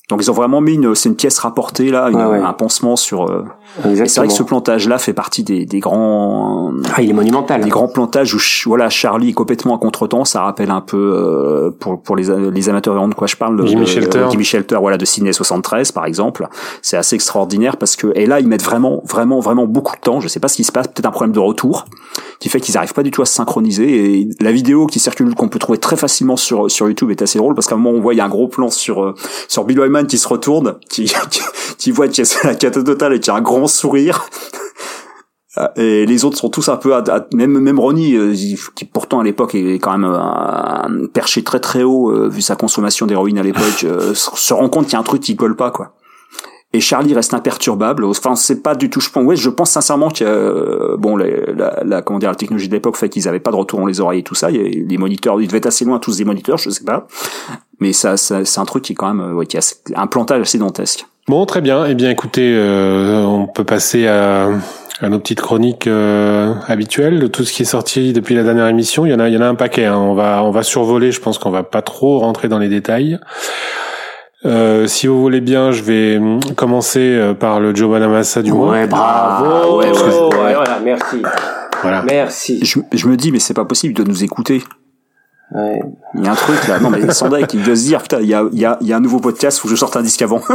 Donc ils ont vraiment mis une, c'est une pièce rapportée là, un pansement sur. Euh... C'est vrai que ce plantage-là fait partie des, des grands. Ah, il est monumental. Des grands plantages où voilà Charlie est complètement à contretemps. Ça rappelle un peu euh, pour pour les, les amateurs de quoi je parle. De, Jimmy Shelter. Jimmy Shelter, voilà de Sydney 73 par exemple. C'est assez extraordinaire parce que et là ils mettent vraiment vraiment vraiment beaucoup de temps. Je sais pas ce qui se passe. Peut-être un problème de retour qui fait qu'ils arrivent pas du tout à se synchroniser. Et la vidéo qui circule qu'on peut trouver très facilement sur sur YouTube est assez drôle parce qu'à un moment on voit il y a un gros plan sur euh, sur Bill qui se retourne, qui, qui, voit la cata totale et qui a un grand sourire. Et les autres sont tous un peu, même même Ronnie, euh, qui pourtant à l'époque est quand même euh, perché très très haut euh, vu sa consommation d'héroïne à l'époque, se rend compte qu'il y a un truc qui colle pas quoi et Charlie reste imperturbable. Enfin, c'est pas du tout. Je pense, ouais, je pense sincèrement que euh, bon, la, la, comment dire, la technologie de l'époque fait qu'ils avaient pas de retour dans les oreilles et tout ça. A les moniteurs, ils devaient être assez loin tous des moniteurs, je sais pas. mais ça, ça c'est un truc qui est quand même ouais, qui a un plantage assez dantesque. Bon, très bien. Eh bien, écoutez, on peut passer à à nos petites chroniques euh, habituelles de tout ce qui est sorti depuis la dernière émission. Il y en a, il y en a un paquet. Hein. On va, on va survoler. Je pense qu'on va pas trop rentrer dans les détails. Euh, si vous voulez bien, je vais hum, commencer euh, par le Joe Bonamassa du mois. Ouais, bravo. ouais, ouais, voilà, merci. Voilà. Merci. Je, je me dis, mais c'est pas possible de nous écouter. Ouais. Il y a un truc là. Non, mais Sandra qui doit se dire, putain, il y a, il y a, il y a un nouveau podcast, faut que je sorte un disque avant.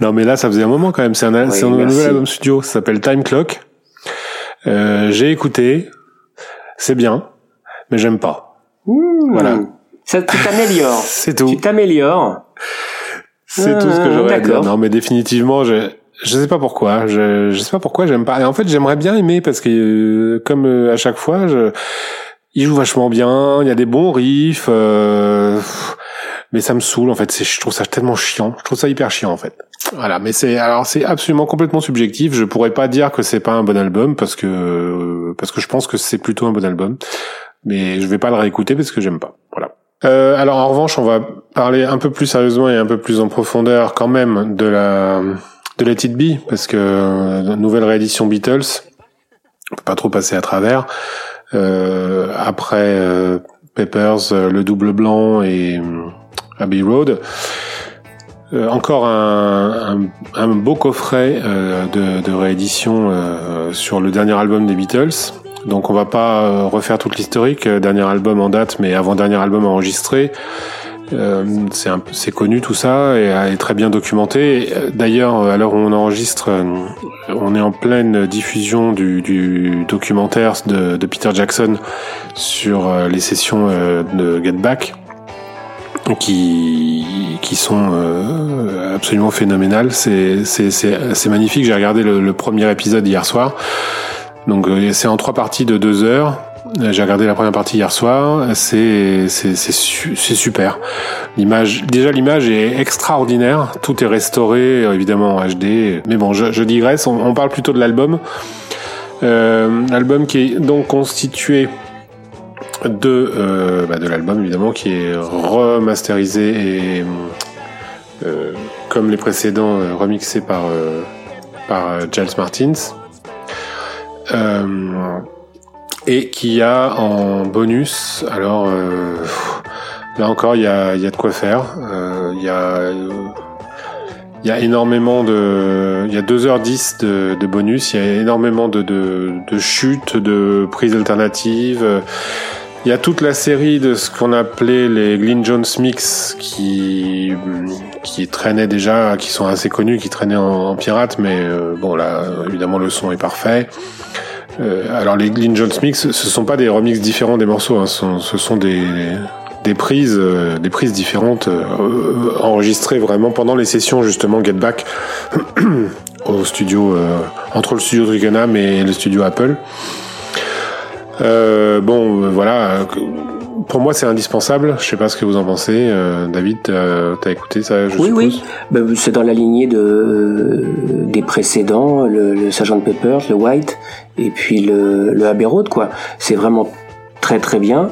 Non, mais là, ça faisait un moment quand même. C'est un, un nouvel album studio. Ça s'appelle Time Clock. Euh, j'ai écouté. C'est bien, mais j'aime pas. Mmh. Voilà. Ça, tu t'améliores. C'est tout. Tu t'améliores. C'est tout ce que j'aurais à dire. Non, mais définitivement, je, je sais pas pourquoi. Je, je sais pas pourquoi j'aime pas. Et en fait, j'aimerais bien aimer parce que, euh, comme euh, à chaque fois, je, il joue vachement bien. Il y a des bons riffs. Euh, mais ça me saoule en fait. Je trouve ça tellement chiant. Je trouve ça hyper chiant en fait. Voilà, mais c'est alors c'est absolument complètement subjectif. Je pourrais pas dire que c'est pas un bon album parce que parce que je pense que c'est plutôt un bon album, mais je vais pas le réécouter parce que j'aime pas. Voilà. Euh, alors en revanche, on va parler un peu plus sérieusement et un peu plus en profondeur quand même de la de Let It Be parce que euh, nouvelle réédition Beatles, on peut pas trop passer à travers. Euh, après euh, Peppers, le double blanc et Abbey Road. Encore un, un, un, beau coffret de, de, réédition sur le dernier album des Beatles. Donc on va pas euh, refaire toute l'historique, euh, dernier album en date, mais avant-dernier album enregistré. c'est c'est connu tout ça et est très bien documenté. D'ailleurs, à l'heure où on enregistre, on est en pleine diffusion du, documentaire de, Peter Jackson sur les sessions de Get Back qui sont euh, absolument phénoménales. C'est magnifique. J'ai regardé le, le, premier épisode hier soir. Donc euh, c'est en trois parties de deux heures. J'ai regardé la première partie hier soir. C'est c'est c'est super. L'image déjà l'image est extraordinaire. Tout est restauré évidemment en HD. Mais bon, je, je digresse. On, on, parle plutôt de l'album. Euh, l'album qui est donc constitué de, euh, bah de l'album évidemment qui est remasterisé et euh, comme les précédents euh, remixé par euh, par euh, Giles Martins et qui a en bonus alors là encore il y a, y a de quoi faire. Il y a il y a énormément de, il y a 2h10 de, bonus, il y a énormément de, de chutes, de prises alternatives, il y a toute la série de ce qu'on appelait les Glyn Jones Mix qui qui traînaient déjà, qui sont assez connus, qui traînaient en, pirate, mais euh, bon là évidemment le son est parfait. Euh, alors les Glyn Jones Mix, ce sont pas des remixes différents des morceaux, hein, ce, sont, des des prises, euh, des prises différentes enregistrées vraiment pendant les sessions justement Get Back au studio entre le studio Twickenham et le studio Apple. Euh, bon, euh, voilà. Pour moi, c'est indispensable. Je sais pas ce que vous en pensez, euh, David. T'as écouté ça je Oui, suppose oui. Ben, c'est dans la lignée de des précédents, le, le Sgt Pepper, le White, et puis le, le Abbey Road, quoi. C'est vraiment très très bien.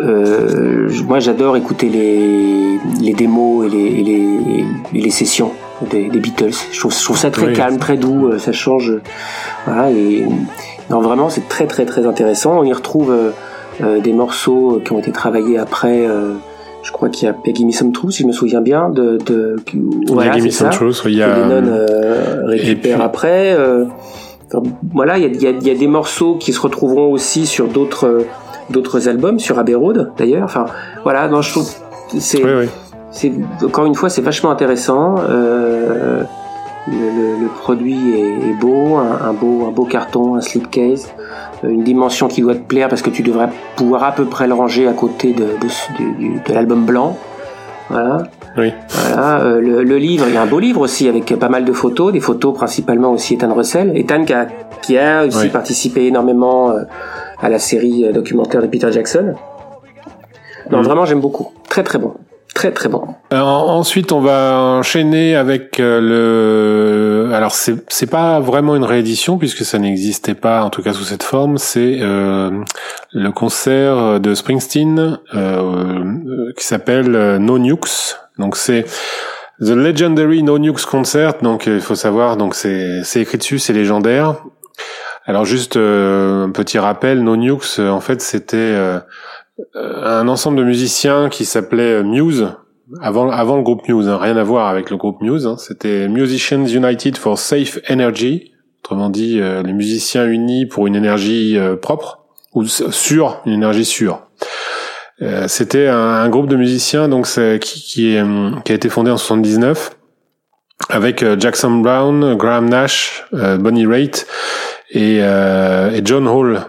Euh, moi, j'adore écouter les, les démos et les, et les, et les sessions des, des, Beatles. Je trouve, je trouve ça très oui. calme, très doux. Ça change. Voilà, et non, vraiment, c'est très très très intéressant. On y retrouve euh, euh, des morceaux qui ont été travaillés après. Euh, je crois qu'il y a Peggy Me Some Truth, si je me souviens bien. De, de voilà, Peggy Me Some Truth, il y a. Lennon euh, récupère puis... après. Enfin, voilà, il y a, y a, y a, des morceaux qui se retrouveront aussi sur d'autres d'autres albums, sur Abbey Road d'ailleurs. Enfin, voilà, non, je trouve c'est oui, oui. C'est encore une fois c'est vachement intéressant. Euh, le, le, le, produit est, est beau, un, un, beau, un beau carton, un slipcase, euh, une dimension qui doit te plaire parce que tu devrais pouvoir à peu près le ranger à côté de, de, de, de l'album blanc. Voilà. Oui. Voilà. Euh, le, le, livre, il y a un beau livre aussi avec pas mal de photos, des photos principalement aussi Ethan Russell. Ethan qui a, qui a aussi oui. participé énormément euh, à la série documentaire de Peter Jackson. Non, mmh. vraiment, j'aime beaucoup. Très très bon. Très très bon. Euh, ensuite, on va enchaîner avec euh, le. Alors, c'est c'est pas vraiment une réédition puisque ça n'existait pas, en tout cas sous cette forme. C'est euh, le concert de Springsteen qui s'appelle No Nukes. Donc c'est The Legendary No Nukes Concert. Donc il faut savoir, donc c'est c'est écrit dessus, c'est légendaire. Alors juste un petit rappel, No Nukes, en fait, c'était un ensemble de musiciens qui s'appelait Muse avant, avant le groupe Muse, hein, rien à voir avec le groupe Muse. Hein, C'était Musicians United for Safe Energy, autrement dit euh, les musiciens unis pour une énergie euh, propre ou sûre, une énergie sûre. Euh, C'était un, un, groupe de musiciens donc qui, qui, qui, a été fondé en 79 avec Jackson Brown, Graham Nash, Bonnie Raitt et, et John Hall.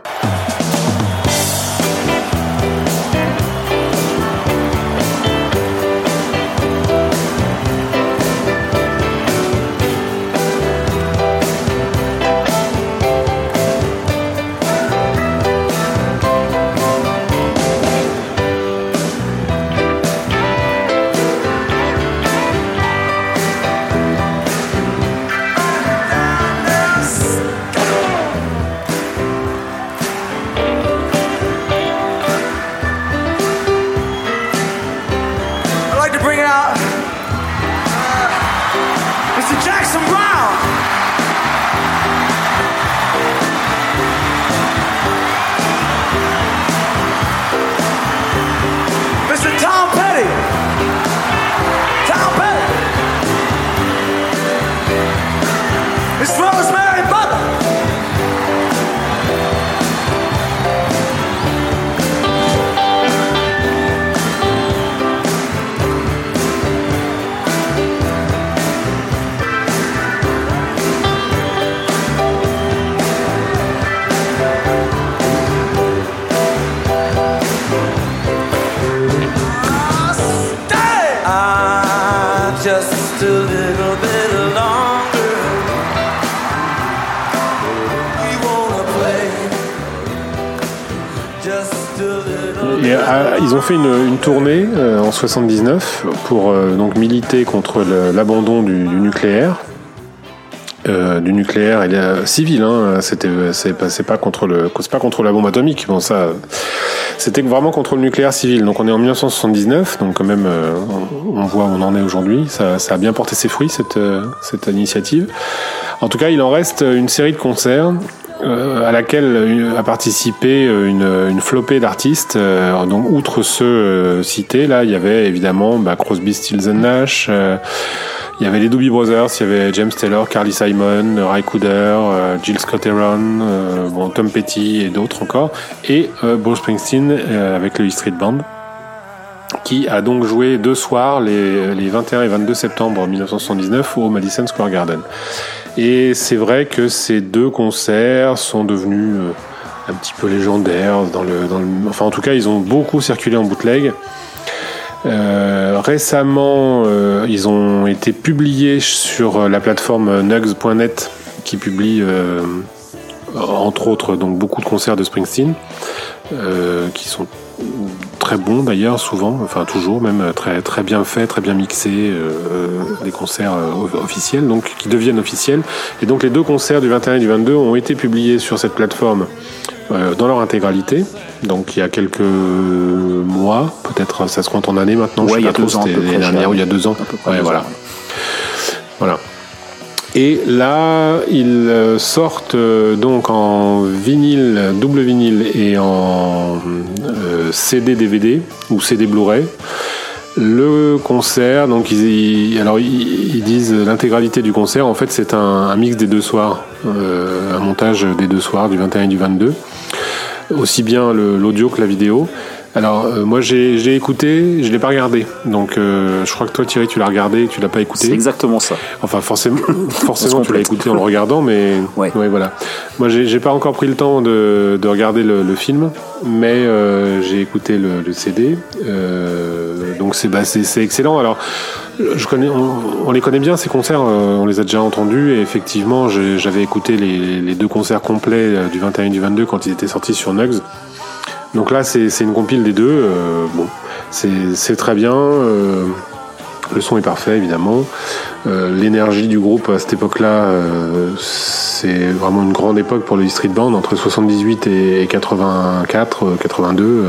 79 pour euh, donc militer contre l'abandon du, nucléaire. Euh, du nucléaire et civil hein, c'était c'est pas, contre le pas contre la bombe atomique. Bon ça c'était vraiment contre le nucléaire civil. Donc on est en 1979 donc quand même on voit où on en est aujourd'hui. Ça, ça, a bien porté ses fruits cette cette initiative. En tout cas il en reste une série de concerts euh, à laquelle euh, a participé euh, une, une flopée d'artistes. donc, outre ceux cités, là, il y avait évidemment bah, Crosby, Stills Nash. il y avait les Doobie Brothers, il y avait James Taylor, Carly Simon, Ray Cooder, Jill Scott Heron, bon, Tom Petty et d'autres encore, et Bruce Springsteen avec le E Street Band qui a donc joué deux soirs, les, les 21 et 22 septembre 1979 au Madison Square Garden. Et c'est vrai que ces deux concerts sont devenus euh, un petit peu légendaires dans le, enfin en tout cas ils ont beaucoup circulé en bootleg. Euh, récemment, euh, ils ont été publiés sur la plateforme nugs.net qui publie entre autres donc beaucoup de concerts de Springsteen qui sont très bons d'ailleurs souvent, enfin toujours même très très bien faits, très bien mixés, euh, des concerts euh, officiels donc qui deviennent officiels. Et donc les deux concerts du 21 et du 22 ont été publiés sur cette plateforme euh, dans leur intégralité. Donc il y a quelques mois, peut-être ça se compte en années maintenant. Ouais, il y a deux ans, l'année dernière ou il y a deux ans. Ouais, voilà. Voilà. Et là, ils euh, sortent euh, donc en vinyle, double vinyle et en euh, CD DVD ou CD Blu-ray. Le concert, donc ils, alors ils, disent l'intégralité du concert. En fait, c'est un, mix des deux soirs, un montage des deux soirs, du 21 et du 22, aussi bien l'audio que la vidéo. Alors euh, moi j'ai écouté, je l'ai pas regardé. Donc euh, je crois que toi Thierry tu l'as regardé, tu l'as pas écouté. C'est exactement ça. Enfin forcément, forcément tu l'as écouté en le regardant, mais ouais, voilà. Moi j'ai pas encore pris le temps de, de regarder le, le, film, mais euh, j'ai écouté le, le CD. Euh, donc c'est bah, c'est excellent. Alors je connais, on, on, les connaît bien ces concerts, euh, on les a déjà entendus et effectivement j'avais écouté les, les, deux concerts complets du 21 et du 22 quand ils étaient sortis sur Nugs. Donc là, c'est une compile des deux. Euh, bon, c'est très bien. Euh, le son est parfait, évidemment. Euh, l'énergie du groupe à cette époque-là, c'est vraiment une grande époque pour le Street Band, entre 78 et 84, 82,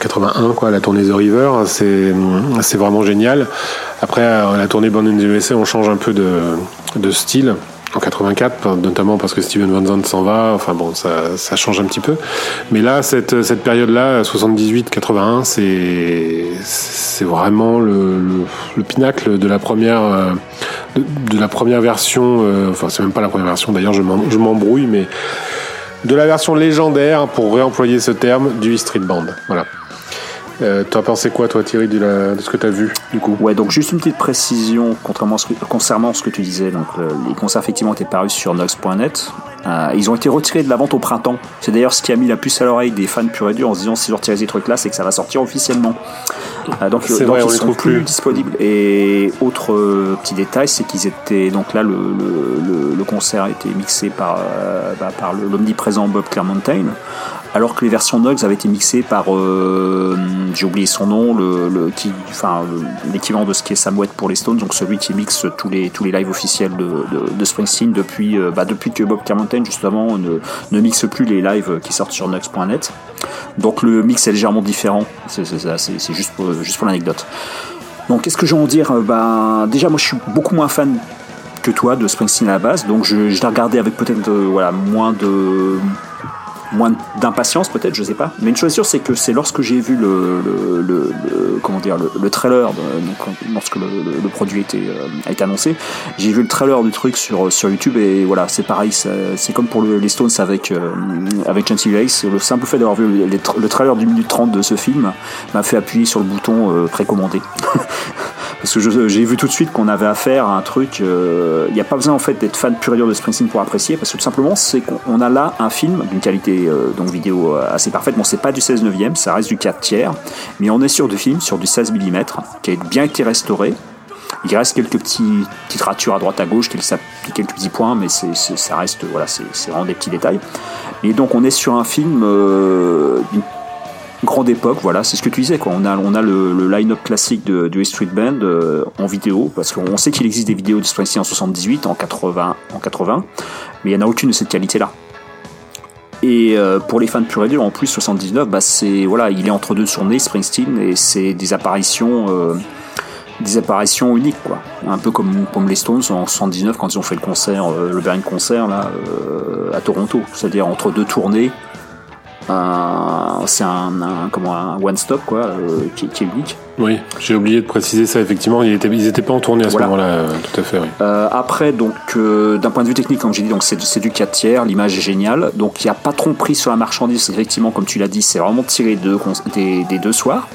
81, quoi, la tournée The River. C'est vraiment génial. Après, la tournée Band in the USA, on change un peu de style en 84, notamment parce que Steven Van Zandt s'en va. Enfin bon, ça, ça, change un petit peu. Mais là, cette, cette période-là, 78-81, c'est c'est vraiment le, le, pinacle de la première euh, de, la première version. Euh, enfin, c'est même pas la première version. D'ailleurs, je m'embrouille, mais de la version légendaire, pour réemployer ce terme, du Street Band. Voilà. Euh, T'as pensé quoi, toi, Thierry, de, de ce que tu as vu, du coup? Ouais, donc juste une petite précision contrairement ce concernant ce que tu disais. Donc, euh, les concerts, effectivement, étaient parus sur Nox.net. Euh, ils ont été retirés de la vente au printemps. C'est d'ailleurs ce qui a mis la puce à l'oreille des fans pur et dur en se disant si je retire ces trucs-là, c'est que ça va sortir officiellement. Euh, donc, donc vrai, ils sont plus, disponibles. Et autre euh, petit détail, c'est qu'ils étaient donc là le, le, le, concert a été mixé par euh, bah, par l'omniprésent Bob Clearmountain alors que les versions Nugs avaient été mixées par, euh, j'ai oublié son nom, le, qui, enfin, l'équivalent de ce qui est Sam pour les Stones, donc celui qui mixe tous les tous les lives officiels de, de, Springsteen depuis, euh, bah, depuis que Bob Carmontaine justement ne, ne mixe plus les lives qui sortent sur Nugs.net. Donc le mix est légèrement différent. C'est juste pour, l'anecdote. Donc qu'est-ce que j'ai en dire? Bah déjà moi je suis beaucoup moins fan que toi de Springsteen à la base, donc je, l'ai regardé avec peut-être euh, voilà moins de moins d'impatience peut-être, je sais pas. Mais une chose sûre, c'est que c'est lorsque j'ai vu le, le, le, comment dire le, trailer, donc, lorsque le, produit était, euh, a été annoncé, j'ai vu le trailer du truc sur sur YouTube et voilà, c'est pareil, c'est comme pour les Stones avec euh, avec Chancy Race. Le simple fait d'avoir vu le, trailer du minute 30 de ce film m'a fait appuyer sur le bouton euh, précommandé. parce que j'ai vu tout de suite qu'on avait affaire à un truc. Il euh, n'y a pas besoin en fait d'être fan pur et dur de Springsteen pour apprécier, parce que tout simplement c'est qu'on a là un film d'une qualité euh, donc vidéo euh, assez parfaite. Bon, c'est pas du 16 neuvième, ça reste du 4 tiers, mais on est sur du film sur du 16 mm qui a bien été restauré. Il reste quelques petites ratures à droite à gauche, quelques, petits points, mais c'est, ça reste voilà, c'est, vraiment des petits détails. Et donc on est sur un film d'une grande époque, voilà, c'est ce que tu disais, quoi. On a, le, line-up classique de, du Street Band euh, en vidéo, parce qu'on sait qu'il existe des vidéos de Springsteen en 78, en 80, en 80, mais il n'y en a aucune de cette qualité-là. Et euh, pour les fans pur et en plus 79, bah c'est voilà, il est entre deux tournées Springsteen et c'est des apparitions, euh, des apparitions uniques quoi. Un peu comme comme les Stones en 79 quand ils ont fait le concert, le Berlin concert là à Toronto, c'est-à-dire entre deux tournées, c'est un, comment un one stop quoi euh, qui, est unique. Oui, j'ai oublié de préciser ça effectivement. Ils n'étaient pas en tournée à ce moment-là, euh, tout à fait. Euh, après, donc d'un point de vue technique, comme j'ai dit, donc c'est du 4 tiers. L'image est géniale. Donc il n'y a pas trop pris sur la marchandise. Effectivement, comme tu l'as dit, c'est vraiment tiré des, des deux soirs.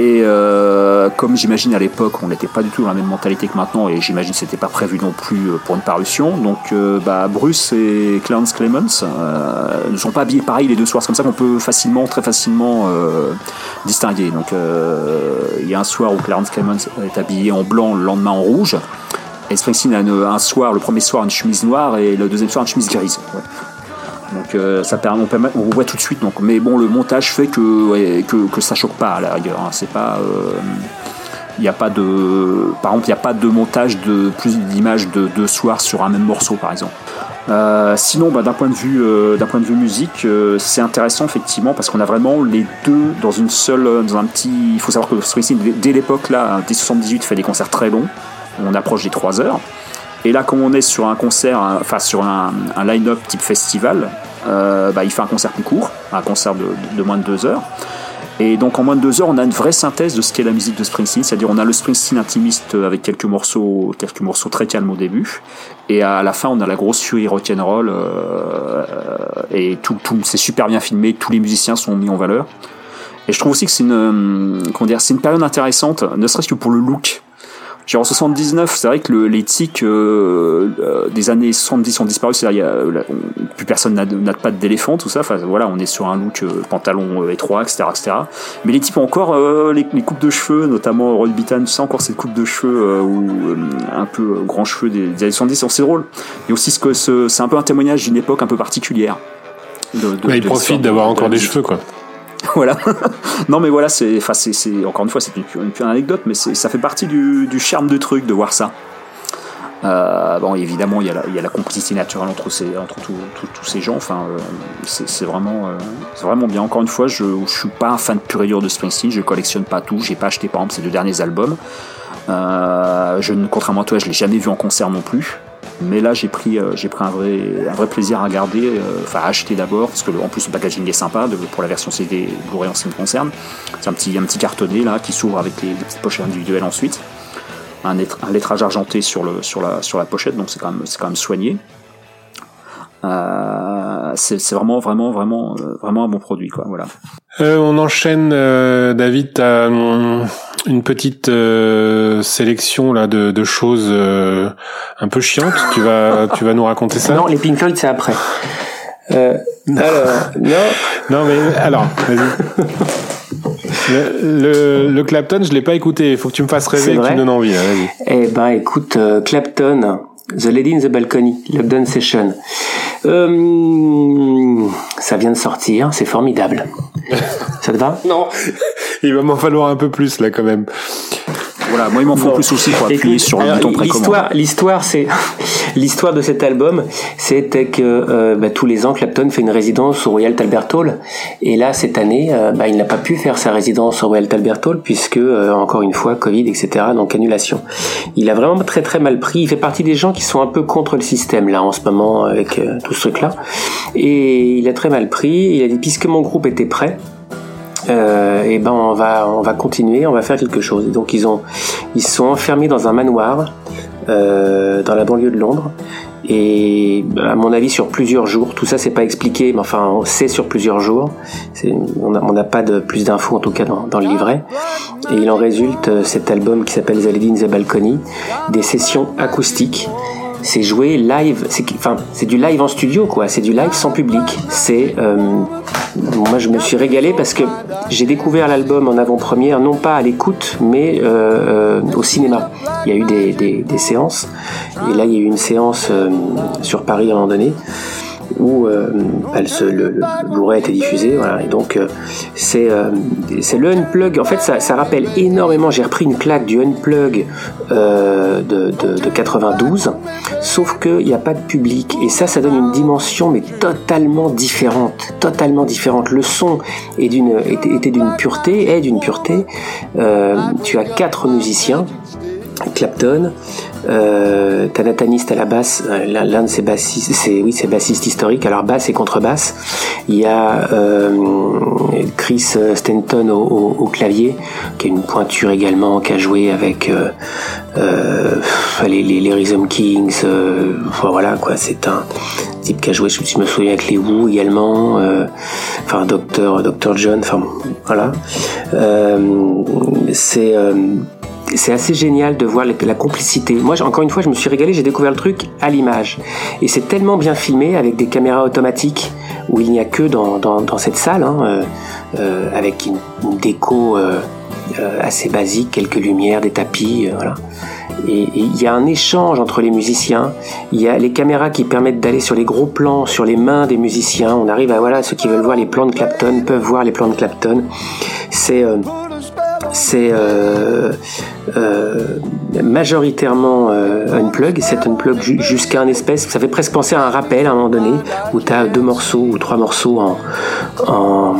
Et euh, comme j'imagine à l'époque, on n'était pas du tout dans la même mentalité que maintenant, et j'imagine que c'était pas prévu non plus euh, pour une parution. Donc, euh, bah, Bruce et Clarence Clemens ne sont pas habillés pareil les deux soirs. C'est comme ça qu'on peut facilement, très facilement distinguer. Donc, il y a un soir où Clarence Clemens est habillé en blanc, le lendemain en rouge. Et Springsteen a un soir, le premier soir, une chemise noire et le deuxième soir, une chemise grise. Donc euh, ça permet, on, voit tout de suite. Donc, mais bon, le montage fait que que, que, ça choque pas à la rigueur. Hein. C'est pas, il euh, a pas de, par exemple, il n'y a pas de montage de plus d'images de deux soirs sur un même morceau, par exemple. Euh, sinon, bah, d'un point de vue, d'un point de vue musique, c'est intéressant effectivement parce qu'on a vraiment les deux dans une seule, dans un petit. Il faut savoir que Springsteen dès l'époque là, dès 78, fait des concerts très longs. On approche des 3 heures. Et là, comme on est sur un concert, enfin sur un, line-up type festival, euh, bah, il fait un concert plus court, un concert de, moins de deux heures. Et donc en moins de deux heures, on a une vraie synthèse de ce qu'est la musique de Springsteen, c'est-à-dire on a le Springsteen intimiste avec quelques morceaux, quelques morceaux très calmes au début, et à la fin on a la grosse furie rock'n'roll, euh, et tout, tout c'est super bien filmé, tous les musiciens sont mis en valeur. Et je trouve aussi que c'est une, comment dire, c'est une période intéressante, ne serait-ce que pour le look Genre en 79, c'est vrai que le, les tics euh, euh, des années 70 ont disparu. C'est-à-dire, euh, plus personne n'a pas d'éléphant, tout ça. Enfin, voilà, on est sur un look pantalon étroit, etc., etc. Mais les types ont encore les, les, coupes de cheveux, notamment Rod Beaton, tu sais encore cette coupe de cheveux ou un peu grand cheveux des, des années 70. C'est drôle. Et aussi ce que c'est un peu un témoignage d'une époque un peu particulière. De, de, il profite d'avoir encore des cheveux, quoi. voilà. non, mais voilà, c'est, enfin, c'est, encore une fois, c'est une, une, anecdote, mais ça fait partie du, charme du truc de voir ça. Euh, bon, évidemment, il y, a la, complicité naturelle entre, ces, tous ces gens. Enfin, euh, c'est vraiment, euh, vraiment bien. Encore une fois, je, je suis pas un fan pur et de Springsteen. Je collectionne pas tout. J'ai pas acheté par exemple ses deux derniers albums. je, contrairement à toi, je l'ai jamais vu en concert non plus. Mais là, j'ai pris, j'ai pris un vrai, un vrai plaisir à regarder, enfin à acheter d'abord, parce que en plus le packaging est sympa de, pour la version CD Blu-ray en ce qui me concerne. C'est un petit, un petit cartonné là qui s'ouvre avec les, les petites poches individuelles ensuite un, lettrage argenté sur, le, sur, la, sur la pochette, donc c'est quand même, quand même soigné. Euh, c'est vraiment vraiment vraiment euh, vraiment un bon produit quoi voilà euh, on enchaîne David as une petite sélection là de, de choses un peu chiantes tu vas tu vas nous raconter ça? Non les Pink Floyd c'est après alors non non mais alors vas-y Le, le, Clapton, je l'ai pas écouté. Il faut que tu me fasses rêver et que tu me donnes envie. eh ben, écoute, euh, Clapton, The Lady in the Balcony, Lockdown Session. Euh, ça vient de sortir, c'est formidable. ça te va? Non, il va m'en falloir un peu plus là quand même. Voilà, moi il m'en faut plus aussi pour appuyer sur le bouton L'histoire, l'histoire, c'est l'histoire de cet album, c'était que euh, bah, tous les ans Clapton fait une résidence au Royal Albert Hall, et là cette année, euh, bah, il n'a pas pu faire sa résidence au Royal Albert Hall puisque euh, encore une fois Covid, etc. Donc annulation. Il a vraiment très très mal pris. Il fait partie des gens qui sont un peu contre le système là en ce moment avec tout ce truc là, et il a très mal pris. Il a dit puisque mon groupe était prêt euh, et ben on va on va continuer, on va faire quelque chose. donc ils ont ils sont enfermés dans un manoir euh, dans la banlieue de Londres et à mon avis sur plusieurs jours. Tout ça c'est pas expliqué, mais enfin c'est sur plusieurs jours. On n'a pas de plus d'infos en tout cas dans, dans, le livret. Et il en résulte euh, cet album qui s'appelle the Balcony, des sessions acoustiques c'est joué live, c'est enfin c'est du live en studio quoi, c'est du live sans public. C'est euh, moi je me suis régalé parce que j'ai découvert l'album en avant-première non pas à l'écoute mais euh, euh, au cinéma. Il y a eu des, des, des, séances et là il y a eu une séance sur Paris à un moment donné où euh, elle se, le, le Blu-ray était diffusé. Voilà, et donc euh, c'est euh, le unplug. En fait, ça, ça rappelle énormément. J'ai repris une claque du unplug de, de, de, 92, sauf qu'il n'y a pas de public. Et ça, ça donne une dimension mais totalement différente, totalement différente. Le son est d'une était, d'une pureté, est d'une pureté. tu as quatre musiciens. Clapton, euh, t'as à la basse, l'un de ses bassistes, c'est oui, c'est bassiste historique. Alors basse et contrebasse. Il y a euh, Chris Stanton au, clavier, qui a une pointure également, qui a joué avec euh, euh les, Rhythm Kings. Voilà quoi, c'est un type qui a joué, je me souviens, avec les Who également. enfin, Docteur, Docteur John. Enfin voilà. c'est c'est assez génial de voir la complicité. Moi, encore une fois, je me suis régalé, j'ai découvert le truc à l'image. Et c'est tellement bien filmé avec des caméras automatiques où il n'y a que dans, dans, cette salle, hein, euh, euh, avec une, déco euh, assez basique, quelques lumières, des tapis, voilà. Et il y a un échange entre les musiciens. Il y a les caméras qui permettent d'aller sur les gros plans, sur les mains des musiciens. On arrive à voilà ceux qui veulent voir les plans de Clapton peuvent voir les plans de Clapton. C'est c'est euh, euh, majoritairement euh, unplug, c'est unplug jusqu'à un espèce, ça fait presque penser à un rappel à un moment donné, où tu as deux morceaux ou trois morceaux en,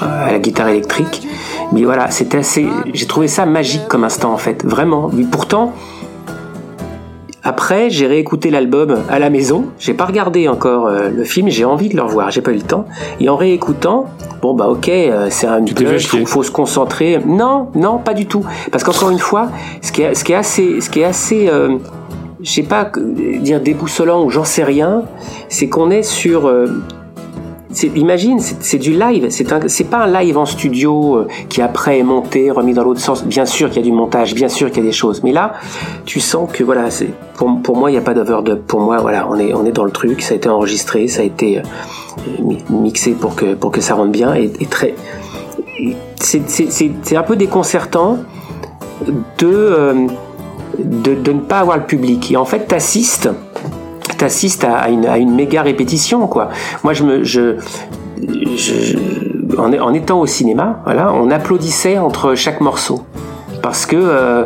à la guitare électrique. Mais voilà, c'était assez, j'ai trouvé ça magique comme instant en fait, vraiment. Mais pourtant, après, j'ai réécouté l'album à la maison. J'ai pas regardé encore euh, le film. J'ai envie de le revoir. J'ai pas eu le temps. Et en réécoutant, bon bah ok, euh, c'est un il faut, faut, se concentrer. Non, non, pas du tout. Parce qu'encore une fois, ce qui est, ce qui est assez, ce qui est assez, euh, je sais pas dire déboussolant ou j'en sais rien, c'est qu'on est sur imagine, c'est du live. C'est pas un live en studio euh, qui après est monté, remis dans l'autre sens. Bien sûr qu'il y a du montage, bien sûr qu'il y a des choses. Mais là, tu sens que voilà, pour, pour moi, il n'y a pas d'overdub. Pour moi, voilà, on est dans le truc. Ça a été enregistré, ça a été euh, mixé pour que pour que ça rentre bien et, très. C'est un peu déconcertant de, euh, de de ne pas avoir le public. Et en fait, t'assistes t'assistes à, une, méga répétition, quoi. Moi, je me, je, en, étant au cinéma, voilà, on applaudissait entre chaque morceau parce que euh,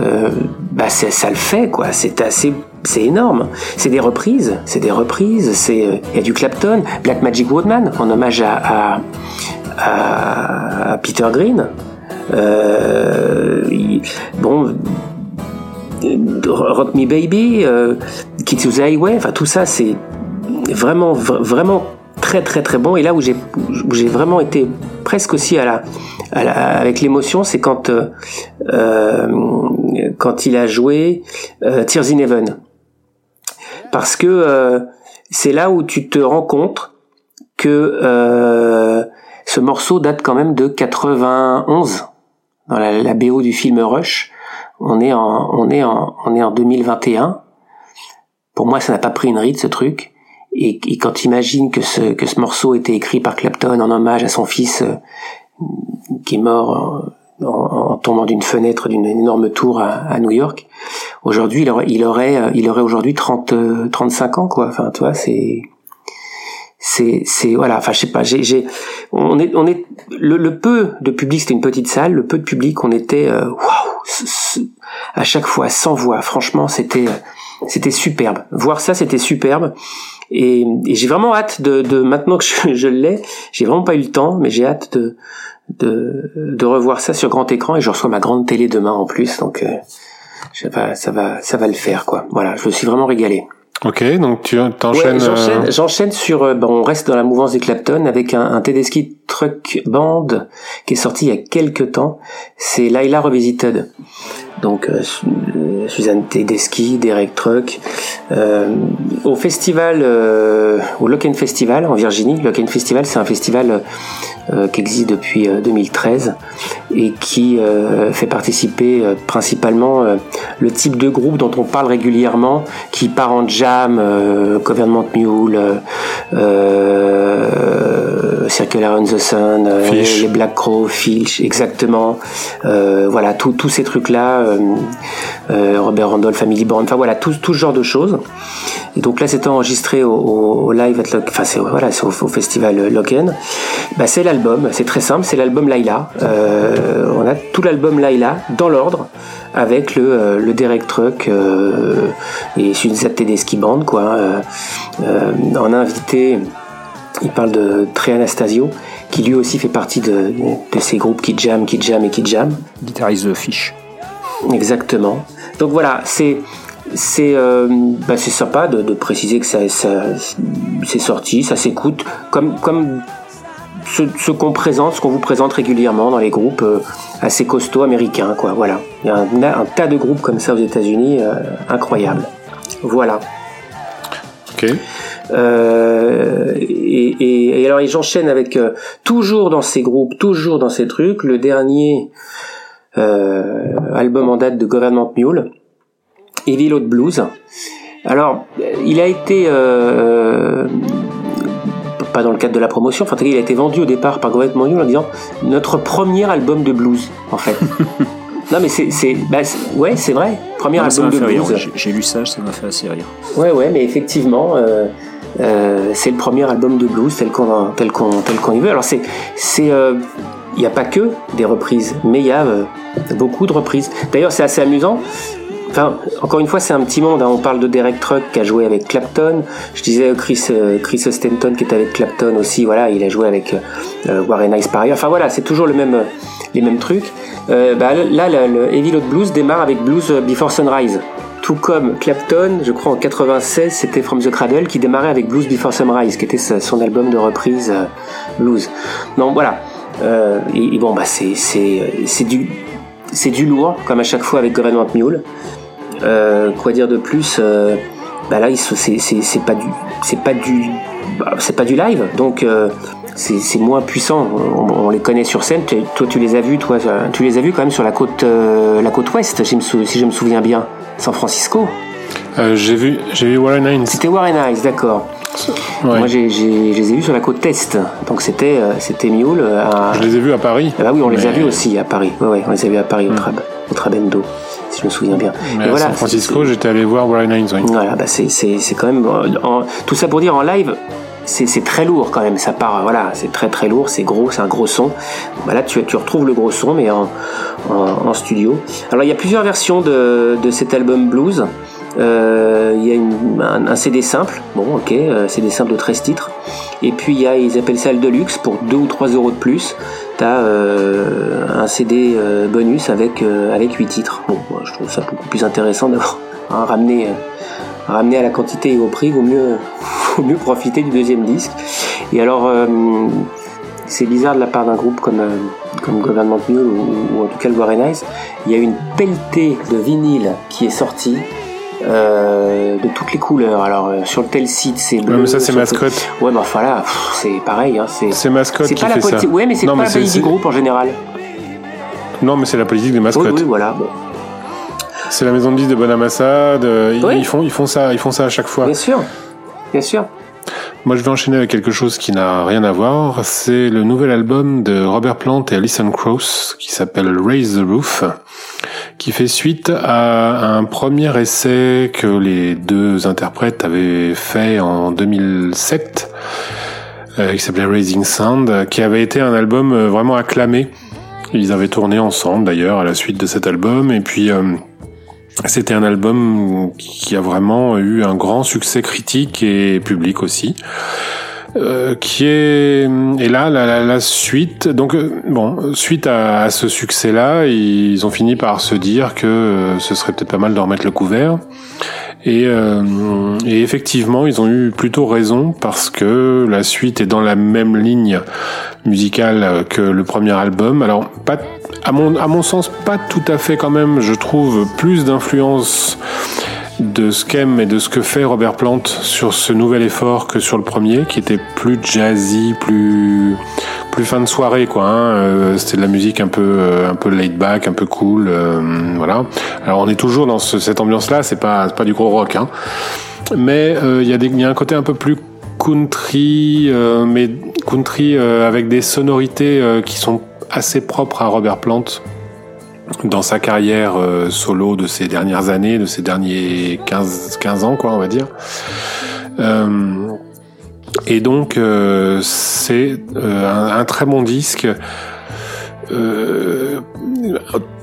euh, bah ça le fait quoi. C'est assez c'est énorme. C'est des reprises, c'est des reprises. C'est il y a du Clapton, Black Magic Woodman en hommage à, à, Peter Green. Euh, bon, Rock Me Baby, euh, the Highway, enfin tout ça c'est vraiment vraiment très très très bon. Et là où j'ai j'ai vraiment été presque aussi à la, avec l'émotion c'est quand euh, euh, quand il a joué euh, Tears in Heaven. Parce que euh, c'est là où tu te rends compte que ce morceau date quand même de 91 dans la, la BO du film Rush. On est en on est en on est en 2021 pour moi ça n'a pas pris une ride ce truc. Et, quand tu imagines que ce, que ce morceau était écrit par Clapton en hommage à son fils euh, qui est mort en, en, tombant d'une fenêtre d'une énorme tour à, à New York, aujourd'hui il aurait, il aurait, euh, il aurait aujourd'hui 30, 35 euh, ans quoi. Enfin, tu vois, c'est c'est c'est voilà. Enfin je sais pas j'ai j'ai on est on est le, le peu de public c'était une petite salle le peu de public on était waouh à chaque fois sans voix. Franchement c'était c'était superbe voir ça c'était superbe et, j'ai vraiment hâte de, de, maintenant que je, je l'ai, j'ai vraiment pas eu le temps, mais j'ai hâte de, de, de revoir ça sur grand écran et je reçois ma grande télé demain en plus, donc euh, je sais pas, ça va, ça va le faire quoi. Voilà, je me suis vraiment régalé. Ok, donc tu t'enchaînes. Ouais, j'enchaîne, sur. Euh, bon, on reste dans la mouvance des Clapton avec un, un Tedeschi Truck Band qui est sorti il y a quelques temps. C'est Laila Revisited. Donc euh, Suzanne Tedeschi, Derek Truck, euh, au festival, euh, au Locken Festival en Virginie. Locken Festival, c'est un festival euh, qui existe depuis 2013 et qui fait participer principalement le type de groupe dont on parle régulièrement, qui part en jam, Government Mule, Circular on the Sun, les Black Crow, Filch, exactement. voilà, tous ces trucs-là. Robert Randolph, Family Band, enfin voilà, tout, ce genre de choses. Et donc là, c'est enregistré au, live at enfin c'est au, festival Locken. Bah, c'est l'album, c'est très simple, c'est l'album Laila. Euh, on a tout l'album Laila dans l'ordre avec le, euh, Derek Truck euh, et Suzette Tedeschi Band quoi. on a invité, il parle de Tré Anastasio qui lui aussi fait partie de, de ces groupes qui jam, qui jam et qui jam. Guitariste de Fish. Exactement. Donc voilà, c'est c'est euh, bah c'est sympa de, de, préciser que ça, ça c'est sorti, ça s'écoute comme comme ce, ce qu'on présente, ce qu'on vous présente régulièrement dans les groupes euh, assez costauds américains, quoi. Voilà, il y a un, un tas de groupes comme ça aux États-Unis, euh, incroyable. Voilà. Ok. Euh, et, et, et, alors j'enchaîne avec euh, toujours dans ces groupes, toujours dans ces trucs. Le dernier album en date de Government Mule, Evil Old Blues. Alors, il a été euh, pas dans le cadre de la promotion, enfin il a été vendu au départ par Government Mule en disant notre premier album de blues en fait. non mais c'est bah, ouais c'est vrai premier album de blues. J'ai lu ça, ça m'a fait assez rire. Ouais ouais mais effectivement. Euh, euh, c'est le premier album de blues tel qu'on tel qu'on tel qu'on y veut. Alors c'est c'est il n'y a pas que des reprises, mais il y a euh, beaucoup de reprises. D'ailleurs, c'est assez amusant. Enfin, encore une fois, c'est un petit monde. Hein. On parle de Derek Truck qui a joué avec Clapton. Je disais Chris, euh, Chris Ostenton qui est avec Clapton aussi. Voilà, il a joué avec euh, Warren Ice par ailleurs. Enfin voilà, c'est toujours les mêmes trucs. Bah, là, le, Heavy Load Blues démarre avec Blues Before Sunrise. Tout comme Clapton, je crois en 96, c'était From the Cradle qui démarrait avec Blues Before Sunrise, qui était son album de reprise blues. Donc voilà, euh, et, bon, bah, c'est, du, c'est du lourd, comme à chaque fois avec Government Mule. Euh, quoi dire de plus euh, bah là, c'est, pas du, c'est pas du, bah, c'est pas du live, donc euh, c'est, c'est moins puissant. On, les connaît sur scène. Toi, tu les as vus, toi, tu les as vus quand même sur la côte, la côte ouest, si je me souviens bien, San Francisco. j'ai vu, j'ai vu Warren Hines. C'était Warren Hines, d'accord. Moi, j'ai, je les ai vus sur la côte Est. Donc, c'était, euh, c'était Mule. Euh, je les ai vus à Paris. Ah bah oui, on les a vus aussi à Paris. Ouais, ouais, on les a vus à Paris, au, hmm. Trab, au Trabendo, si je me souviens bien. Mais à San Francisco, j'étais allé voir Warren Hines. Voilà, bah c'est, c'est, c'est quand même. tout ça pour dire en live, c'est très lourd quand même. Ça part, voilà, c'est très très lourd, c'est gros, c'est un gros son. Bah là, tu, tu retrouves le gros son, mais en, en, studio. Alors, il y a plusieurs versions de, de cet album blues. Euh, il y a un, CD simple, bon, ok, euh, CD simple de 13 titres. Et puis, il y a, ils appellent ça le Deluxe pour 2 ou 3 euros de plus. T'as euh, un CD bonus avec, avec 8 titres. Bon, je trouve ça beaucoup plus intéressant d'avoir ramené ramener à la quantité et au prix, vaut mieux, vaut mieux profiter du deuxième disque. Et alors, c'est bizarre de la part d'un groupe comme, comme Government Mule ou, ou, en tout cas le Guarenize. Il y a une pelletée de vinyle qui est sortie. Euh, de toutes les couleurs. Alors euh, sur le tel site c'est bleu. Mais ça c'est mascotte. Ouais, bah voilà, c'est pareil. Hein, c'est mascotte qui pas fait la ça. Ouais, mais c'est pas la politique du groupe en général. Non, mais c'est la politique des mascottes. Oui, oui voilà. Bon. C'est la maison de disques de Bonamassa. De... Oui. Ils, font, ils font ça, ils font ça à chaque fois. Bien sûr, bien sûr. Moi, je vais enchaîner avec quelque chose qui n'a rien à voir. C'est le nouvel album de Robert Plant et Alison Krauss qui s'appelle Raise the Roof, qui fait suite à un premier essai que les deux interprètes avaient fait en 2007, euh, qui s'appelait Raising Sound, qui avait été un album euh, vraiment acclamé. Ils avaient tourné ensemble d'ailleurs à la suite de cet album, et puis euh, c'était un album qui a vraiment eu un grand succès critique et public aussi. Euh, qui est et là la, la, la suite donc euh, bon suite à, à ce succès là ils ont fini par se dire que euh, ce serait peut-être pas mal de remettre le couvert et, euh, et, effectivement, ils ont eu plutôt raison parce que la suite est dans la même ligne musicale que le premier album. Alors, pas, à mon, à mon sens, pas tout à fait quand même. Je trouve plus d'influence de ce qu'aime et de ce que fait Robert Plant sur ce nouvel effort que sur le premier, qui était plus jazzy, plus plus fin de soirée quoi. Hein. Euh, C'était de la musique un peu euh, un peu laid back, un peu cool, euh, voilà. Alors on est toujours dans ce, cette ambiance-là. C'est pas pas du gros rock, hein. Mais il y a des y a un côté un peu plus country, mais country avec des sonorités qui sont assez propres à Robert Plant dans sa carrière euh, solo de ces dernières années, de ces derniers 15, 15 ans, quoi, on va dire. Euh, et donc, euh, c'est un, très bon disque.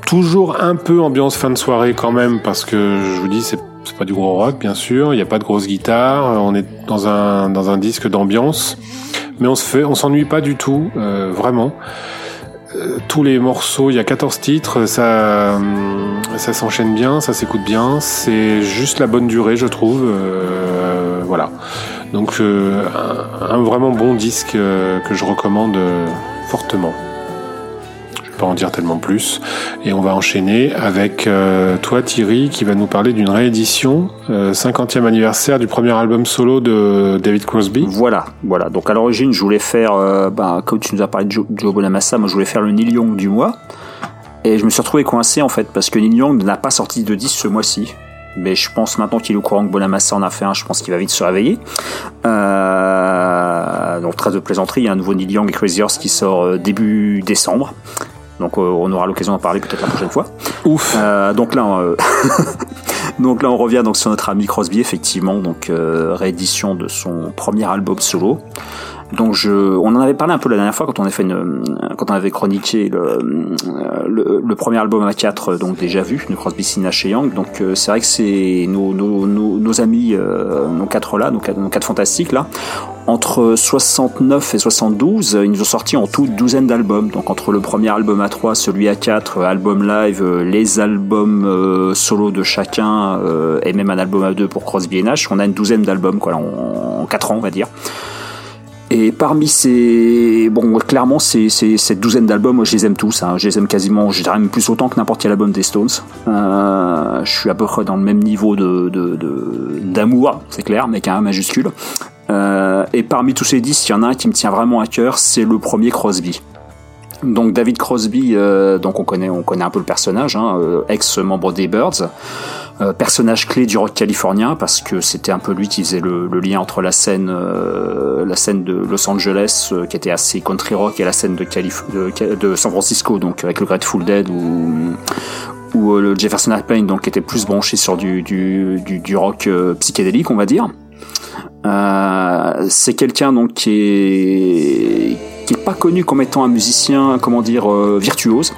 toujours un peu ambiance fin de soirée quand même, parce que je vous dis, c'est pas du gros rock, bien sûr. Il n'y a pas de grosse guitare. On est dans un dans un disque d'ambiance, mais on se fait, on s'ennuie pas du tout, vraiment tous les morceaux, il y a 14 titres, ça, ça s'enchaîne bien, ça s'écoute bien, c'est juste la bonne durée, je trouve. Euh, voilà. Donc, euh, un, vraiment bon disque euh, que je recommande fortement pas en dire tellement plus. Et on va enchaîner avec euh, toi Thierry qui va nous parler d'une réédition, euh, 50e anniversaire du premier album solo de David Crosby. Voilà, voilà. Donc à l'origine je voulais faire, euh, bah, comme tu nous as parlé de Joe, Bonamassa, moi je voulais faire le Neil Young du mois. Et je me suis retrouvé coincé en fait parce que Neil Young n'a pas sorti de disque ce mois-ci. Mais je pense maintenant qu'il est au courant que Bonamassa en a fait un, je pense qu'il va vite se réveiller. Euh, donc très de plaisanterie, il y a un nouveau Neil Young et Crazy Horse qui sort euh, début décembre. Donc euh, on aura l'occasion d'en parler peut-être la prochaine fois. Ouf. Euh, donc là, euh, donc là on revient donc sur notre ami Crosby effectivement, donc réédition de son premier album solo. Donc je, on en avait parlé un peu la dernière fois quand on avait fait une, quand on avait chroniqué le, le, le premier album à 4 donc déjà vu de Crosby, Nash et Young. Donc c'est vrai que c'est nos, nos, nos, amis, euh, nos quatre là, nos quatre, nos quatre fantastiques là, entre 69 et 72, ils nous ont sorti en tout douzaine d'albums. Donc entre le premier album à 3, celui à 4, album live, les albums euh, solo de chacun euh, et même un album à 2 pour Crosby et Nash, on a une douzaine d'albums quoi en, en 4 ans on va dire. Et parmi ces, bon, clairement, ces, cette douzaine d'albums, moi, je les aime tous. Hein. Je les aime quasiment, je dirais même plus autant que n'importe quel album des Stones. Euh, je suis à peu près dans le même niveau de, de, d'amour, c'est clair, mais même majuscule. Euh, et parmi tous ces disques, il y en a un qui me tient vraiment à cœur, c'est le premier Crosby. Donc David Crosby, euh, donc on connaît, on connaît un peu le personnage, hein, euh, ex-membre des Birds, euh, personnage clé du rock californien parce que c'était un peu lui qui faisait le, le lien entre la scène, euh, la scène de Los Angeles euh, qui était assez country rock et la scène de, Calif de, de San Francisco, donc avec le Grateful Dead ou ou le Jefferson Airplane, donc qui était plus branché sur du du, du, du rock psychédélique, on va dire. Euh, c'est quelqu'un donc qui est qui est pas connu comme étant un musicien, comment dire, euh, virtuose.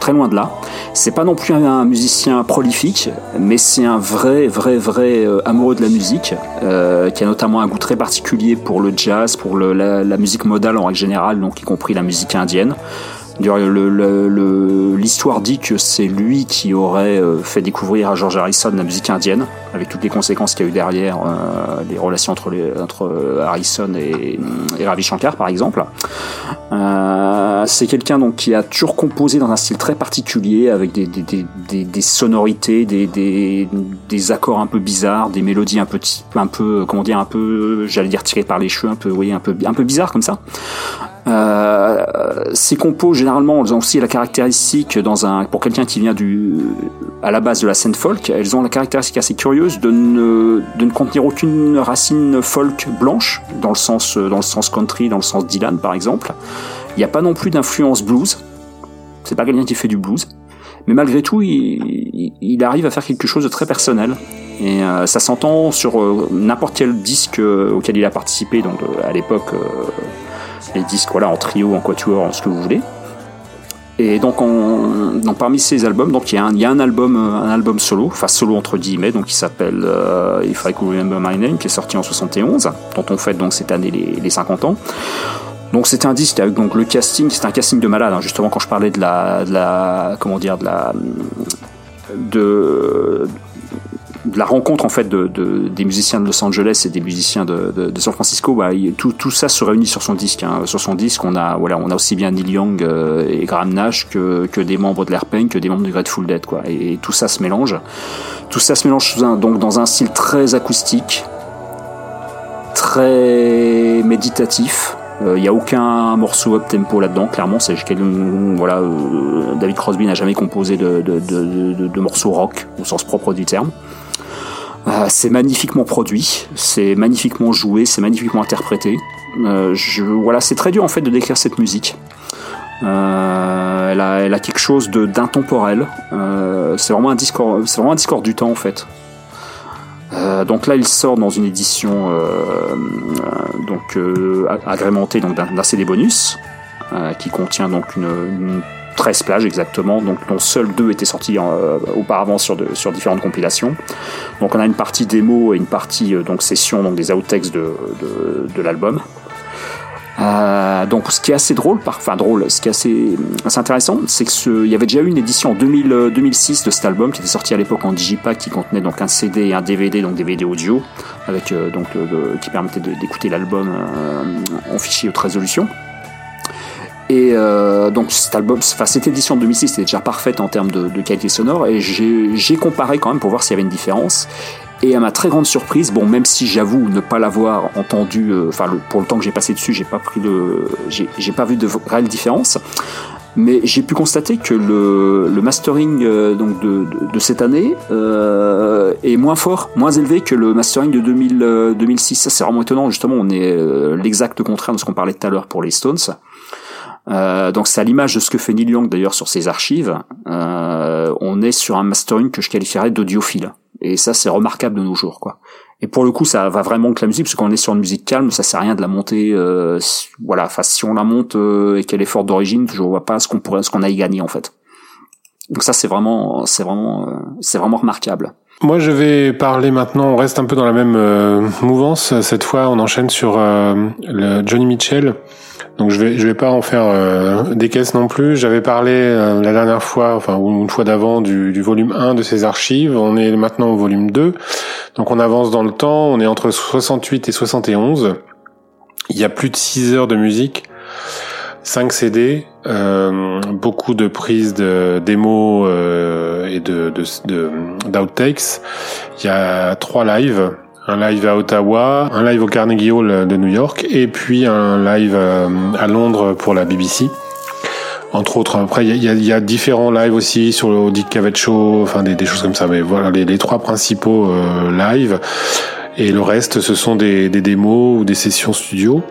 Très loin de là. C'est pas non plus un, musicien prolifique, mais c'est un vrai, vrai, vrai euh, amoureux de la musique, euh, qui a notamment un goût très particulier pour le jazz, pour le, la, la, musique modale en règle générale, donc y compris la musique indienne. L'histoire dit que c'est lui qui aurait euh, fait découvrir à George Harrison la musique indienne, avec toutes les conséquences qu'il y a eu derrière, euh, les relations entre, Harrison et, Ravi Shankar par exemple. Euh, c'est quelqu'un donc qui a toujours composé dans un style très particulier, avec des, sonorités, des, accords un peu bizarres, des mélodies un peu, un peu comment dire, un peu, j'allais dire tirées par les cheveux, un peu, oui, un peu, un peu bizarre comme ça. Euh, ces compos généralement elles ont aussi la caractéristique dans un pour quelqu'un qui vient du à la base de la scène folk elles ont la caractéristique assez curieuse de ne de ne contenir aucune racine folk blanche dans le sens dans le sens country dans le sens Dylan par exemple. Il n'y a pas non plus d'influence blues. C'est pas quelqu'un qui fait du blues. Mais malgré tout il, il, arrive à faire quelque chose de très personnel. Et euh, ça s'entend sur euh, n'importe quel disque euh, auquel il a participé donc à l'époque les disques voilà en trio, en quatuor, en ce que vous voulez. Et donc, on, donc parmi ces albums, donc il y a un, il y a un album, un album solo, enfin solo entre guillemets, donc qui s'appelle euh, If I Could Remember My Name, qui est sorti en 71, dont on fête donc cette année les, les 50 ans. Donc c'était un disque avec donc le casting, c'est un casting de malade. Hein, justement quand je parlais de la, comment dire, de la rencontre en fait de, de, des musiciens de Los Angeles et des musiciens de, San Francisco, bah, tout, ça se réunit sur son disque. Hein. Sur son disque, on a aussi bien Neil Young euh, et Graham Nash que, des membres de l'Airplane, que des membres du Grateful Dead. Et, tout ça se mélange. Tout ça se mélange donc dans un style très acoustique, très méditatif. Il euh, n'y a aucun morceau up tempo là-dedans, clairement. C'est voilà, euh, David Crosby n'a jamais composé de, de, morceaux rock au sens propre du terme. Euh, c'est magnifiquement produit, c'est magnifiquement joué, c'est magnifiquement interprété. Euh, voilà, c'est très dur en fait de décrire cette musique. Euh, elle, a, quelque chose d'intemporel. c'est vraiment un discours, c'est vraiment un discours du temps en fait. donc là, il sort dans une édition agrémentée donc d'un CD bonus qui contient donc une 13 plages exactement, donc dont seuls deux étaient sortis euh, auparavant sur, sur différentes compilations. Donc on a une partie démo et une partie euh, donc session, donc des outtakes de, de, l'album. Euh, donc ce qui est assez drôle, enfin drôle, ce qui est assez, assez intéressant, c'est qu'il y avait déjà eu une édition en 2000, 2006 de cet album qui était sorti à l'époque en digipack qui contenait donc un CD et un DVD, donc DVD audio, avec donc qui permettait d'écouter l'album en fichier haute résolution. Et euh, donc cet album, enfin cette édition de 2006 était déjà parfaite en termes de, de qualité sonore et j'ai comparé quand même pour voir s'il y avait une différence. Et à ma très grande surprise, bon même si j'avoue ne pas l'avoir entendu, euh, enfin le, pour le temps que j'ai passé dessus, j'ai pas pris le, j'ai pas vu de réelle différence. Mais j'ai pu constater que le, le mastering euh, donc de, de, de, cette année euh, est moins fort, moins élevé que le mastering de 2000, 2006. Ça c'est vraiment étonnant. Justement, on est euh, l'exact contraire de ce qu'on parlait tout à l'heure pour les Stones. Euh, donc c'est à l'image de ce que fait Neil Young d'ailleurs sur ses archives. Euh, on est sur un mastering que je qualifierais d'audiophile. Et ça c'est remarquable de nos jours quoi. Et pour le coup ça va vraiment que la musique parce qu'on est sur une musique calme, ça sert à rien de la monter. Euh, voilà, enfin si on la monte euh, et qu'elle est forte d'origine, je vois pas ce qu'on pourrait, ce qu'on a y gagné en fait. Donc ça c'est vraiment, c'est vraiment, euh, c'est vraiment remarquable. Moi, je vais parler maintenant. On reste un peu dans la même euh, mouvance. Cette fois, on enchaîne sur euh, le Johnny Mitchell. Donc, je vais, je vais pas en faire euh, des caisses non plus. J'avais parlé la dernière fois, enfin ou une fois d'avant, du, du, volume 1 de ses archives. On est maintenant au volume 2. Donc, on avance dans le temps. On est entre 68 et 71. Il y a plus de 6 heures de musique. 5 CD, euh, beaucoup de prises de démos euh, et de d'outtakes. Il y a trois lives, un live à Ottawa, un live au Carnegie Hall de New York et puis un live euh, à Londres pour la BBC. Entre autres, après il y a, y a, différents lives aussi sur le Dick Cavett Show, enfin des, des, choses comme ça. Mais voilà les, les trois principaux euh, lives et le reste ce sont des, des démos ou des sessions studio.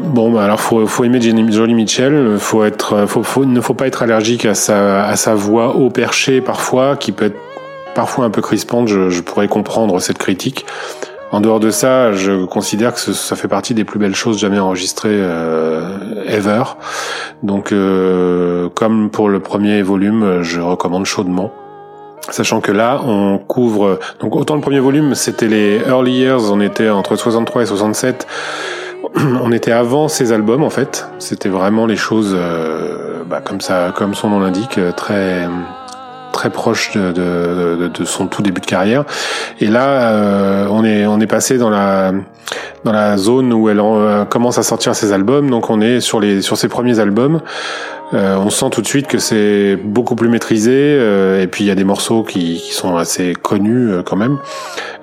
Bon, bah alors faut faut aimer Johnny Mitchell. Faut être, faut, faut, ne faut pas être allergique à sa à sa voix haut perché parfois, qui peut être parfois un peu crispante. Je, je pourrais comprendre cette critique. En dehors de ça, je considère que ça fait partie des plus belles choses jamais enregistrées euh, ever. Donc, euh, comme pour le premier volume, je recommande chaudement. Sachant que là, on couvre donc autant le premier volume, c'était les early years, on était entre 63 et 67. On était avant ces albums en fait. C'était vraiment les choses, euh, bah, comme ça, comme son nom l'indique, très très proche de, son tout début de carrière. Et là, euh, on est on est passé dans la dans la zone où elle euh, commence à sortir ses albums. Donc on est sur les sur ses premiers albums. Euh, on sent tout de suite que c'est beaucoup plus maîtrisé. Euh, et puis il y a des morceaux qui, qui sont assez connus quand même.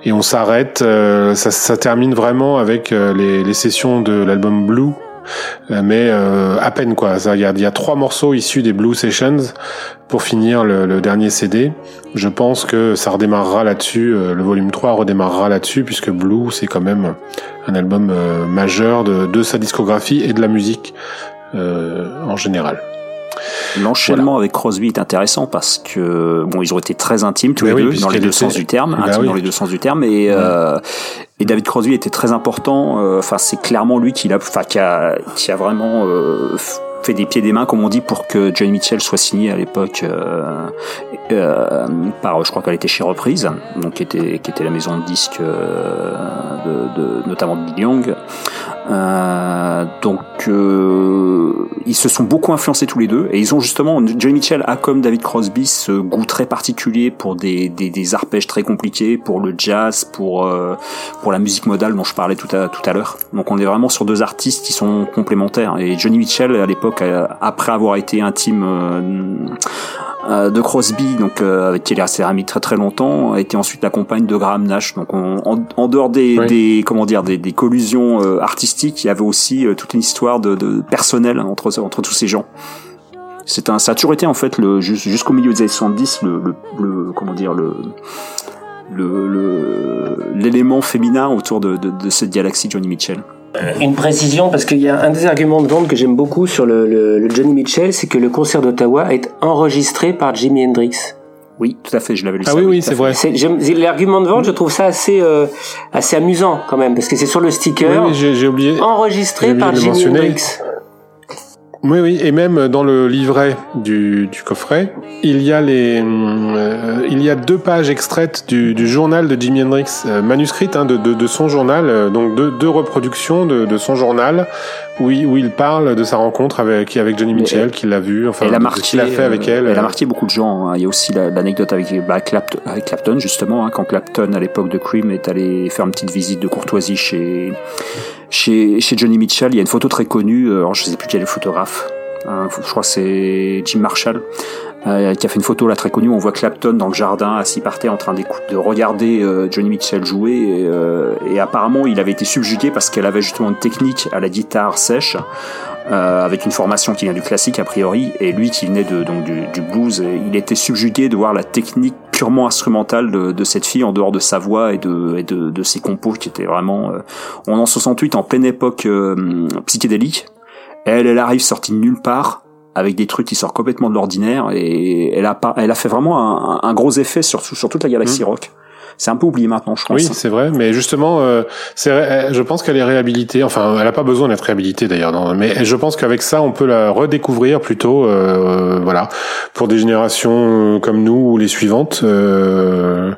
Et on s'arrête. ça, ça termine vraiment avec les, les sessions de l'album Blue euh, mais euh, à peine quoi. Il y a, trois morceaux issus des Blue Sessions pour finir le, dernier CD. Je pense que ça redémarrera là-dessus, euh, le volume 3 redémarrera là-dessus, puisque Blue c'est quand même un album majeur de, sa discographie et de la musique en général. L'enchaînement avec Crosby est intéressant parce que bon, ils ont été très intimes tous ben les deux dans les deux sens du terme, ben intimes dans les deux sens du terme, et euh, et David Crosby était très important. Euh, enfin, c'est clairement lui qui a, enfin, qui a, qui a vraiment euh, fait des pieds des mains, comme on dit, pour que Johnny Mitchell soit signé à l'époque euh, euh, par, je crois qu'elle était chez Reprise, donc qui était, qui était la maison de disques euh, de, de, notamment de Bill Young. Euh, donc euh, ils se sont beaucoup influencés tous les deux et ils ont justement Johnny Mitchell a comme David Crosby ce goût très particulier pour des, des, des arpèges très compliqués, pour le jazz, pour euh, pour la musique modale dont je parlais tout à tout à l'heure. Donc on est vraiment sur deux artistes qui sont complémentaires et Johnny Mitchell à l'époque après avoir été intime euh, de Crosby, donc euh, avec qui il est resté ami très très longtemps, a été ensuite la compagne de Graham Nash. Donc en, en, dehors des, des, comment dire des, des collusions euh, artistiques, il y avait aussi toute une histoire de, de personnelle entre entre tous ces gens. C'est un, ça a toujours été en fait le jusqu'au milieu des années 70 le, le, le comment dire le le l'élément féminin autour de, de, de cette galaxie Johnny Mitchell. Euh, une précision, parce qu'il y a un des arguments de vente que j'aime beaucoup sur le, le, Johnny Mitchell, c'est que le concert d'Ottawa est enregistré par Jimi Hendrix. Oui, tout à fait, je l'avais lu. Ah oui, oui, c'est vrai. L'argument de vente, je trouve ça assez euh, assez amusant quand même, parce que c'est sur le sticker. Oui, j'ai oublié. Enregistré par Jimi Hendrix. Oui, oui, et même dans le livret du, du coffret, il y a les, euh, il y a deux pages extraites du, du journal de Jimi Hendrix, euh, manuscrites hein, de, de, de, son journal, euh, donc deux, deux reproductions de, de, son journal où il, où il parle de sa rencontre avec avec Johnny Mitchell, qu'il l'a vu, enfin, elle a marqué, qu'il a fait avec elle. Elle a marqué beaucoup de gens. Hein. Il y a aussi l'anecdote avec, bah, Clapton, avec Clapton justement, hein, quand Clapton à l'époque de Cream est allé faire une petite visite de courtoisie chez chez, chez Johnny Mitchell, il y a une photo très connue, euh, alors je sais plus quel est le photographe, hein, je crois que c'est Jim Marshall, euh, qui a fait une photo là très connue, on voit Clapton dans le jardin, assis par terre en train de regarder euh, Johnny Mitchell jouer, et, et, apparemment il avait été subjugué parce qu'elle avait justement une technique à la guitare sèche, euh, avec une formation qui vient du classique a priori, et lui qui venait de, donc du, du, blues, il était subjugué de voir la technique purement instrumentale de, de cette fille en dehors de sa voix et de, et de, de ses compos qui étaient vraiment... Euh, on en 68 en pleine époque euh, psychédélique, elle, elle arrive sortie de nulle part, avec des trucs qui sortent complètement de l'ordinaire, et elle a, elle a fait vraiment un, un gros effet sur, sur toute la galaxie mmh. rock c'est un peu oublié maintenant, je pense. Oui, c'est vrai, mais justement, euh, c'est, je pense qu'elle est réhabilitée. Enfin, elle n'a pas besoin d'être réhabilitée d'ailleurs, mais je pense qu'avec ça, on peut la redécouvrir plutôt, euh, voilà, pour des générations comme nous ou les suivantes. Euh, euh,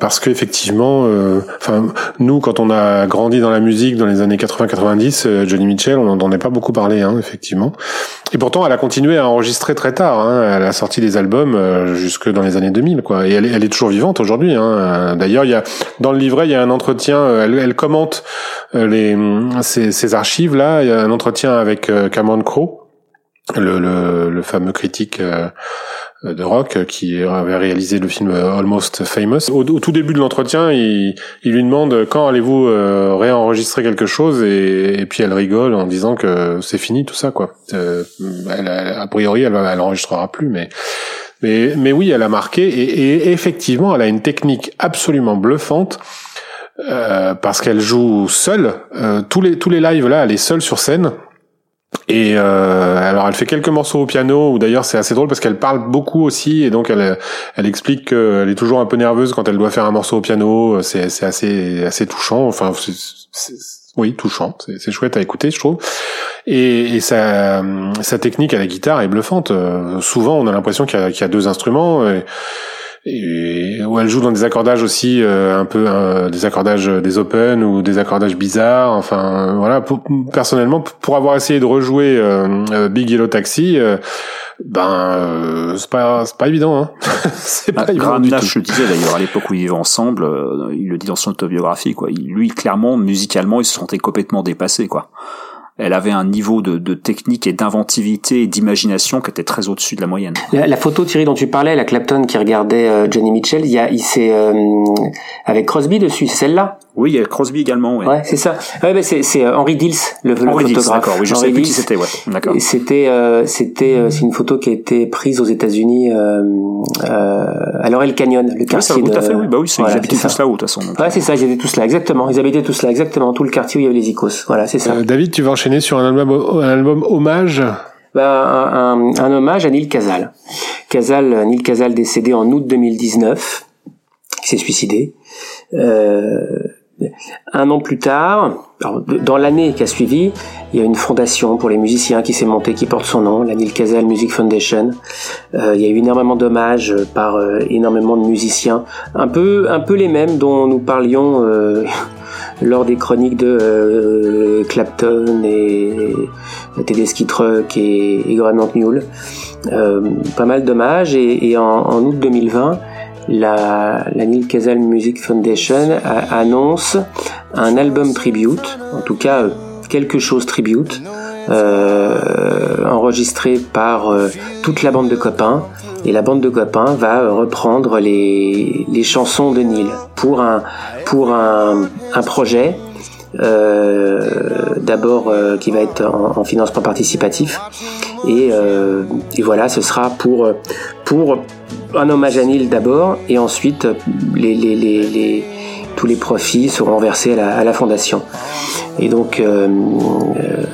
parce qu'effectivement, euh, enfin nous quand on a grandi dans la musique dans les années 80-90, euh, Johnny Mitchell, on n'entendait pas beaucoup parler, hein, effectivement. Et pourtant, elle a continué à enregistrer très tard. Hein. Elle a sorti des albums jusque dans les années 2000, quoi. Et elle, elle est toujours vivante aujourd'hui. Hein. D'ailleurs, il y a dans le livret, il y a un entretien. Elle, elle commente les ces, ces, archives là. Il y a un entretien avec Cameron Crowe, le, le, le fameux critique de rock qui avait réalisé le film Almost Famous. Au, tout début de l'entretien, il, il, lui demande quand allez-vous euh, réenregistrer quelque chose? Et, et, puis elle rigole en disant que c'est fini tout ça quoi. Euh, elle, a priori, elle, elle enregistrera plus, mais mais oui, elle a marqué et, et effectivement, elle a une technique absolument bluffante. Euh, parce qu'elle joue seule, euh, tous les tous les lives là, elle est seule sur scène Et euh, alors elle fait quelques morceaux au piano, ou d'ailleurs c'est assez drôle parce qu'elle parle beaucoup aussi, et donc elle, elle explique qu'elle est toujours un peu nerveuse quand elle doit faire un morceau au piano. C'est, c'est assez, assez touchant. Enfin, c'est, oui, touchant. C'est, chouette à écouter, je trouve. Et, et sa, sa technique à la guitare est bluffante. souvent, on a l'impression qu'il y a, y a deux instruments. Et, et où elle joue dans des accordages aussi euh, un peu euh, des accordages des open ou des accordages bizarres. Enfin voilà pour, personnellement pour avoir essayé de rejouer euh, Big Yellow Taxi ben c'est pas c'est pas évident hein. C'est pas ah, évident du Nash le disait d'ailleurs à l'époque où ils vivaient ensemble il le dit dans son autobiographie quoi. Lui clairement musicalement il se sentait complètement dépassé quoi elle avait un niveau de, technique et d'inventivité et d'imagination qui était très au-dessus de la moyenne. La, photo Thierry dont tu parlais, la Clapton qui regardait euh, Johnny Mitchell, il y a, euh, avec Crosby dessus, celle-là? Oui, il y a Crosby également. Ouais, ouais c'est ça. Ouais, ben c'est c'est euh, Henry Dills, le, le Henry photographe. d'accord. Oui, je sais plus qui c'était. Ouais, d'accord. C'était euh, c'était euh, c'est une photo qui a été prise aux États-Unis euh, euh, à Laurel Canyon, le quartier. Oui, tout à fait. Oui, bah oui, ils habitaient tous là-haut de toute façon. Ouais, c'est ça. Ils étaient tous là, exactement. Ils habitaient tous là, exactement. Tout le quartier où il y avait les icos. Voilà, c'est ça. David, tu vas enchaîner sur un album un album hommage? Bah, un, un, un, hommage à Neil Casal. Casal, Neil Casal décédé en août 2019, qui s'est suicidé. Euh, un an plus tard, dans l'année qui a suivi, il y a une fondation pour les musiciens qui s'est montée, qui porte son nom, la Neil Casal Music Foundation. Euh, il y a eu énormément d'hommages par euh, énormément de musiciens, un peu, un peu les mêmes dont nous parlions euh, lors des chroniques de Clapton et Tedeschi Truck et, et Graham Mule. pas mal d'hommages et, et en, en août 2020, la, Neil Casal Music Foundation annonce un album tribute, en tout cas euh, quelque chose tribute, euh, enregistré par euh, toute la bande de copains. Et la bande de copains va reprendre les, chansons de Neil pour un, pour un, projet euh, d'abord euh, qui va être en, en, financement participatif. Et, euh, et, voilà ce sera pour pour un hommage à Neil d'abord et ensuite les, les, les, les tous les profits seront versés à la, fondation. Et donc, euh, euh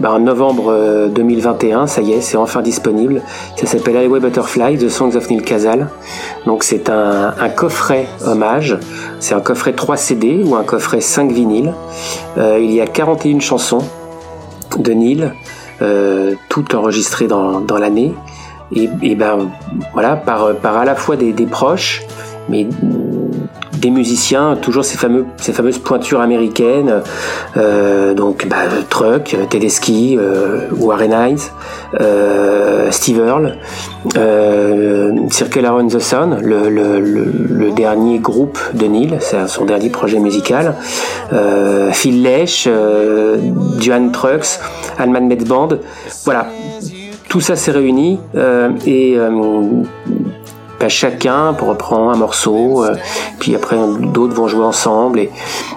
bah, en novembre 2021, ça y est, c'est enfin disponible. Ça s'appelle Highway Butterfly, The Songs of Neil Casal. Donc c'est un, coffret hommage. C'est un coffret 3 CD ou un coffret 5 vinyles. Euh, il y a 41 chansons de Neil, euh, toutes enregistrées dans, dans l'année. Et, et, ben voilà, par, par à la fois des, des proches, mais des musiciens, toujours ces, fameuses pointures américaines, euh, donc bah, Truck, Tedeschi, euh, Warren Hines, euh, Steve Earle, euh, Circle Around the Sun, le, dernier groupe de Neil, c'est son dernier projet musical, Phil Lesh, Duane Trucks, Alman Metz Band, voilà, tout ça s'est réuni et pas chacun pour reprendre un morceau, euh, puis après d'autres vont jouer ensemble et,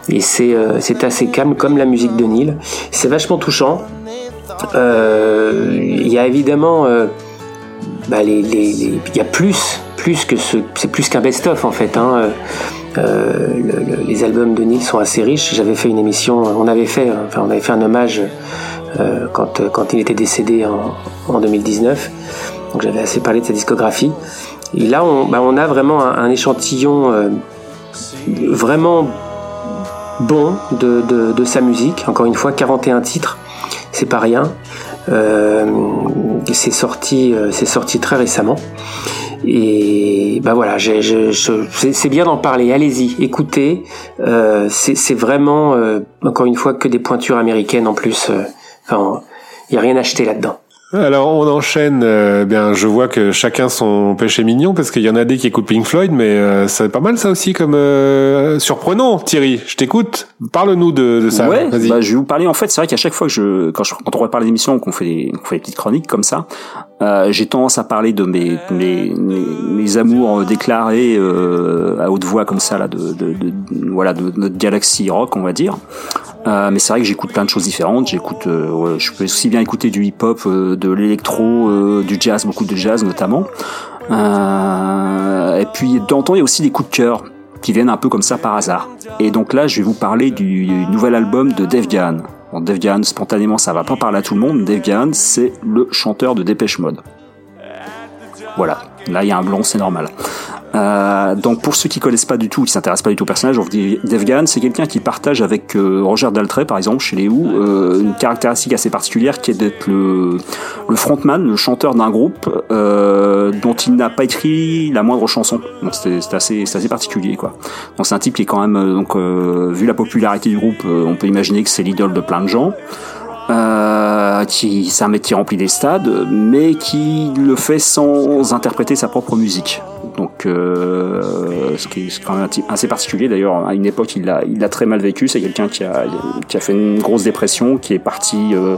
euh, c'est assez calme comme la musique de Neil. C'est vachement touchant. Euh, il y a évidemment bah, y a plus plus que ce c'est plus qu'un best-of en fait. Hein. Le, les albums de Neil sont assez riches. J'avais fait une émission, on avait fait, enfin, on avait fait un hommage quand, quand il était décédé en, en 2019. Donc j'avais assez parlé de sa discographie. Là, on, bah, on a vraiment un, échantillon euh, vraiment bon de, sa musique. Encore une fois, 41 titres, c'est pas rien. Euh, c'est sorti, euh, c'est sorti très récemment. Et bah voilà, c'est bien d'en parler. Allez-y, écoutez. C'est vraiment, encore une fois, que des pointures américaines en plus. Enfin, il n'y a rien acheté là-dedans. Alors on enchaîne. Euh, bien, je vois que chacun son péché mignon parce qu'il y en a des qui écoutent Pink Floyd, mais euh, c'est pas mal ça aussi comme euh, surprenant. Thierry, je t'écoute. Parle-nous de, de, ça. Ouais. Bah, je vais vous parler. En fait, c'est vrai qu'à chaque fois que je, quand, je, quand on parler d'émissions, qu'on fait des, qu'on fait des petites chroniques comme ça, euh, j'ai tendance à parler de mes mes, mes, mes amours déclarés à haute voix comme ça là, de, de, de voilà, de notre galaxie rock, on va dire. Euh, mais c'est vrai que j'écoute plein de choses différentes. J'écoute, euh, je peux aussi bien écouter du hip-hop, euh, de l'électro, du jazz, beaucoup de jazz notamment. et puis de temps en temps, il y a aussi des coups de cœur qui viennent un peu comme ça par hasard. Et donc là, je vais vous parler du, nouvel album de. Bon, Dave Gahan, spontanément, ça va pas parler à tout le monde. Dave Gahan, c'est le chanteur de Dépêche Mode. Voilà. Là, il y a un blond, c'est normal. Euh, donc pour ceux qui connaissent pas du tout, qui s'intéressent pas du tout au personnage, on dit Dave Gahan, c'est quelqu'un qui partage avec euh, Roger Daltrey par exemple chez les Who euh, une caractéristique assez particulière qui est d'être le, le frontman, le chanteur d'un groupe euh, dont il n'a pas écrit la moindre chanson. Donc c'est assez, assez particulier quoi. Donc c'est un type qui est quand même euh, donc vu la popularité du groupe, on peut imaginer que c'est l'idole de plein de gens. Euh, qui c'est un mec qui remplit des stades, mais qui le fait sans interpréter sa propre musique. Donc, euh, ce qui est quand même assez particulier. D'ailleurs, à une époque, il l'a, il a très mal vécu. C'est quelqu'un qui a, qui a fait une grosse dépression, qui est parti. Euh,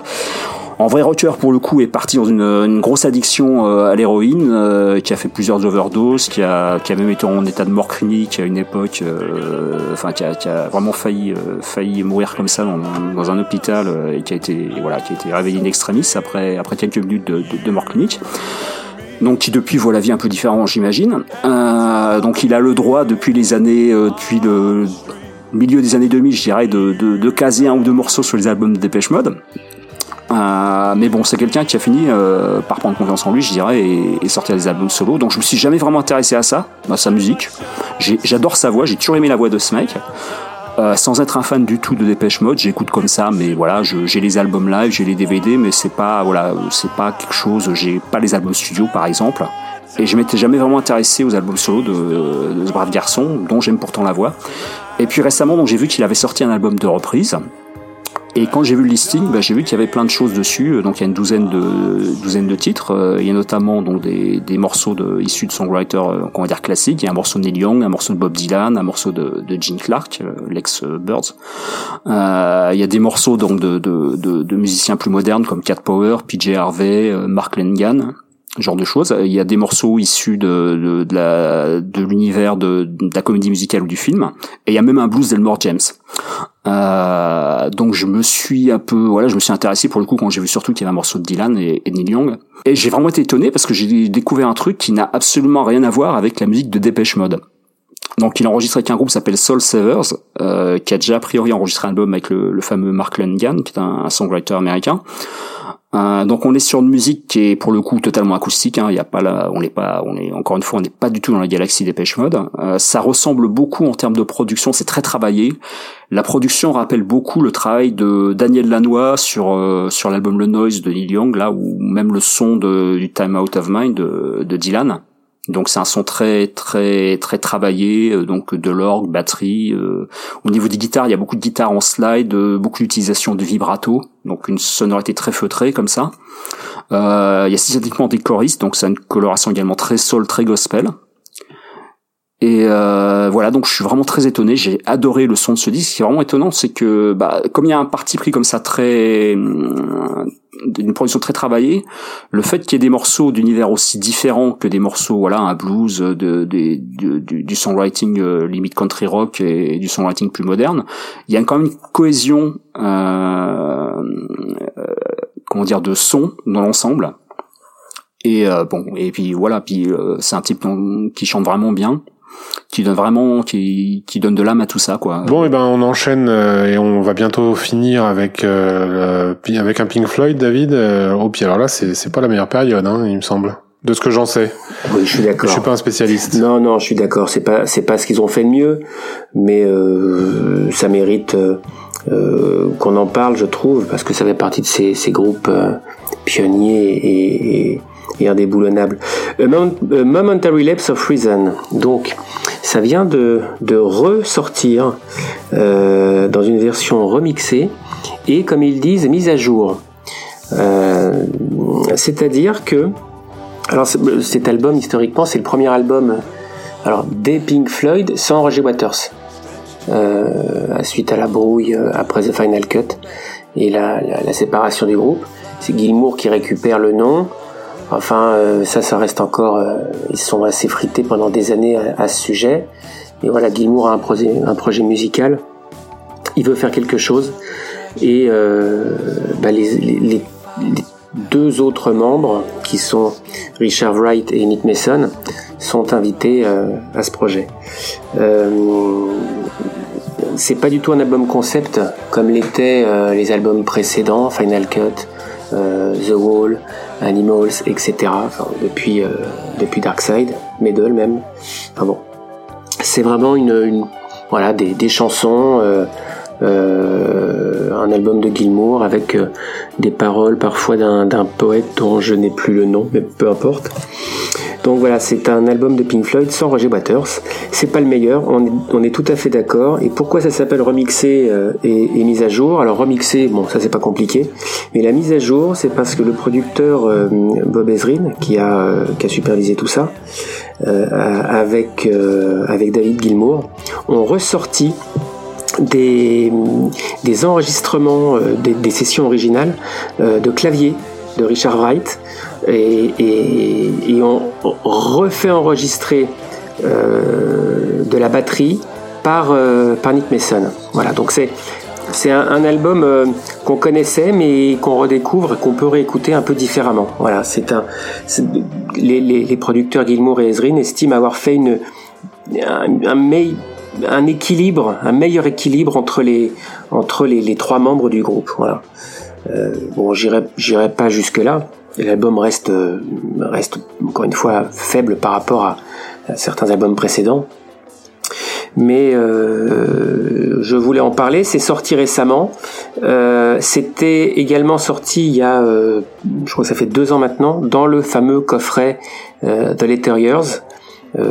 en vrai rocker pour le coup est parti dans une, une grosse addiction euh, à l'héroïne, euh, qui a fait plusieurs overdoses, qui a, qui a même été en état de mort clinique à une époque, euh, enfin qui a, qui a vraiment failli, failli mourir comme ça dans, dans un hôpital et qui a été voilà qui a été réveillé in extremis après après quelques minutes de, de, de mort clinique donc qui depuis voit la vie un peu différente, j'imagine. Euh, donc il a le droit depuis les années, euh, depuis le milieu des années 2000, je dirais, de, de, de, caser un ou deux morceaux sur les albums de Dépêche Mode. Euh, mais bon, c'est quelqu'un qui a fini euh, par prendre confiance en lui, je dirais, et, et, sortir des albums solo. Donc je me suis jamais vraiment intéressé à ça, à sa musique. J'adore sa voix, j'ai toujours aimé la voix de ce mec. Euh, sans être un fan du tout de Dépêche Mode, j'écoute comme ça, mais voilà, j'ai les albums live, j'ai les DVD, mais c'est pas voilà, c'est pas quelque chose. J'ai pas les albums studio par exemple, et je m'étais jamais vraiment intéressé aux albums solo de, de ce brave garçon, dont j'aime pourtant la voix. Et puis récemment, donc j'ai vu qu'il avait sorti un album de reprise. Et quand j'ai vu le listing, bah, j'ai vu qu'il y avait plein de choses dessus. Donc il y a une douzaine de douzaine de titres. Euh, il y a notamment donc des, des morceaux de, issus de songwriters, euh, on va dire classiques. Il y a un morceau de Neil Young, un morceau de Bob Dylan, un morceau de, de Gene Clark, euh, l'ex Birds. Euh, il y a des morceaux donc de, de, de, de, musiciens plus modernes comme Cat Power, PJ Harvey, Mark Lengan genre de choses. Il y a des morceaux issus de, de, de la de l'univers de, de, la comédie musicale ou du film, et il y a même un blues d'Elmore James. Euh, donc je me suis un peu, voilà, je me suis intéressé pour le coup quand j'ai vu surtout qu'il y avait un morceau de Dylan et, et Neil Young, et j'ai vraiment été étonné parce que j'ai découvert un truc qui n'a absolument rien à voir avec la musique de Dépêche Mode. Donc il enregistre avec un groupe s'appelle Soul Savers, euh, qui a déjà a priori enregistré un album avec le, fameux Mark Lengan, qui est un songwriter américain. Euh, donc on est sur une musique qui est pour le coup totalement acoustique. Hein. Y a pas là, on n'est pas, on est encore une fois, on n'est pas du tout dans la galaxie des Pêche Mode. Euh, ça ressemble beaucoup en termes de production, c'est très travaillé. La production rappelle beaucoup le travail de Daniel Lanois sur euh, sur l'album Le Noise de Neil Young, là ou même le son de, du Time Out of Mind de, de Dylan. Donc c'est un son très très très travaillé, euh, donc de l'orgue, batterie. Euh, au niveau des guitares, il y a beaucoup de guitares en slide, euh, beaucoup d'utilisation de vibrato, donc une sonorité très feutrée comme ça. il y a systématiquement des choristes, donc c'est une coloration également très soul, très gospel. Et voilà, donc je suis vraiment très étonné. J'ai adoré le son de ce disque. Ce qui est vraiment étonnant, c'est que bah, comme il y a un parti pris comme ça très une production très travaillée, le fait qu'il y ait des morceaux d'univers aussi différents que des morceaux, voilà, un blues, de, du, songwriting euh, limite country rock et, du songwriting plus moderne, il y a quand même une cohésion, euh, euh, comment dire, de son dans l'ensemble. Et bon, et puis voilà, puis c'est un type qui chante vraiment bien qui donne vraiment qui, qui donne de l'âme à tout ça quoi. Bon et ben on enchaîne euh, et on va bientôt finir avec euh, avec un Pink Floyd David. Euh, oh puis alors là c'est c'est pas la meilleure période hein, il me semble. De ce que j'en sais. Oui, je suis d'accord. Je suis pas un spécialiste. Non, non, je suis d'accord. C'est pas, c'est pas ce qu'ils ont fait de mieux, mais euh, ça mérite euh, qu'on en parle, je trouve, parce que ça fait partie de ces, ces groupes pionniers et, et et indéboulonnable. A Momentary Lapse of Reason. Donc, ça vient de, de ressortir euh, dans une version remixée et, comme ils disent, mise à jour. Euh, c'est-à-dire que, alors cet album historiquement, c'est le premier album alors des Pink Floyd sans Roger Waters. Euh, suite à la brouille euh, après The Final Cut et la, la, la séparation du groupe. C'est Gilmour qui récupère le nom. Enfin, euh, ça, ça reste encore. Euh, ils sont assez frités pendant des années à, ce sujet. Et voilà, Gilmour a un projet, un projet musical. Il veut faire quelque chose. Et euh, bah, les, deux autres membres, qui sont Richard Wright et Nick Mason, sont invités à ce projet. c'est pas du tout un album concept comme l'étaient euh, les albums précédents, Final Cut, euh, The Wall, Animals, etc. Enfin, depuis euh, depuis Darkseid, Meddle même. Enfin bon, c'est vraiment une, une, voilà des, des chansons. Euh, un album de Gilmour avec euh, des paroles parfois d'un poète dont je n'ai plus le nom, mais peu importe. Donc voilà, c'est un album de Pink Floyd sans Roger Waters. C'est pas le meilleur, on est, tout à fait d'accord. Et pourquoi ça s'appelle remixé euh, et, mise à jour? Alors remixé, bon, ça c'est pas compliqué, mais la mise à jour, c'est parce que le producteur Bob Ezrin, qui a, qui a supervisé tout ça, avec avec David Gilmour, ont ressorti des, enregistrements euh, des, sessions originales euh, de clavier de Richard Wright et, et, on refait enregistrer euh, de la batterie par, par Nick Mason. Voilà, donc c'est c'est un, album qu'on connaissait mais qu'on redécouvre et qu'on peut réécouter un peu différemment. Voilà, c'est un les, les, les, producteurs Gilmour et Ezrin estiment avoir fait une un, un un équilibre, un meilleur équilibre entre les entre les, trois membres du groupe. Euh, bon, j'irai pas jusque là. L'album reste reste encore une fois faible par rapport à, certains albums précédents. Mais euh, je voulais en parler. C'est sorti récemment. Euh, C'était également sorti il y a, euh, je crois que ça fait deux ans maintenant, dans le fameux coffret euh, The Letter euh,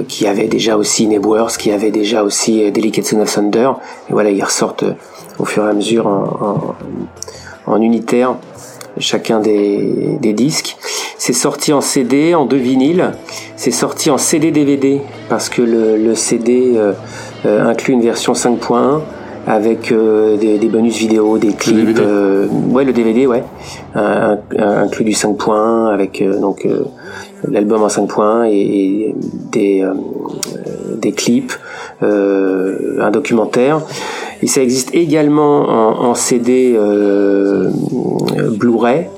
qui avait déjà aussi Nebworth, qui avait déjà aussi euh, Delicate Son of Thunder. Et voilà, ils ressortent euh, au fur et à mesure en, unitaire chacun des, des disques. C'est sorti en CD, en deux vinyles. C'est sorti en CD DVD parce que le, CD euh, inclut une version 5.1 avec euh, des, des, bonus vidéo, des clips. Euh, ouais, le DVD, ouais, un, un, inclus du 5.1 avec donc l'album en 5 points et, et des, euh, des clips, euh, un documentaire. Et ça existe également en, en CD euh, Blu-ray.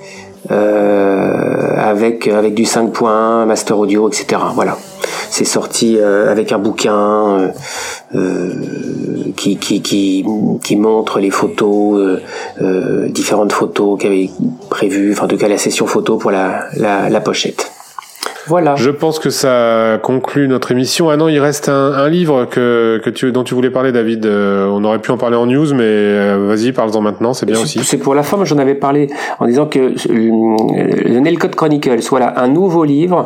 Euh, avec avec du 5 points, master audio, etc. Voilà, c'est sorti euh, avec un bouquin euh, qui, qui, qui qui montre les photos, différentes photos qu'avait prévues, enfin en tout cas la session photo pour la, la, la pochette. Voilà. Je pense que ça conclut notre émission. Ah non, il reste un, un livre que, que tu, dont tu voulais parler, David. Euh, on aurait pu en parler en news, mais euh, vas-y, parle-en maintenant, c'est bien aussi. C'est pour la forme, j'en avais parlé en disant que le Nelcott Chronicles, voilà, un nouveau livre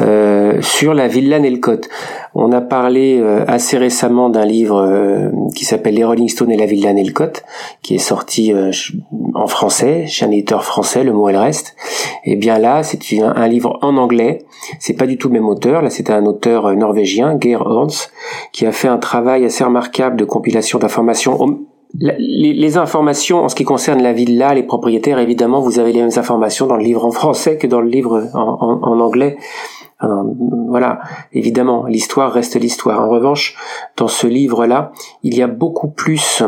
euh, sur la villa Nelcott. On a parlé euh, assez récemment d'un livre euh, qui s'appelle Les Rolling Stones et la villa Nelcott, qui est sorti euh, en français, chez un éditeur français, Le mot et le reste. Et bien là, c'est un, un livre en anglais c'est pas du tout le même auteur. Là, c'était un auteur euh, norvégien, Geir Horns, qui a fait un travail assez remarquable de compilation d'informations. Les, informations en ce qui concerne la villa, les propriétaires, évidemment, vous avez les mêmes informations dans le livre en français que dans le livre en anglais. voilà, évidemment, l'histoire reste l'histoire. En revanche, dans ce livre-là, il y a beaucoup plus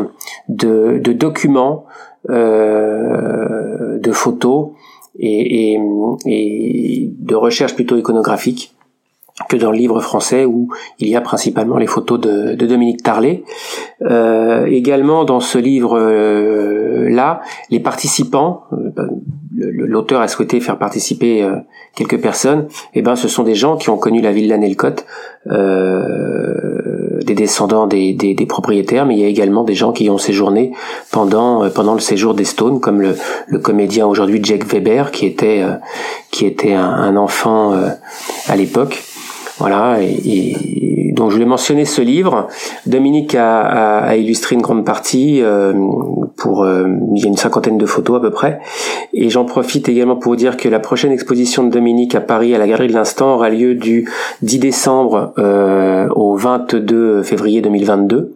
de, de documents, euh, de photos, et, et, et de recherche plutôt iconographique que dans le livre français où il y a principalement les photos de, de Dominique Tarlet. Euh, également dans ce livre euh, les participants, euh, l'auteur a souhaité faire participer euh, quelques personnes, et eh ben ce sont des gens qui ont connu la ville Nelcott, euh, des descendants des, propriétaires, mais il y a également des gens qui ont séjourné pendant euh, le séjour des Stones, comme le, comédien aujourd'hui Jack Weber, qui était était un, un enfant à l'époque. Voilà, et, donc je voulais mentionner ce livre. Dominique a illustré une grande partie euh, pour euh, il y a une cinquantaine de photos à peu près. Et j'en profite également pour vous dire que la prochaine exposition de Dominique à Paris à la Galerie de l'Instant aura lieu du 10 décembre euh, au 22 février 2022.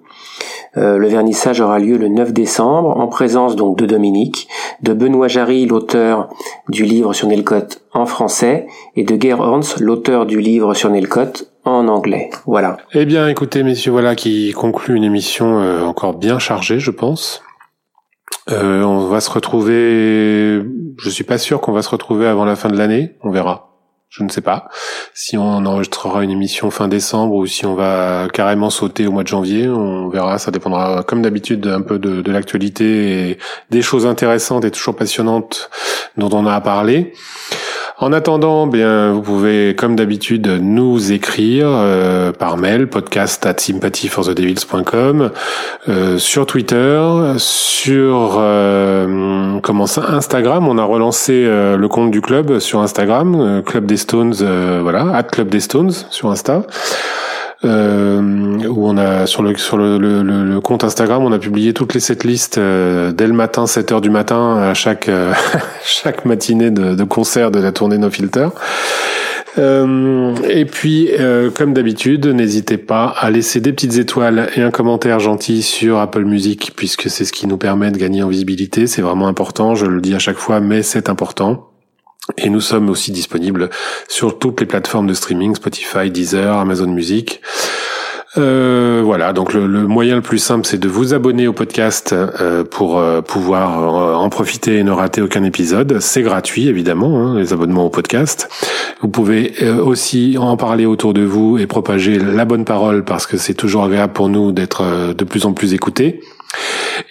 Euh, le vernissage aura lieu le 9 décembre en présence donc de Dominique, de Benoît Jarry, l'auteur du livre sur Nelcott en français, et de Ger Horns, l'auteur du livre sur Nelcott en anglais. Voilà. Eh bien, écoutez, messieurs, voilà qui conclut une émission euh, encore bien chargée, je pense. Euh, on va se retrouver. Je suis pas sûr qu'on va se retrouver avant la fin de l'année. On verra. Je ne sais pas si on enregistrera une émission fin décembre ou si on va carrément sauter au mois de janvier. On verra, ça dépendra comme d'habitude un peu de, l'actualité et des choses intéressantes et toujours passionnantes dont on a à parler. En attendant, bien, vous pouvez, comme d'habitude, nous écrire euh, par mail, podcast at sympathyforthedevils.com, euh, sur Twitter, sur euh, comment ça, Instagram. On a relancé euh, le compte du club sur Instagram, Club des Stones, voilà, at Club des Stones sur Insta euh, où on a sur le sur le, le, le, compte Instagram, on a publié toutes les setlists euh, dès le matin, 7 heures du matin, à chaque euh, chaque matinée de, de, concert de la tournée No Filter. Euh, et puis, euh, comme d'habitude, n'hésitez pas à laisser des petites étoiles et un commentaire gentil sur Apple Music, puisque c'est ce qui nous permet de gagner en visibilité. C'est vraiment important, je le dis à chaque fois, mais c'est important. Et nous sommes aussi disponibles sur toutes les plateformes de streaming, Spotify, Deezer, Amazon Music. Euh, voilà, donc le, moyen le plus simple, c'est de vous abonner au podcast euh, pour euh, pouvoir euh, en profiter et ne rater aucun épisode. C'est gratuit, évidemment, hein, les abonnements au podcast. Vous pouvez aussi en parler autour de vous et propager la bonne parole parce que c'est toujours agréable pour nous d'être de plus en plus écoutés.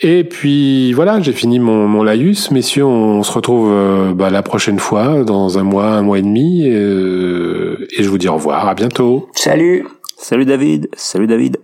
Et puis voilà, j'ai fini mon, mon laïus. Messieurs, on se retrouve euh, bah, la prochaine fois, dans un mois, un mois et demi. Euh, et je vous dis au revoir, à bientôt. Salut Salut David, salut David.